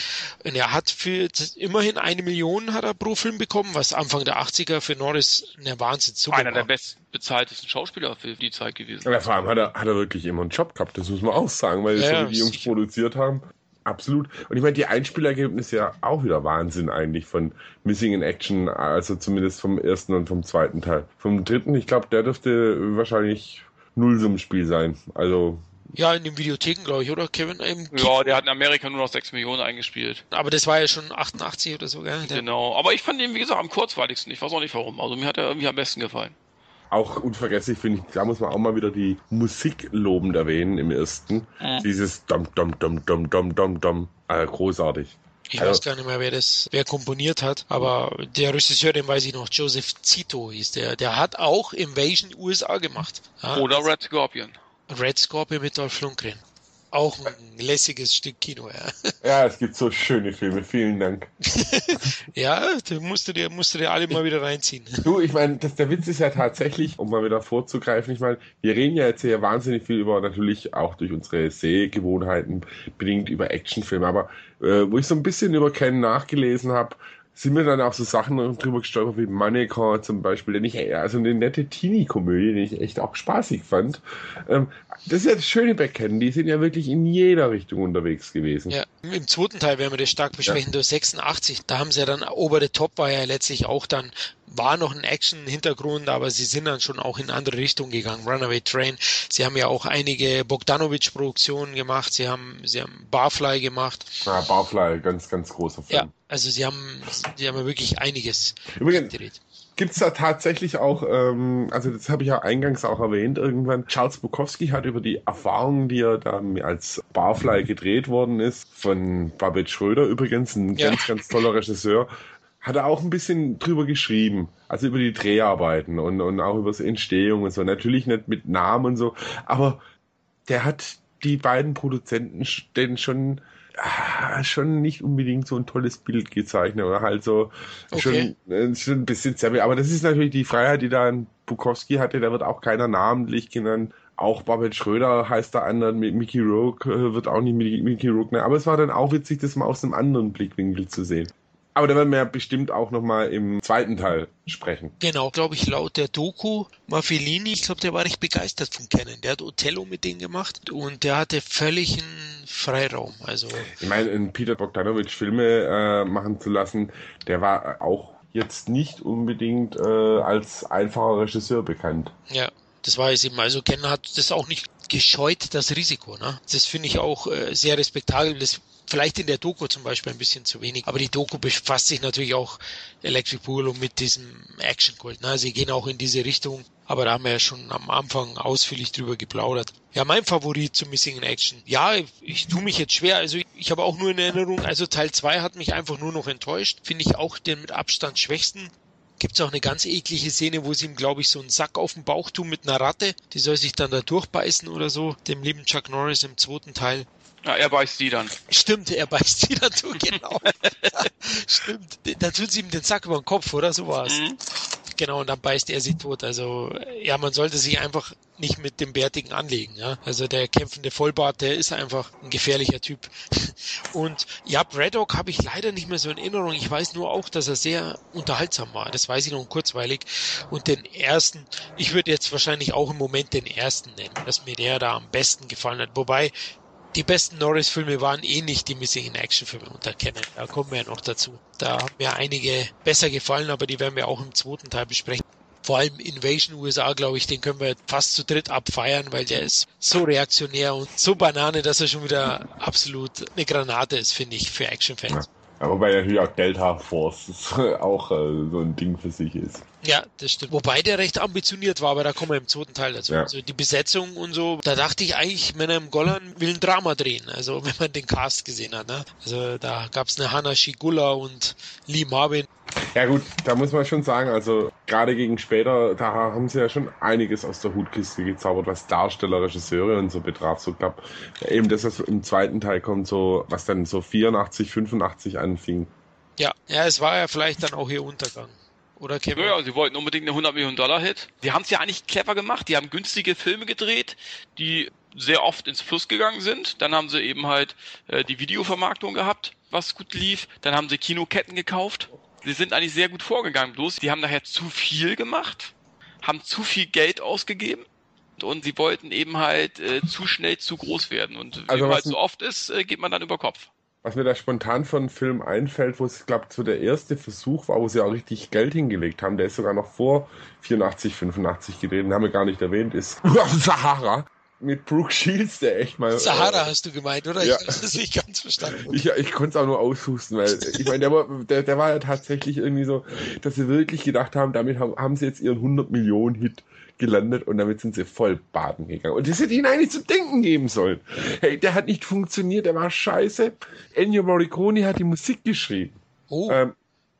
Und er hat für immerhin eine Million hat er pro Film bekommen, was Anfang der 80er für Norris eine Wahnsinnssumme Einer der bestbezahltesten Schauspieler für die Zeit gewesen. Ja, vor allem hat er, hat er wirklich immer einen Job gehabt, das muss man auch sagen, weil ja, so die Jungs produziert haben. Absolut. Und ich meine, die Einspielergebnisse ja auch wieder Wahnsinn eigentlich von Missing in Action, also zumindest vom ersten und vom zweiten Teil. Vom dritten, ich glaube, der dürfte wahrscheinlich Nullsummenspiel sein. Also ja, in den Videotheken, glaube ich, oder Kevin? Im ja, der hat in Amerika nur noch 6 Millionen eingespielt. Aber das war ja schon 88 oder so, gell? Der genau, aber ich fand ihn, wie gesagt, am kurzweiligsten. Ich weiß auch nicht warum. Also mir hat er irgendwie am besten gefallen. Auch unvergesslich finde ich, da muss man auch mal wieder die Musik lobend erwähnen im ersten. Äh. Dieses Dom, Dom, Dom, Dom, Dom, Dom, Dom. Äh, großartig. Ich also, weiß gar nicht mehr, wer das, wer komponiert hat, aber der Regisseur, den weiß ich noch, Joseph Zito hieß der. Der hat auch Invasion USA gemacht. Ja, Oder Red Scorpion. Red Scorpion mit Dolph Lundgren. Auch ein lässiges Stück Kino, ja. Ja, es gibt so schöne Filme, vielen Dank. ja, da musst du dir, musst du dir alle mal wieder reinziehen. Du, ich meine, der Witz ist ja tatsächlich, um mal wieder vorzugreifen, ich meine, wir reden ja jetzt hier wahnsinnig viel über, natürlich auch durch unsere Sehgewohnheiten bedingt über Actionfilme, aber äh, wo ich so ein bisschen über Ken nachgelesen habe, sind mir dann auch so Sachen drüber gestolpert wie Mannequin zum Beispiel, den ich, also eine nette Teenie-Komödie, die ich echt auch spaßig fand. Ähm, das ist ja das Schöne bei Ken, die sind ja wirklich in jeder Richtung unterwegs gewesen. Ja, im zweiten Teil werden wir das stark besprechen, ja. durch 86, da haben sie ja dann, Ober the Top war ja letztlich auch dann war noch ein Action-Hintergrund, aber sie sind dann schon auch in andere Richtungen gegangen. Runaway Train. Sie haben ja auch einige Bogdanovich-Produktionen gemacht. Sie haben, sie haben Barfly gemacht. Ja, Barfly, ganz, ganz großer Film. Ja, also sie haben, sie haben wirklich einiges Übrigens, gedreht. Gibt's da tatsächlich auch, ähm, also das habe ich ja eingangs auch erwähnt irgendwann, Charles Bukowski hat über die Erfahrungen, die er da als Barfly gedreht worden ist, von Babette Schröder übrigens, ein ja. ganz, ganz toller Regisseur, hat er auch ein bisschen drüber geschrieben. Also über die Dreharbeiten und, und auch über das Entstehung und so. Natürlich nicht mit Namen und so, aber der hat die beiden Produzenten denn schon ah, schon nicht unbedingt so ein tolles Bild gezeichnet oder halt so okay. schon, äh, schon ein bisschen sehr, aber das ist natürlich die Freiheit, die da ein Bukowski hatte, da wird auch keiner namentlich genannt. Auch Babette Schröder heißt der andere, mit Mickey Rourke äh, wird auch nicht Mickey Rourke, ne? aber es war dann auch witzig, das mal aus einem anderen Blickwinkel zu sehen. Aber da werden wir ja bestimmt auch nochmal im zweiten Teil sprechen. Genau, glaube ich, laut der Doku, Maffellini, ich glaube, der war recht begeistert von Canon. Der hat Othello mit denen gemacht und der hatte völligen Freiraum. Also ich meine, in Peter Bogdanovich Filme äh, machen zu lassen, der war auch jetzt nicht unbedingt äh, als einfacher Regisseur bekannt. Ja, das war es eben. Also Ken hat das auch nicht gescheut, das Risiko. Ne? Das finde ich auch äh, sehr respektabel. Das vielleicht in der Doku zum Beispiel ein bisschen zu wenig. Aber die Doku befasst sich natürlich auch Electric Boogaloo mit diesem Action-Kult. Ne? Sie gehen auch in diese Richtung. Aber da haben wir ja schon am Anfang ausführlich drüber geplaudert. Ja, mein Favorit zu Missing in Action. Ja, ich, ich tue mich jetzt schwer. Also ich, ich habe auch nur in Erinnerung, also Teil 2 hat mich einfach nur noch enttäuscht. Finde ich auch den mit Abstand schwächsten. Gibt es auch eine ganz eklige Szene, wo sie ihm, glaube ich, so einen Sack auf den Bauch tun mit einer Ratte. Die soll sich dann da durchbeißen oder so. Dem lieben Chuck Norris im zweiten Teil. Ja, er beißt die dann. Stimmt, er beißt die dann zu, genau. Stimmt. Da tut sie ihm den Sack über den Kopf, oder? So war's. Mhm. Genau, und dann beißt er sie tot. Also, ja, man sollte sich einfach nicht mit dem Bärtigen anlegen. Ja? Also der kämpfende Vollbart, der ist einfach ein gefährlicher Typ. Und ja, Braddock habe ich leider nicht mehr so in Erinnerung. Ich weiß nur auch, dass er sehr unterhaltsam war. Das weiß ich noch kurzweilig. Und den ersten, ich würde jetzt wahrscheinlich auch im Moment den ersten nennen, dass mir der da am besten gefallen hat. Wobei die besten Norris-Filme waren eh nicht die Missing-in-Action-Filme unter Canon. Da kommen wir ja noch dazu. Da haben mir einige besser gefallen, aber die werden wir auch im zweiten Teil besprechen. Vor allem Invasion USA, glaube ich, den können wir fast zu dritt abfeiern, weil der ist so reaktionär und so Banane, dass er schon wieder absolut eine Granate ist, finde ich, für Actionfans. Ja. Ja, wobei natürlich auch Delta Force auch äh, so ein Ding für sich ist. Ja, das stimmt. Wobei der recht ambitioniert war, aber da kommen wir im zweiten Teil dazu. Ja. Also die Besetzung und so, da dachte ich eigentlich, Männer im Golan will ein Drama drehen. Also wenn man den Cast gesehen hat. Ne? Also da gab es eine Hannah Shigula und Lee Marvin. Ja gut, da muss man schon sagen, also gerade gegen später, da haben sie ja schon einiges aus der Hutkiste gezaubert, was Darsteller, Regisseure und so betraf. So gab eben das, was im zweiten Teil kommt, so was dann so 84, 85 anfing. Ja, ja, es war ja vielleicht dann auch ihr Untergang. Oder Kevin? Ja, sie wollten unbedingt eine 100 Millionen Dollar Hit. Die haben es ja eigentlich clever gemacht. Die haben günstige Filme gedreht, die sehr oft ins Fluss gegangen sind. Dann haben sie eben halt äh, die Videovermarktung gehabt, was gut lief. Dann haben sie Kinoketten gekauft sie sind eigentlich sehr gut vorgegangen, bloß die haben nachher zu viel gemacht, haben zu viel Geld ausgegeben und sie wollten eben halt äh, zu schnell zu groß werden. Und also wie halt so oft ist, äh, geht man dann über Kopf. Was mir da spontan von Film einfällt, wo es, glaube ich, so der erste Versuch war, wo sie auch richtig Geld hingelegt haben, der ist sogar noch vor 84, 85 gedreht, den haben wir gar nicht erwähnt, ist Sahara mit Brooke Shields, der echt mal. Sahara äh, hast du gemeint, oder? Ja. Ich habe das nicht ganz verstanden. Ich, ich konnte es auch nur aushusten, weil ich meine, der war, der, der war ja tatsächlich irgendwie so, dass sie wirklich gedacht haben, damit haben, haben sie jetzt ihren 100 Millionen Hit gelandet und damit sind sie voll baden gegangen. Und das hätte ihnen eigentlich zum Denken geben sollen. Hey, der hat nicht funktioniert, der war scheiße. Ennio Morricone hat die Musik geschrieben. Oh. Ähm,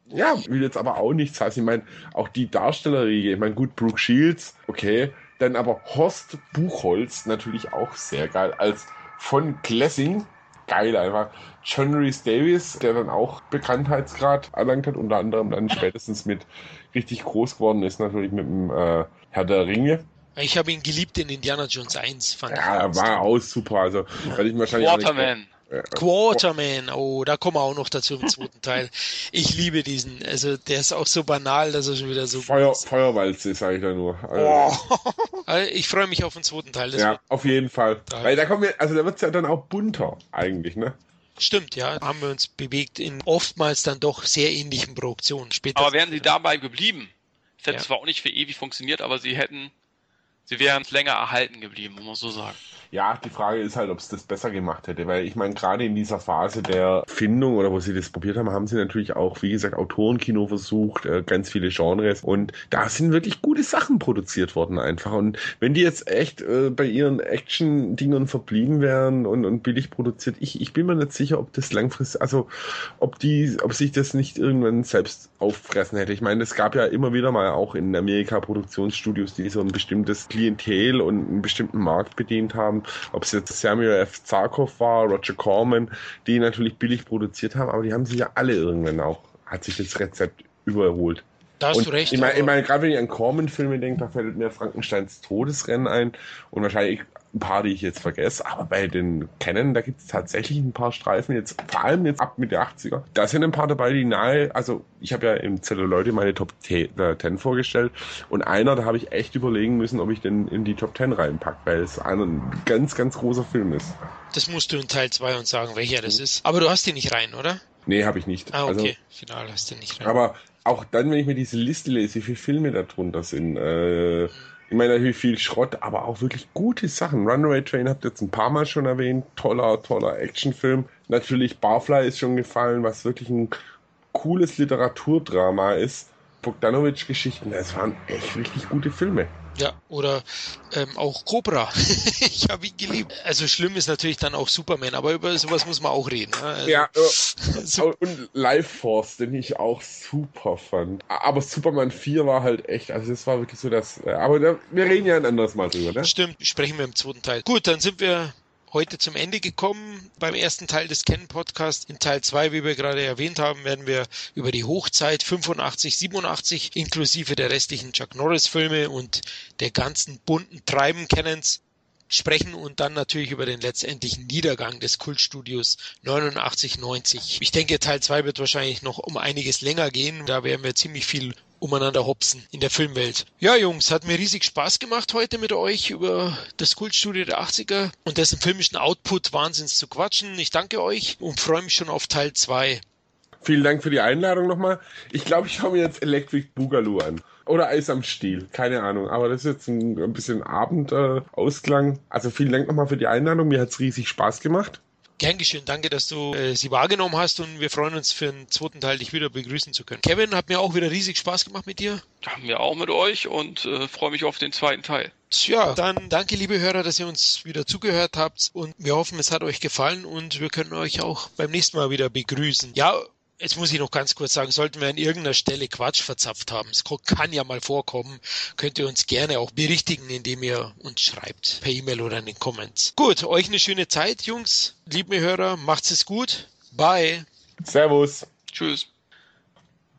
ja, will jetzt aber auch nichts heißen. Ich meine, auch die Darstellerriege, ich meine, gut, Brooke Shields, okay, dann aber Horst Buchholz, natürlich auch sehr geil, als von Klessing. Geil einfach. John Reese Davis, der dann auch Bekanntheitsgrad erlangt hat, unter anderem dann spätestens mit richtig groß geworden ist, natürlich mit dem äh, Herr der Ringe. Ich habe ihn geliebt in Indiana Jones 1, fand ja, ich. Ja, war auch super. Also, weil ich wahrscheinlich Waterman. Quarterman, oh, da kommen wir auch noch dazu im zweiten Teil. Ich liebe diesen, also der ist auch so banal, dass er schon wieder so. Feuer, Feuerwalze, sage ich da nur. Also, oh. ich freue mich auf den zweiten Teil. ja, auf jeden Fall. Weil da kommen wir, also da wird es ja dann auch bunter, eigentlich, ne? Stimmt, ja, haben wir uns bewegt in oftmals dann doch sehr ähnlichen Produktionen. Später aber wären sie dabei geblieben? Es hätte ja. zwar auch nicht für ewig funktioniert, aber sie hätten, sie wären länger erhalten geblieben, muss man so sagen. Ja, die Frage ist halt, ob es das besser gemacht hätte, weil ich meine, gerade in dieser Phase der Findung oder wo sie das probiert haben, haben sie natürlich auch, wie gesagt, Autorenkino versucht, äh, ganz viele Genres und da sind wirklich gute Sachen produziert worden einfach und wenn die jetzt echt äh, bei ihren Action-Dingern verblieben wären und, und billig produziert, ich, ich bin mir nicht sicher, ob das langfristig, also ob die, ob sich das nicht irgendwann selbst auffressen hätte. Ich meine, es gab ja immer wieder mal auch in Amerika Produktionsstudios, die so ein bestimmtes Klientel und einen bestimmten Markt bedient haben ob es jetzt Samuel F. Zarkov war, Roger Corman, die natürlich billig produziert haben, aber die haben sich ja alle irgendwann auch, hat sich das Rezept überholt. Da hast und du recht. Ich meine, ich mein, gerade wenn ich an Corman-Filme denke, da fällt mir Frankensteins Todesrennen ein und wahrscheinlich ein paar, die ich jetzt vergesse, aber bei den Canon, da gibt es tatsächlich ein paar Streifen, jetzt vor allem jetzt ab mit der 80er. Da sind ein paar dabei, die nahe, also ich habe ja im Zelluloide meine Top 10 äh, vorgestellt und einer, da habe ich echt überlegen müssen, ob ich den in die Top 10 reinpacke, weil es ein ganz, ganz großer Film ist. Das musst du in Teil 2 uns sagen, welcher das ist. Aber du hast ihn nicht rein, oder? Nee, habe ich nicht. Ah, okay. Also, Final hast du nicht rein. Aber auch dann, wenn ich mir diese Liste lese, wie viele Filme da drunter sind, äh, ich meine natürlich viel Schrott, aber auch wirklich gute Sachen. Runaway Train habt ihr jetzt ein paar Mal schon erwähnt. Toller, toller Actionfilm. Natürlich Barfly ist schon gefallen, was wirklich ein cooles Literaturdrama ist. Bogdanovich-Geschichten, das waren echt richtig gute Filme. Ja, oder ähm, auch Cobra. ich habe ihn geliebt. Also schlimm ist natürlich dann auch Superman, aber über sowas muss man auch reden. Ne? Also, ja, äh, und Life Force, den ich auch super fand. Aber Superman 4 war halt echt, also das war wirklich so das. Äh, aber da, wir reden ja ein anderes Mal drüber, ne? Stimmt, sprechen wir im zweiten Teil. Gut, dann sind wir heute zum Ende gekommen beim ersten Teil des Canon Podcasts. In Teil 2, wie wir gerade erwähnt haben, werden wir über die Hochzeit 85, 87 inklusive der restlichen Chuck Norris Filme und der ganzen bunten Treiben Canons sprechen und dann natürlich über den letztendlichen Niedergang des Kultstudios 89, 90. Ich denke, Teil 2 wird wahrscheinlich noch um einiges länger gehen. Da werden wir ziemlich viel umeinander hopsen in der Filmwelt. Ja, Jungs, hat mir riesig Spaß gemacht heute mit euch über das Kultstudio der 80er und dessen filmischen Output wahnsinns zu quatschen. Ich danke euch und freue mich schon auf Teil 2. Vielen Dank für die Einladung nochmal. Ich glaube, ich schaue mir jetzt Electric Boogaloo an. Oder Eis am Stiel, keine Ahnung. Aber das ist jetzt ein, ein bisschen Abendausklang. Äh, also vielen Dank nochmal für die Einladung. Mir hat es riesig Spaß gemacht. Gern geschehen, danke, dass du äh, sie wahrgenommen hast und wir freuen uns für den zweiten Teil, dich wieder begrüßen zu können. Kevin, hat mir auch wieder riesig Spaß gemacht mit dir. Haben wir auch mit euch und äh, freue mich auf den zweiten Teil. Tja, dann danke, liebe Hörer, dass ihr uns wieder zugehört habt und wir hoffen, es hat euch gefallen und wir können euch auch beim nächsten Mal wieder begrüßen. Ja, Jetzt muss ich noch ganz kurz sagen, sollten wir an irgendeiner Stelle Quatsch verzapft haben, es kann ja mal vorkommen, könnt ihr uns gerne auch berichtigen, indem ihr uns schreibt, per E-Mail oder in den Comments. Gut, euch eine schöne Zeit, Jungs, liebe Hörer, macht's es gut. Bye. Servus. Tschüss.